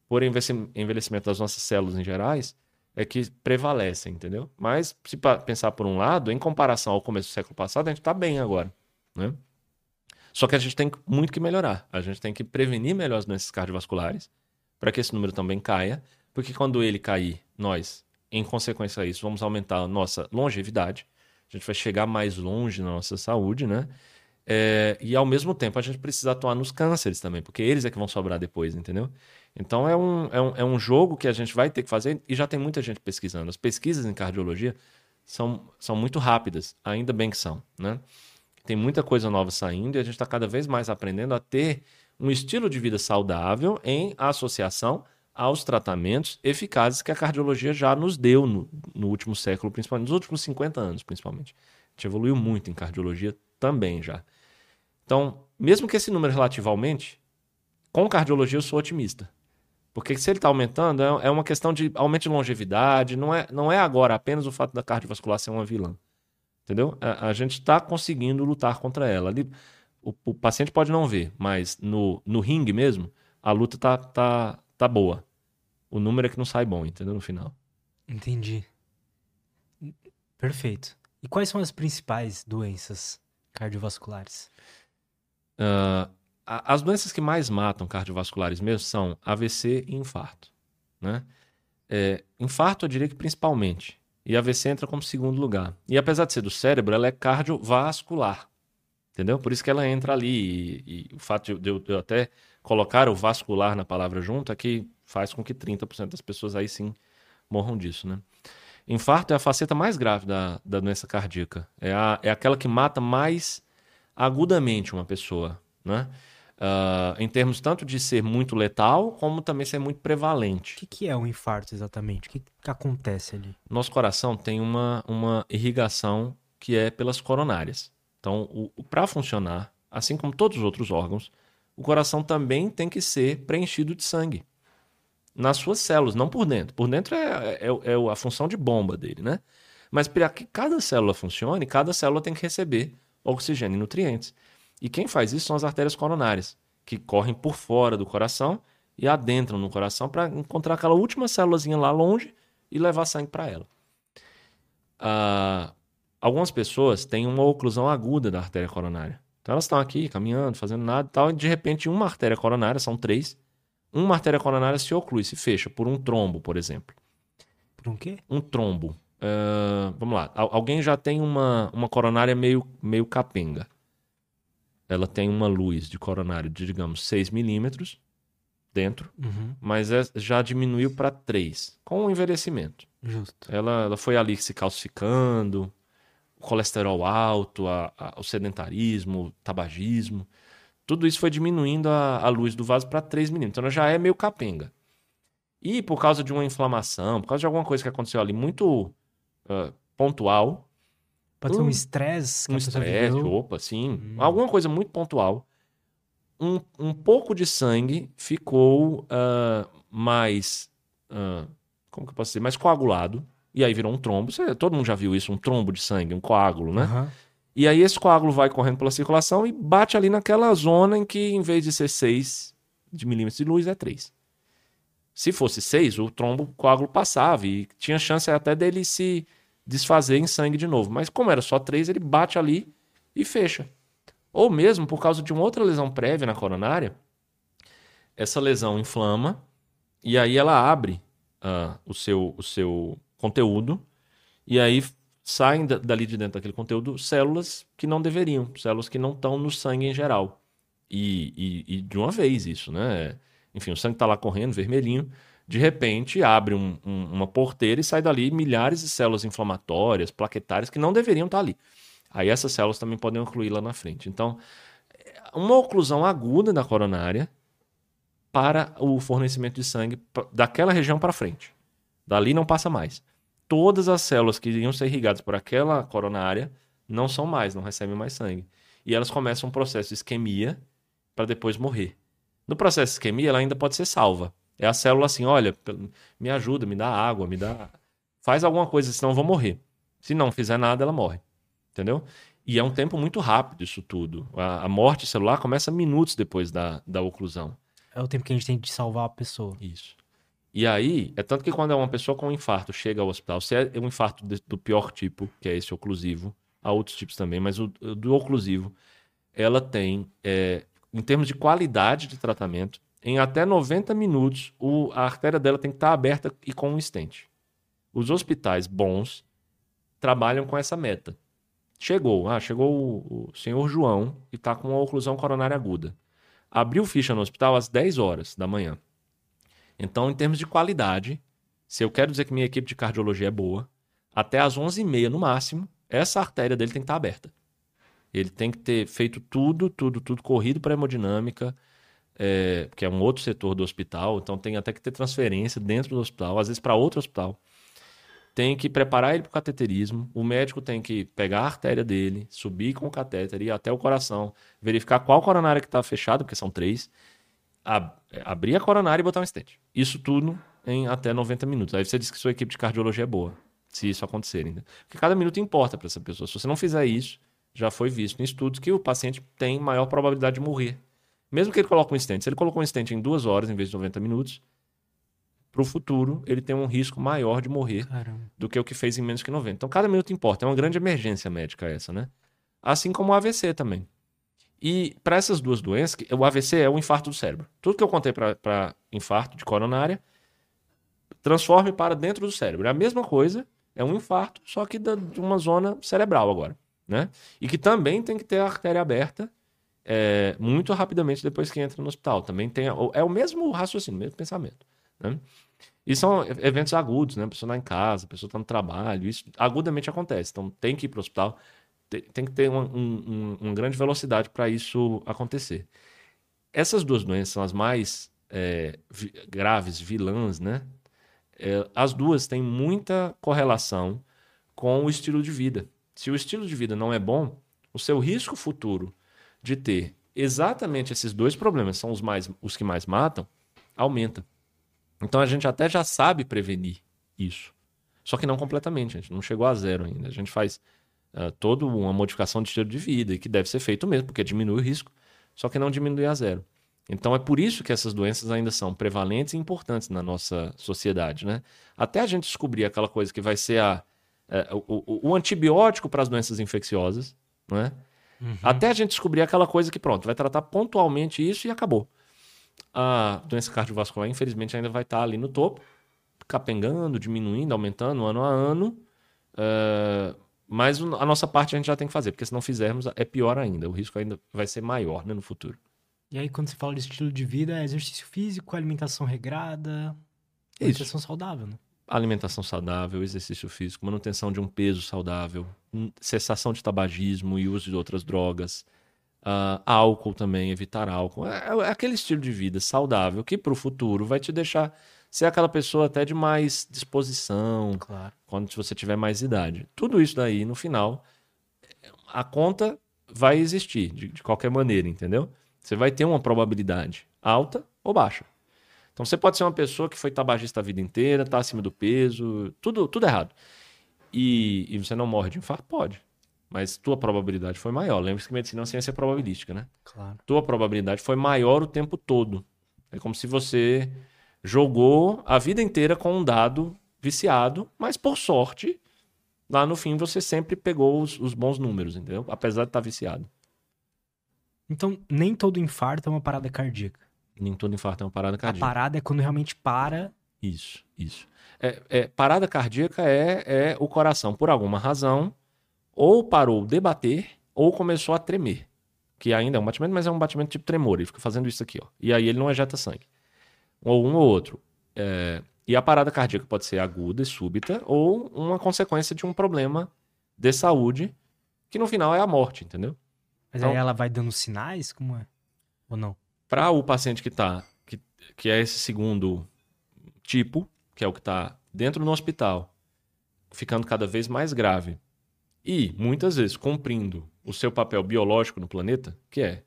por envelhecimento das nossas células em gerais, é que prevalecem, entendeu? Mas se pensar por um lado, em comparação ao começo do século passado, a gente está bem agora, né? Só que a gente tem muito que melhorar. A gente tem que prevenir melhor as doenças cardiovasculares para que esse número também caia, porque quando ele cair, nós, em consequência a isso, vamos aumentar a nossa longevidade. A gente vai chegar mais longe na nossa saúde, né? É, e ao mesmo tempo a gente precisa atuar nos cânceres também, porque eles é que vão sobrar depois, entendeu? Então é um, é um, é um jogo que a gente vai ter que fazer e já tem muita gente pesquisando. As pesquisas em cardiologia são, são muito rápidas, ainda bem que são, né? Tem muita coisa nova saindo e a gente está cada vez mais aprendendo a ter um estilo de vida saudável em associação aos tratamentos eficazes que a cardiologia já nos deu no, no último século, principalmente nos últimos 50 anos, principalmente. A gente evoluiu muito em cardiologia também já. Então, mesmo que esse número relativo aumente, com cardiologia eu sou otimista. Porque se ele está aumentando, é é uma questão de aumento de longevidade, não é, não é agora apenas o fato da cardiovascular ser uma vilã. Entendeu? A, a gente está conseguindo lutar contra ela. Ali, o, o paciente pode não ver, mas no, no ringue mesmo, a luta tá, tá, tá boa. O número é que não sai bom, entendeu? No final. Entendi. Perfeito. E quais são as principais doenças cardiovasculares? A- as doenças que mais matam cardiovasculares mesmo são AVC e infarto. Né? É, infarto, eu diria que principalmente. E AVC entra como segundo lugar. E apesar de ser do cérebro, ela é cardiovascular. Entendeu? Por isso que ela entra ali. E, e o fato de eu, de eu até colocar o vascular na palavra junto é que faz com que 30% das pessoas aí sim morram disso, né? Infarto é a faceta mais grave da, da doença cardíaca. É, a, é aquela que mata mais agudamente uma pessoa, né? Uh, em termos tanto de ser muito letal, como também ser muito prevalente. O que, que é um infarto exatamente? O que, que acontece ali? Nosso coração tem uma, uma irrigação que é pelas coronárias. Então, para funcionar, assim como todos os outros órgãos, o coração também tem que ser preenchido de sangue. Nas suas células, não por dentro. Por dentro é, é, é a função de bomba dele, né? Mas para que cada célula funcione, cada célula tem que receber oxigênio e nutrientes. E quem faz isso são as artérias coronárias, que correm por fora do coração e adentram no coração para encontrar aquela última célulazinha lá longe e levar sangue para ela. Ah, algumas pessoas têm uma oclusão aguda da artéria coronária. Então elas estão aqui caminhando, fazendo nada e tal, e de repente uma artéria coronária, são três, uma artéria coronária se oclui, se fecha por um trombo, por exemplo. Por um quê? Um trombo. Uh, vamos lá. Alguém já tem uma, uma coronária meio, meio capenga ela tem uma luz de coronário de, digamos, 6 milímetros dentro, uhum. mas é, já diminuiu para 3, com o envelhecimento. Justo. Ela, ela foi ali se calcificando, o colesterol alto, a, a, o sedentarismo, o tabagismo, tudo isso foi diminuindo a, a luz do vaso para 3 milímetros. Então ela já é meio capenga. E por causa de uma inflamação, por causa de alguma coisa que aconteceu ali muito uh, pontual, Pode ser um estresse. Um estresse, opa, sim. Hum. Alguma coisa muito pontual. Um, um pouco de sangue ficou uh, mais. Uh, como que eu posso dizer? Mais coagulado. E aí virou um trombo. Você, todo mundo já viu isso, um trombo de sangue, um coágulo, né? Uhum. E aí esse coágulo vai correndo pela circulação e bate ali naquela zona em que, em vez de ser 6 de milímetros de luz, é 3. Se fosse 6, o trombo, o coágulo passava e tinha chance até dele se desfazer em sangue de novo. Mas como era só três, ele bate ali e fecha. Ou mesmo por causa de uma outra lesão prévia na coronária, essa lesão inflama e aí ela abre uh, o, seu, o seu conteúdo e aí saem dali de dentro daquele conteúdo células que não deveriam, células que não estão no sangue em geral. E, e, e de uma vez isso, né? Enfim, o sangue está lá correndo, vermelhinho, de repente abre um, um, uma porteira e sai dali milhares de células inflamatórias, plaquetárias, que não deveriam estar ali. Aí essas células também podem ocluir lá na frente. Então, uma oclusão aguda da coronária para o fornecimento de sangue daquela região para frente. Dali não passa mais. Todas as células que iam ser irrigadas por aquela coronária não são mais, não recebem mais sangue. E elas começam um processo de isquemia para depois morrer. No processo de isquemia, ela ainda pode ser salva. É a célula assim, olha, me ajuda, me dá água, me dá. Faz alguma coisa, senão eu vou morrer. Se não fizer nada, ela morre. Entendeu? E é um tempo muito rápido isso tudo. A, a morte celular começa minutos depois da, da oclusão. É o tempo que a gente tem de salvar a pessoa. Isso. E aí, é tanto que quando é uma pessoa com um infarto chega ao hospital, se é um infarto do pior tipo, que é esse oclusivo, há outros tipos também, mas o, do oclusivo, ela tem, é, em termos de qualidade de tratamento, em até 90 minutos, o, a artéria dela tem que estar aberta e com um estente. Os hospitais bons trabalham com essa meta. Chegou, ah, chegou o, o senhor João e está com uma oclusão coronária aguda. Abriu ficha no hospital às 10 horas da manhã. Então, em termos de qualidade, se eu quero dizer que minha equipe de cardiologia é boa, até às 11h30 no máximo, essa artéria dele tem que estar aberta. Ele tem que ter feito tudo, tudo, tudo corrido para hemodinâmica, é, que é um outro setor do hospital, então tem até que ter transferência dentro do hospital, às vezes para outro hospital. Tem que preparar ele para o cateterismo, o médico tem que pegar a artéria dele, subir com o catéter, ir até o coração, verificar qual coronária que está fechada, porque são três, ab abrir a coronária e botar um estente. Isso tudo em até 90 minutos. Aí você diz que sua equipe de cardiologia é boa, se isso acontecer ainda. Porque cada minuto importa para essa pessoa. Se você não fizer isso, já foi visto em estudos que o paciente tem maior probabilidade de morrer mesmo que ele coloque um stent, se ele colocou um stent em duas horas em vez de 90 minutos, para o futuro ele tem um risco maior de morrer Caramba. do que o que fez em menos que 90. Então cada minuto importa, é uma grande emergência médica essa, né? Assim como o AVC também. E para essas duas doenças, o AVC é o infarto do cérebro. Tudo que eu contei para infarto de coronária, transforme para dentro do cérebro. É a mesma coisa, é um infarto, só que de uma zona cerebral agora, né? E que também tem que ter a artéria aberta é, muito rapidamente depois que entra no hospital. Também tem. É o mesmo raciocínio, o mesmo pensamento. Né? E são eventos agudos, né? A pessoa está em casa, a pessoa está no trabalho, isso agudamente acontece. Então tem que ir para o hospital, tem, que ter uma, um, uma grande velocidade para isso acontecer. essas duas doenças são as mais é, vi- graves, vilãs, né? É, as duas têm muita correlação com o estilo de vida. Se o estilo de vida não é bom, o seu risco futuro de ter exatamente esses dois problemas, são os, mais, os que mais matam, aumenta. Então a gente até já sabe prevenir isso. Só que não completamente, a gente não chegou a zero ainda. A gente faz ah, toda uma modificação de estilo de vida, que deve ser feito mesmo, porque diminui o risco, só que não diminui a zero. Então é por isso que essas doenças ainda são prevalentes e importantes na nossa sociedade, né? Até a gente descobrir aquela coisa que vai ser a, é, o- o antibiótico para as doenças infecciosas, né? Até a gente descobrir aquela coisa que, pronto, vai tratar pontualmente isso e acabou. A doença cardiovascular, infelizmente, ainda vai estar ali no topo, capengando, diminuindo, aumentando ano a ano. é, mas a nossa parte a gente já tem que fazer, porque se não fizermos, é pior ainda. O risco ainda vai ser maior né, no futuro. E aí, quando você fala de estilo de vida, é exercício físico, alimentação regrada, Isso. alimentação saudável, né? alimentação saudável, exercício físico, manutenção de um peso saudável, cessação de tabagismo e uso de outras drogas, ah, álcool também, evitar álcool. É, é aquele estilo de vida saudável que para o futuro vai te deixar ser aquela pessoa até de mais disposição, Claro. quando você tiver mais idade. Tudo isso daí, no final, a conta vai existir de, de qualquer maneira, entendeu? Você vai ter uma probabilidade alta ou baixa. Então você pode ser uma pessoa que foi tabagista a vida inteira, tá acima do peso, tudo, tudo errado. E, e você não morre de infarto? Pode. Mas tua probabilidade foi maior. Lembre-se que medicina é uma ciência probabilística, né? Claro. tua probabilidade foi maior o tempo todo. É como se você jogou a vida inteira com um dado viciado, mas por sorte, lá no fim você sempre pegou os, os bons números, entendeu? Apesar de estar viciado. Então, nem todo infarto é uma parada cardíaca. Nem todo infarto é uma parada A cardíaca. parada é quando realmente para. Isso, isso. É, é, parada cardíaca é, é o coração, por alguma razão, ou parou de bater, ou começou a tremer. Que ainda é um batimento, mas é um batimento tipo tremor. Ele fica fazendo isso aqui, ó. E aí ele não ejeta sangue. Ou um ou outro. É, e a parada cardíaca pode ser aguda e súbita, ou uma consequência de um problema de saúde, que no final é a morte, entendeu? Mas Então- aí ela vai dando sinais? Como é? Ou não? Para o paciente que tá, que, que é esse segundo tipo, que é o que está dentro do hospital, ficando cada vez mais grave e muitas vezes cumprindo o seu papel biológico no planeta, que é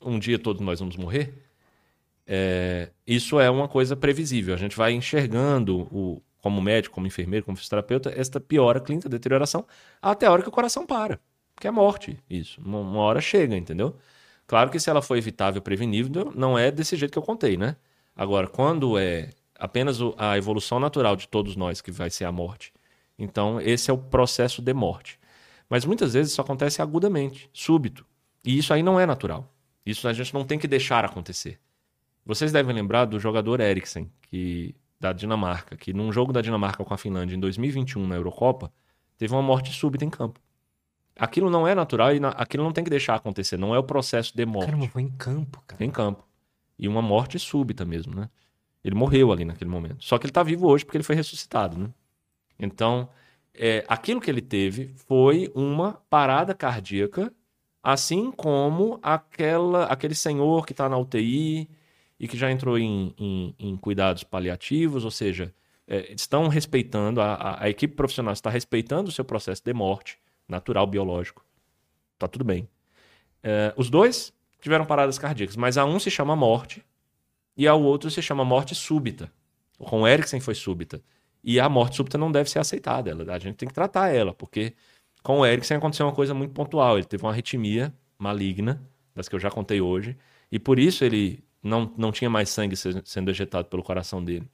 um dia todos nós vamos morrer, é, isso é uma coisa previsível. A gente vai enxergando, o, como médico, como enfermeiro, como fisioterapeuta, esta piora clínica, deterioração, até a hora que o coração para. Que é morte, isso. Uma, uma hora chega, entendeu? Claro que se ela for evitável, prevenível, não é desse jeito que eu contei, né? Agora, quando é apenas a evolução natural de todos nós que vai ser a morte, então esse é o processo de morte. Mas muitas vezes isso acontece agudamente, súbito. E isso aí não é natural. Isso a gente não tem que deixar acontecer. Vocês devem lembrar do jogador Eriksen, que, da Dinamarca, que num jogo da Dinamarca com a Finlândia em 2021 na Eurocopa, teve uma morte súbita em campo. Aquilo não é natural e na- aquilo não tem que deixar acontecer, não é o processo de morte Caramba, foi em campo, cara. em campo. E uma morte súbita mesmo, né? Ele morreu ali naquele momento. Só que ele tá vivo hoje porque ele foi ressuscitado, né? Então, é, aquilo que ele teve foi uma parada cardíaca, assim como aquela, aquele senhor que está na UTI e que já entrou em, em- em cuidados paliativos, ou seja, é, estão respeitando, a, a- a equipe profissional está respeitando o seu processo de morte natural, biológico. Tá tudo bem. É, os dois tiveram paradas cardíacas, mas a um se chama morte e ao outro se chama morte súbita. Com o Eriksen foi súbita. E a morte súbita não deve ser aceitada. Ela, a gente tem que tratar ela, porque com o Eriksen aconteceu uma coisa muito pontual. Ele teve uma arritmia maligna, das que eu já contei hoje, e por isso ele não, não tinha mais sangue se- sendo ejetado pelo coração dele.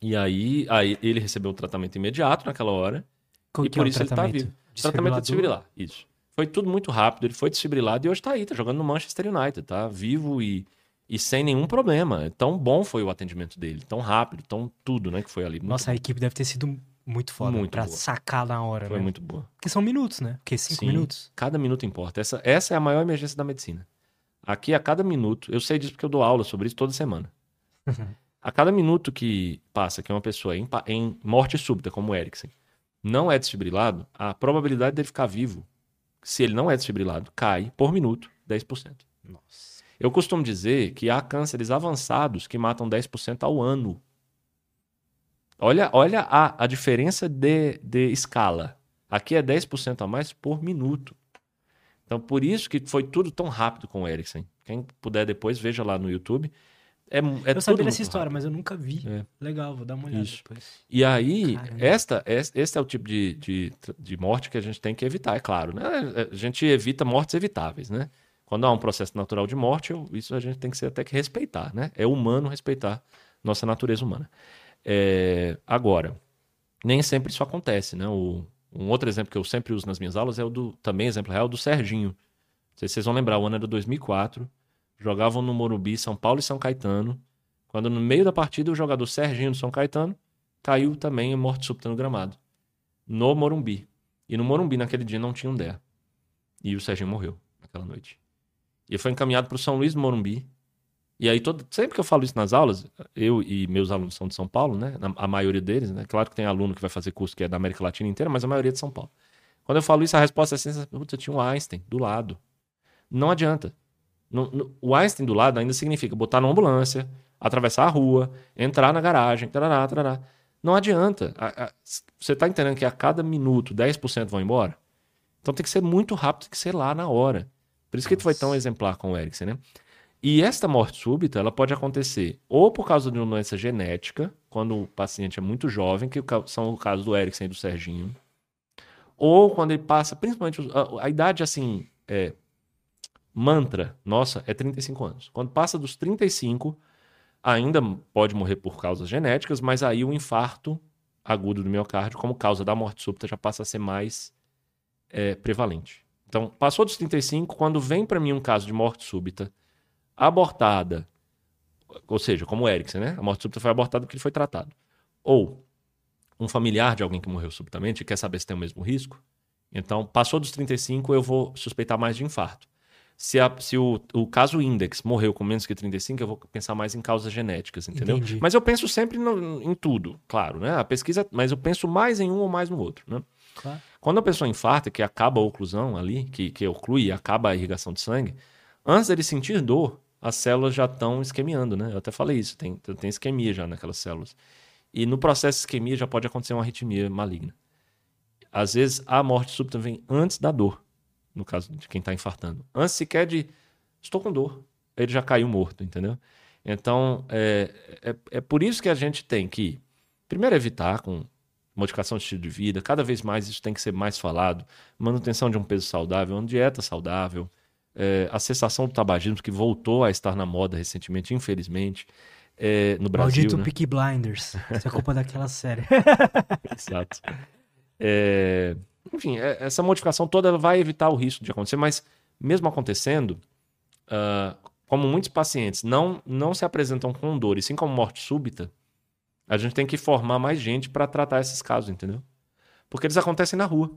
E aí, aí ele recebeu um tratamento imediato naquela hora, Qual e que é por o isso ele tá tratamento? vivo. Tratamento é Desfibrilador? desfibrilar, isso. Foi tudo muito rápido, ele foi desfibrilado e hoje tá aí, tá jogando no Manchester United, tá vivo e, e sem nenhum problema. Tão bom foi o atendimento dele, tão rápido, tão tudo, né, que foi ali. Muito Nossa, a equipe deve ter sido muito foda Muito pra boa. sacar na hora, Foi né? muito boa. Porque são minutos, né? Porque cinco Sim. minutos. Cada minuto importa. Essa, essa é a maior emergência da medicina. Aqui, a cada minuto, eu sei disso porque eu dou aula sobre isso toda semana. A cada minuto que passa que uma pessoa é em, em morte súbita, como o Eriksen, não é desfibrilado, a probabilidade dele ficar vivo, se ele não é desfibrilado, cai por minuto 10%. Nossa. Eu costumo dizer que há cânceres avançados que matam 10% ao ano. Olha, olha a, a diferença de, de escala. Aqui é 10% a mais por minuto. Então, por isso que foi tudo tão rápido com o Ericsson. Quem puder depois, veja lá no YouTube. É, é eu sabia dessa história, rápido. mas eu nunca vi. É. Legal, vou dar uma olhada isso. depois. E aí, esta, este é o tipo de, de, de morte que a gente tem que evitar, é claro. Né? A gente evita mortes evitáveis, né? Quando há um processo natural de morte, isso a gente tem que ser até que respeitar, né? É humano respeitar nossa natureza humana. É, agora, nem sempre isso acontece, né? O, um outro exemplo que eu sempre uso nas minhas aulas é o do, também exemplo real, do Serginho. Não sei se vocês vão lembrar, o ano era 2004, jogavam no Morumbi, São Paulo e São Caetano, quando no meio da partida o jogador Serginho do São Caetano caiu também em morte súbita no gramado, no Morumbi. E no Morumbi naquele dia não tinha um DEA. E o Serginho morreu naquela noite. E foi encaminhado para o São Luís do Morumbi, e aí, todo, sempre que eu falo isso nas aulas, eu e meus alunos são de São Paulo, né? A maioria deles, né? Claro que tem aluno que vai fazer curso que é da América Latina inteira, mas a maioria é de São Paulo. Quando eu falo isso, a resposta é assim: putz, tinha um Einstein do lado. Não adianta. No, no, o Einstein do lado ainda significa botar numa ambulância, atravessar a rua, entrar na garagem, tarará, tarará. Não adianta. A, a, você está entendendo que a cada minuto 10% vão embora? Então tem que ser muito rápido, tem que ser lá na hora. Por isso que Nossa. foi tão exemplar com o Erickson, né? E esta morte súbita, ela pode acontecer ou por causa de uma doença genética, quando o paciente é muito jovem, que são o caso do Erickson e do Serginho, ou quando ele passa, principalmente a, a idade assim, é, mantra, nossa, é 35 anos. Quando passa dos 35, ainda pode morrer por causas genéticas, mas aí o infarto agudo do miocárdio, como causa da morte súbita, já passa a ser mais é, prevalente. Então, passou dos 35, quando vem para mim um caso de morte súbita, abortada, ou seja, como o Erickson, né? A morte súbita foi abortada porque ele foi tratado. Ou um familiar de alguém que morreu subitamente e quer saber se tem o mesmo risco. Então, passou dos 35, eu vou suspeitar mais de infarto. Se, a, se o, o caso index morreu com menos que 35, eu vou pensar mais em causas genéticas, entendeu? Entendi. Mas eu penso sempre no, em tudo, claro, né? A pesquisa, mas eu penso mais em um ou mais no outro, né? Claro. Quando a pessoa infarta, que acaba a oclusão ali, que, que oclui e acaba a irrigação de sangue, antes dele sentir dor, as células já estão esquemiando, né? Eu até falei isso, tem, tem isquemia já naquelas células. E no processo de isquemia já pode acontecer uma arritmia maligna. Às vezes a morte súbita vem antes da dor, no caso de quem está infartando. Antes sequer de estou com dor, ele já caiu morto, entendeu? Então é, é, é por isso que a gente tem que, primeiro, evitar com modificação de estilo de vida, cada vez mais isso tem que ser mais falado, manutenção de um peso saudável, uma dieta saudável, é, a cessação do tabagismo, que voltou a estar na moda recentemente, infelizmente, é, no Brasil. Maldito né? Peaky Blinders. Isso é culpa daquela série. Exato. É, enfim, essa modificação toda vai evitar o risco de acontecer, mas mesmo acontecendo, uh, como muitos pacientes não, não se apresentam com dor, e sim como morte súbita, a gente tem que formar mais gente para tratar esses casos, entendeu? Porque eles acontecem na rua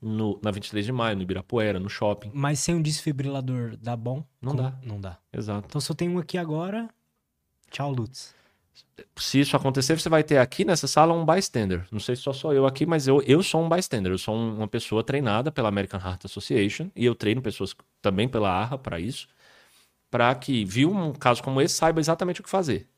no, na 23 de maio, no Ibirapuera, no shopping. Mas sem um desfibrilador dá bom? Não Como? dá. Não dá. Exato. Então se eu tenho um aqui agora, tchau, Lutz. Se isso acontecer, você vai ter aqui nessa sala um bystander. Não sei se só sou eu aqui, mas eu, eu sou um bystander. Eu sou uma pessoa treinada pela American Heart Association e eu treino pessoas também pela ARRA para isso, para que, viu um caso como esse, saiba exatamente o que fazer.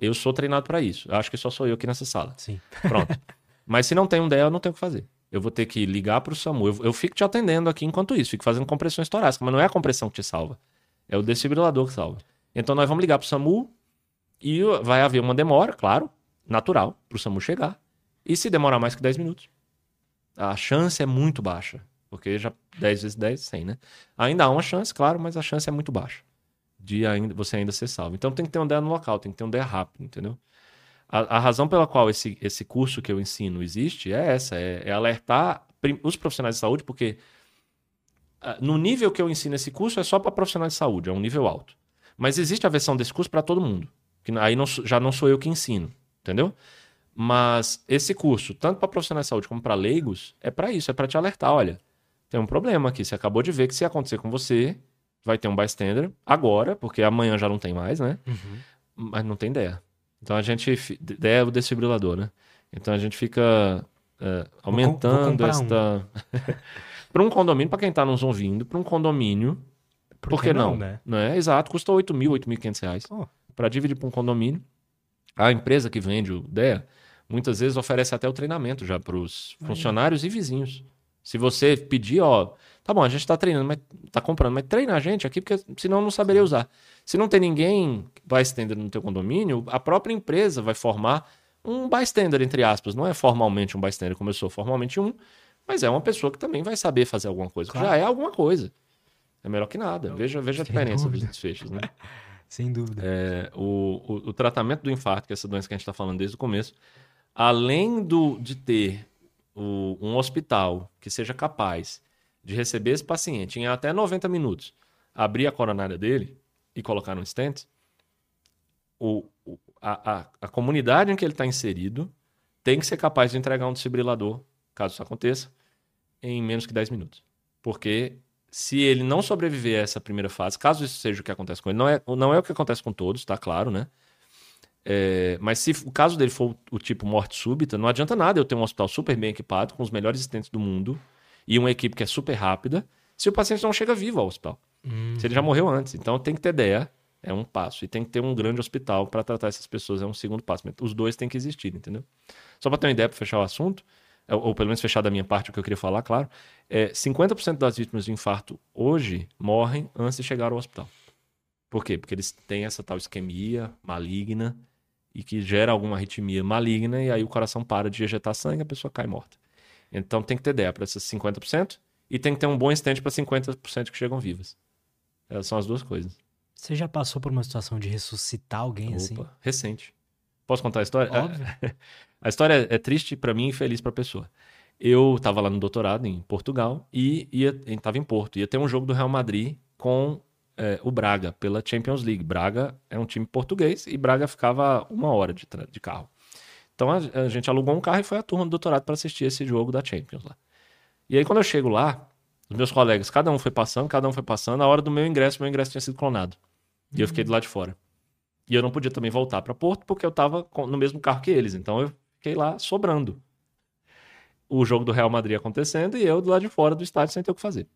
Eu sou treinado para isso. Eu acho que só sou eu aqui nessa sala. Sim. Pronto. mas se não tem um DEA, eu não tenho o que fazer eu vou ter que ligar para o SAMU. Eu, eu, fico te atendendo aqui enquanto isso, fico fazendo compressões torácicas, mas não é a compressão que te salva. É o desfibrilador que salva. Então nós vamos ligar para o SAMU e vai haver uma demora, claro, natural, para o SAMU chegar. E se demorar mais que 10 minutos, a chance é muito baixa. Porque já 10 vezes 10, 100, né? Ainda há uma chance, claro, mas a chance é muito baixa de ainda, você ainda ser salvo. Então tem que ter um DEA no local, tem que ter um DEA rápido, entendeu? A, a, razão pela qual esse, esse curso que eu ensino existe é essa: é, é alertar os profissionais de saúde, porque uh, no nível que eu ensino esse curso é só para profissionais de saúde, é um nível alto. Mas existe a versão desse curso para todo mundo. Que aí não, já não sou eu que ensino, entendeu? Mas esse curso, tanto para profissionais de saúde como para leigos, é para isso, é para te alertar: olha, tem um problema aqui. Você acabou de ver que se acontecer com você, vai ter um bystander agora, porque amanhã já não tem mais, né? Uhum. Mas não tem ideia. Então a gente. É o desfibrilador, né? Então a gente fica é, aumentando vou, vou esta. Um. para um condomínio, para quem está nos ouvindo, para um condomínio, Por, que, não? né? não é? Exato, custou 8 mil, 8.500 reais. Oh. Para dividir para um condomínio. A empresa que vende o DEA, muitas vezes oferece até o treinamento já para os funcionários e vizinhos. Se você pedir, ó, tá bom, a gente está treinando, mas tá comprando, mas treina a gente aqui, porque senão não saberia usar. Se não tem ninguém bystander no teu condomínio, a própria empresa vai formar um bystander, entre aspas. Não é formalmente um bystander, como eu sou formalmente um, mas é uma pessoa que também vai saber fazer alguma coisa. Claro. Já é alguma coisa. É melhor que nada. Veja, veja a diferença dos desfechos, né? Sem dúvida. É, o, o, o, tratamento do infarto, que é essa doença que a gente está falando desde o começo, além do, de ter o, um hospital que seja capaz de receber esse paciente em até 90 minutos, abrir a coronária dele e colocar no stent, o, a, a, a comunidade em que ele está inserido tem que ser capaz de entregar um desfibrilador, caso isso aconteça, em menos que 10 minutos. Porque se ele não sobreviver a essa primeira fase, caso isso seja o que acontece com ele, não é, não é o que acontece com todos, tá claro, né? É, mas se o caso dele for o, tipo morte súbita, não adianta nada eu ter um hospital super bem equipado, com os melhores assistentes do mundo, e uma equipe que é super rápida, se o paciente não chega vivo ao hospital. Se ele já morreu antes. Então tem que ter ideia, é um passo. E tem que ter um grande hospital para tratar essas pessoas, é um segundo passo. Os dois têm que existir, entendeu? Só para ter uma ideia, para fechar o assunto, é, ou pelo menos fechar da minha parte o que eu queria falar, claro, é 50% das vítimas de infarto hoje morrem antes de chegar ao hospital. Por quê? Porque eles têm essa tal isquemia maligna e que gera alguma arritmia maligna e aí o coração para de ejetar sangue e a pessoa cai morta. Então tem que ter ideia para esses 50% e tem que ter um bom estende para 50% que chegam vivas. São as duas coisas. Você já passou por uma situação de ressuscitar alguém Opa, assim? recente. Posso contar a história? Óbvio. A história é triste para mim e feliz para a pessoa. Eu estava lá no doutorado em Portugal e estava em Porto. Ia ter um jogo do Real Madrid com é, o Braga pela Champions League. Braga é um time português e Braga ficava uma hora de, de carro. Então a, a, gente alugou um carro e foi a turma do doutorado para assistir esse jogo da Champions lá. E aí quando eu chego lá, os meus colegas, cada um foi passando, cada um foi passando. A hora do meu ingresso, meu ingresso tinha sido clonado. E eu fiquei do lado de fora. E eu não podia também voltar para Porto porque eu estava no mesmo carro que eles. Então eu fiquei lá sobrando. O jogo do Real Madrid acontecendo e eu do lado de fora do estádio sem ter o que fazer.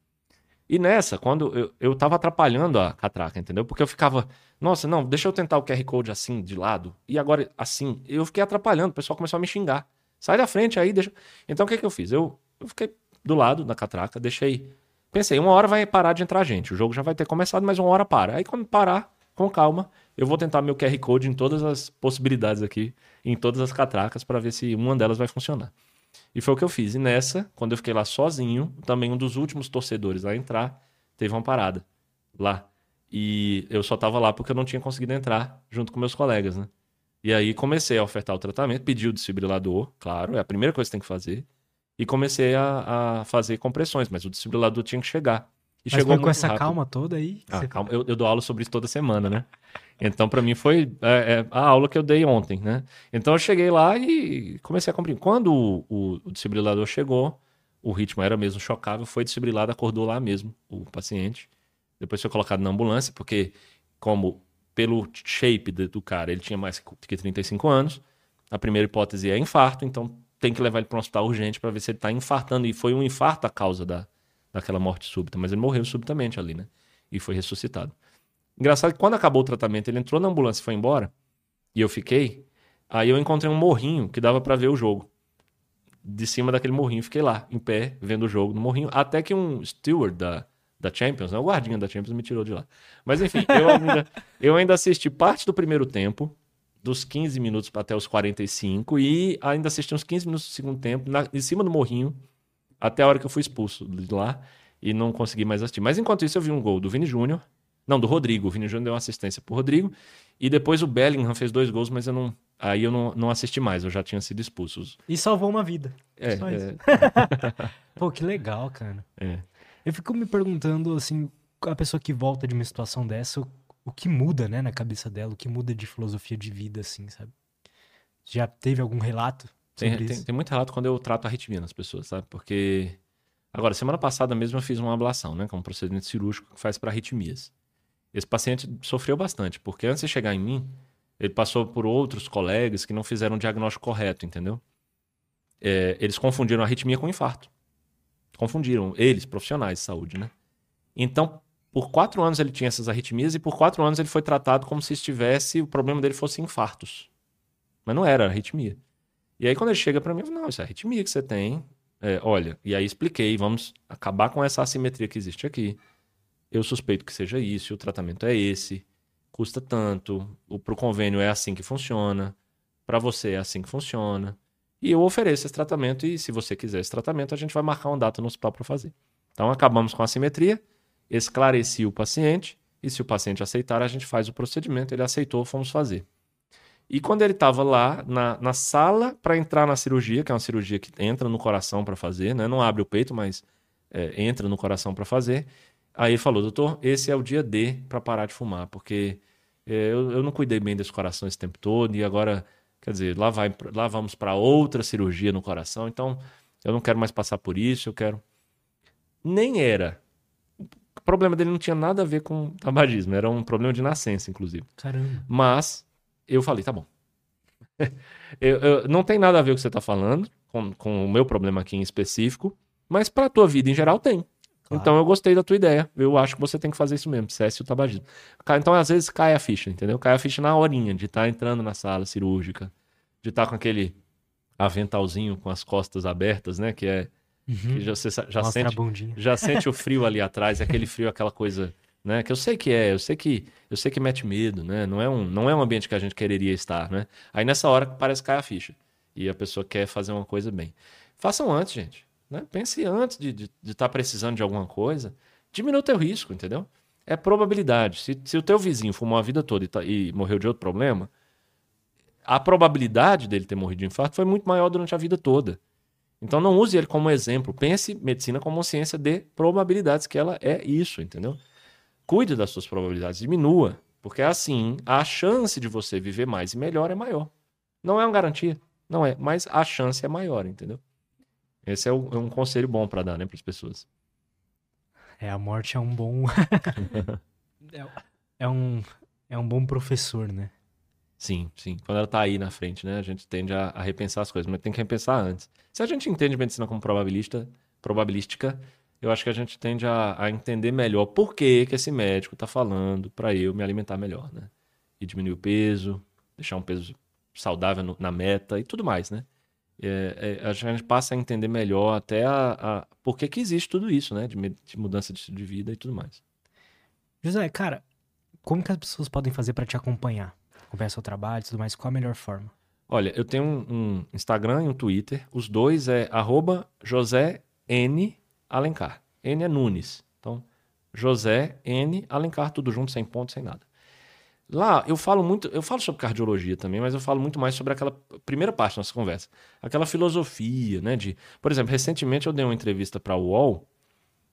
E nessa, quando eu, eu tava atrapalhando a catraca, entendeu? Porque eu ficava, nossa, não, deixa eu tentar o QR Code assim, de lado, e agora assim. Eu fiquei atrapalhando, o pessoal começou a me xingar. Sai da frente aí, deixa. Então o que, que eu fiz? Eu, eu fiquei do lado da catraca, deixei. Pensei, uma hora vai parar de entrar gente. O jogo já vai ter começado, mas uma hora para. Aí quando parar, com calma, eu vou tentar meu QR Code em todas as possibilidades aqui, em todas as catracas, para ver se uma delas vai funcionar. E foi o que eu fiz. E nessa, quando eu fiquei lá sozinho, também um dos últimos torcedores a entrar, teve uma parada lá. E eu só tava lá porque eu não tinha conseguido entrar junto com meus colegas, né? E aí comecei a ofertar o tratamento, pedi o desfibrilador, claro, é a primeira coisa que você tem que fazer. E comecei a, a fazer compressões, mas o desfibrilador tinha que chegar. E mas chegou foi com essa rápido. calma toda aí? Ah, calma. Eu, eu, dou aula sobre isso toda semana, né? Então, para mim, foi é, é, a aula que eu dei ontem, né? Então, eu cheguei lá e comecei a compreender. Quando o, o, o desfibrilador chegou, o ritmo era mesmo chocável, foi desfibrilado, acordou lá mesmo o paciente. Depois foi colocado na ambulância, porque, como pelo shape do cara, ele tinha mais que 35 anos, a primeira hipótese é infarto, então tem que levar ele para um hospital urgente para ver se ele está infartando. E foi um infarto a causa da, daquela morte súbita, mas ele morreu subitamente ali, né? E foi ressuscitado. Engraçado que quando acabou o tratamento, ele entrou na ambulância e foi embora, e eu fiquei. Aí eu encontrei um morrinho que dava para ver o jogo. De cima daquele morrinho, fiquei lá, em pé, vendo o jogo no morrinho, até que um steward da, da Champions, né? o guardinha da Champions, me tirou de lá. Mas enfim, eu ainda, eu ainda assisti parte do primeiro tempo, dos 15 minutos até os 45, e ainda assisti uns 15 minutos do segundo tempo, na, em cima do morrinho, até a hora que eu fui expulso de lá e não consegui mais assistir. Mas enquanto isso, eu vi um gol do Vini Júnior. Não, do Rodrigo. O Vini Júnior deu uma assistência pro Rodrigo. E depois o Bellingham fez dois gols, mas eu não. Aí eu não, não assisti mais, eu já tinha sido expulso. E salvou uma vida. É. Só isso. É... Pô, que legal, cara. É. Eu fico me perguntando, assim, a pessoa que volta de uma situação dessa, o, o que muda, né, na cabeça dela, o que muda de filosofia de vida, assim, sabe? Já teve algum relato tem, tem, tem, muito relato quando eu trato arritmia nas pessoas, sabe? Porque. Agora, semana passada mesmo eu fiz uma ablação, né? Que é um procedimento cirúrgico que faz para arritmias. Esse paciente sofreu bastante, porque antes de chegar em mim, ele passou por outros colegas que não fizeram o diagnóstico correto, entendeu? É, eles confundiram arritmia com infarto. Confundiram, eles, profissionais de saúde, né? Então, Por quatro anos ele tinha essas arritmias e por quatro anos ele foi tratado como se estivesse, o problema dele fosse infartos. Mas não era arritmia. E aí quando ele chega para mim, eu falo, não, isso é arritmia que você tem. É, olha, e aí expliquei, vamos acabar com essa assimetria que existe aqui. Eu suspeito que seja isso, o tratamento é esse, custa tanto, o convênio é assim que funciona, para você é assim que funciona. E eu ofereço esse tratamento e se você quiser esse tratamento, a gente vai marcar uma data no hospital para fazer. Então acabamos com a assimetria, esclareci o paciente e se o paciente aceitar, a gente faz o procedimento. Ele aceitou, fomos fazer. E quando ele estava lá na, na sala para entrar na cirurgia, que é uma cirurgia que entra no coração para fazer, né? não abre o peito, mas é, entra no coração para fazer, Aí ele falou, doutor, esse é o dia D para parar de fumar, porque é, eu, eu não cuidei bem desse coração esse tempo todo e agora, quer dizer, lá, vai, lá vamos para outra cirurgia no coração, então eu não quero mais passar por isso, eu quero. Nem era. O problema dele não tinha nada a ver com tabagismo, era um problema de nascença, inclusive. Caramba. Mas eu falei, tá bom. eu, eu, não tem nada a ver com o que você está falando, com, com o meu problema aqui em específico, mas para a tua vida em geral tem. Então eu gostei da tua ideia. Eu acho que você tem que fazer isso mesmo, cesse o tabagismo. Então às vezes cai a ficha, entendeu? Cai a ficha na horinha de estar tá entrando na sala cirúrgica, de estar tá com aquele aventalzinho com as costas abertas, né? Que é. Uhum. Que já, você já sente, já sente o frio ali atrás, aquele frio, aquela coisa, né? Que eu sei que é, eu sei que eu sei que mete medo, né? Não é um, não é um ambiente que a gente quereria estar, né? Aí nessa hora parece cair a ficha e a pessoa quer fazer uma coisa bem. Façam antes, gente. Né? Pense antes de estar tá precisando de alguma coisa. Diminua o teu risco, entendeu? É probabilidade. Se, se o teu vizinho fumou a vida toda e, tá, e morreu de outro problema, a probabilidade dele ter morrido de infarto foi muito maior durante a vida toda. Então não use ele como exemplo. Pense medicina como uma ciência de probabilidades, que ela é isso, entendeu? Cuide das suas probabilidades, diminua. Porque assim, a chance de você viver mais e melhor é maior. Não é uma garantia, não é, mas a chance é maior, entendeu? Esse é, um conselho bom para dar, né, para as pessoas. É, a morte é um bom. é, é, um, é um bom professor, né? Sim, sim. Quando ela tá aí na frente, né, a gente tende a, a repensar as coisas, mas tem que repensar antes. Se a gente entende medicina como probabilista, probabilística, eu acho que a gente tende a, a entender melhor por que, que esse médico está falando para eu me alimentar melhor, né? E diminuir o peso, deixar um peso saudável no, na meta e tudo mais, né? É, é, a gente passa a entender melhor até a, a por que, que existe tudo isso, né? De, de mudança de estilo de vida e tudo mais. José, cara, como que as pessoas podem fazer para te acompanhar? Acompanhar seu trabalho e tudo mais? Qual a melhor forma? Olha, eu tenho um, um Instagram e um Twitter. Os dois é arroba José N Alencar. N é Nunes. Então, José N Alencar, tudo junto, sem ponto, sem nada. Lá eu falo muito, eu falo sobre cardiologia também, mas eu falo muito mais sobre aquela primeira parte da nossa conversa, aquela filosofia, né? De, por exemplo, recentemente eu dei uma entrevista para o UOL,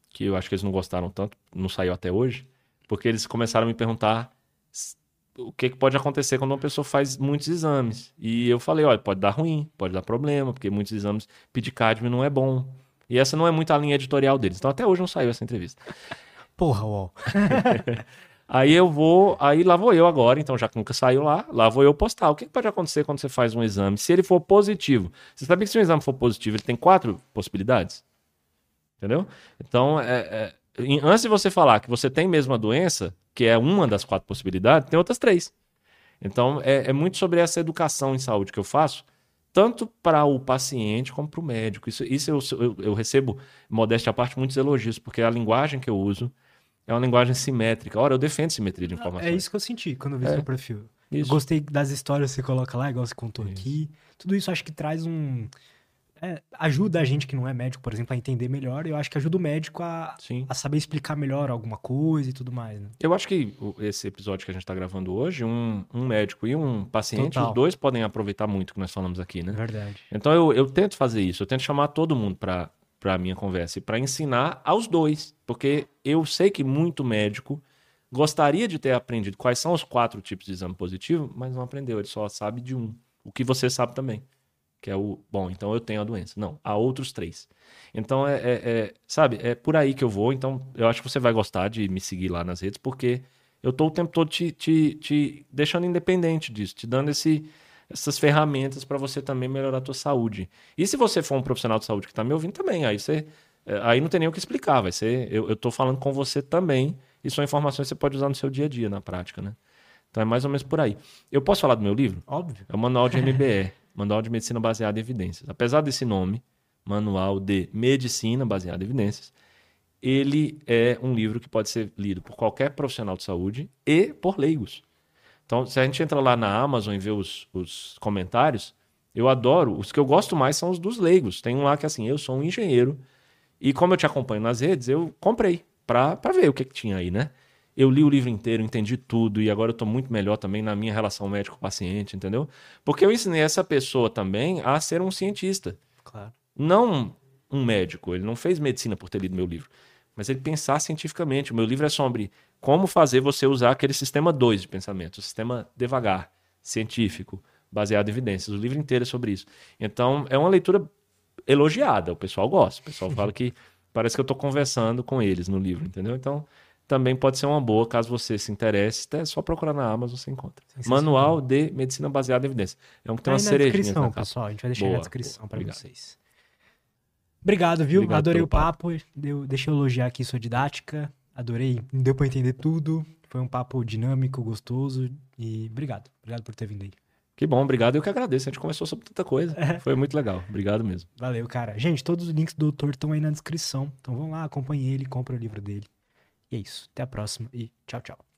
que eu acho que eles não gostaram tanto, não saiu até hoje, porque eles começaram a me perguntar o que, que pode acontecer quando uma pessoa faz muitos exames. E eu falei, olha, pode dar ruim, pode dar problema, porque muitos exames pedir cadmio não é bom. E essa não é muito a linha editorial deles. Então até hoje não saiu essa entrevista. Porra, UOL. Aí eu vou, aí lá vou eu agora, então já que nunca saiu lá, lá vou eu postar. O que pode acontecer quando você faz um exame? Se ele for positivo, você sabe que se um exame for positivo, ele tem quatro possibilidades? Entendeu? Então, é, é, antes de você falar que você tem mesmo a doença, que é uma das quatro possibilidades, tem outras três. Então, é, é muito sobre essa educação em saúde que eu faço, tanto para o paciente como para o médico. Isso, isso eu, eu, eu recebo, modéstia à parte, muitos elogios, porque a linguagem que eu uso é uma linguagem simétrica. Ora, eu defendo simetria de informações. É isso que eu senti quando eu vi é. seu perfil. Gostei das histórias que você coloca lá, igual você contou isso. aqui. Tudo isso acho que traz um. É, ajuda a gente que não é médico, por exemplo, a entender melhor. Eu acho que ajuda o médico a, a saber explicar melhor alguma coisa e tudo mais. Né? Eu acho que esse episódio que a gente está gravando hoje, um, um, médico e um paciente, Total. os dois podem aproveitar muito o que nós falamos aqui, né? Verdade. Então eu, eu tento fazer isso, eu tento chamar todo mundo para para a minha conversa e para ensinar aos dois, porque eu sei que muito médico gostaria de ter aprendido quais são os quatro tipos de exame positivo, mas não aprendeu, ele só sabe de um. O que você sabe também, que é o bom, então eu tenho a doença. Não, há outros três. Então é, é, é sabe, é por aí que eu vou. Então eu acho que você vai gostar de me seguir lá nas redes, porque eu estou o tempo todo te, te, te deixando independente disso, te dando esse essas ferramentas para você também melhorar a tua saúde. E se você for um profissional de saúde que está me ouvindo também, aí você é, aí não tem nem o que explicar, vai ser eu, estou falando com você também e são informações que você pode usar no seu dia a dia, na prática, né? Então é mais ou menos por aí. Eu posso falar do meu livro? Óbvio. É o Manual de MBE, Manual de Medicina Baseada em Evidências. Apesar desse nome, Manual de Medicina Baseada em Evidências, ele é um livro que pode ser lido por qualquer profissional de saúde e por leigos. Então, se a gente entra lá na Amazon e vê os, os comentários, eu adoro. Os que eu gosto mais são os dos leigos. Tem um lá que assim, eu sou um engenheiro e como eu te acompanho nas redes, eu comprei para ver o que, que tinha aí, né? Eu li o livro inteiro, entendi tudo e agora eu estou muito melhor também na minha relação médico-paciente, entendeu? Porque eu ensinei essa pessoa também a ser um cientista. Claro. Não um médico. Ele não fez medicina por ter lido meu livro. Mas ele pensar cientificamente. O meu livro é sobre como fazer você usar aquele sistema 2 de pensamento, o sistema devagar, científico, baseado em evidências. O livro inteiro é sobre isso. Então, é uma leitura elogiada. O pessoal gosta. O pessoal fala que parece que eu estou conversando com eles no livro, entendeu? Então, também pode ser uma boa, caso você se interesse. É só procurar na Amazon, você encontra. Manual de Medicina Baseada em Evidências. É um que tem Aí uma na cerejinha descrição, na pessoal. A gente vai deixar aí na Boa, descrição boa. para vocês. Obrigado, viu? Obrigado Adorei o papo. Deu, deixa eu elogiar aqui sua didática. Adorei. Deu para entender tudo. Foi um papo dinâmico, gostoso. E obrigado. Obrigado por ter vindo aí. Que bom, obrigado. Eu que agradeço. A gente conversou sobre tanta coisa. Foi muito legal. Obrigado mesmo. Valeu, cara. Gente, todos os links do doutor estão aí na descrição. Então vão lá, acompanhe ele, compre o livro dele. E é isso. Até a próxima e tchau, tchau.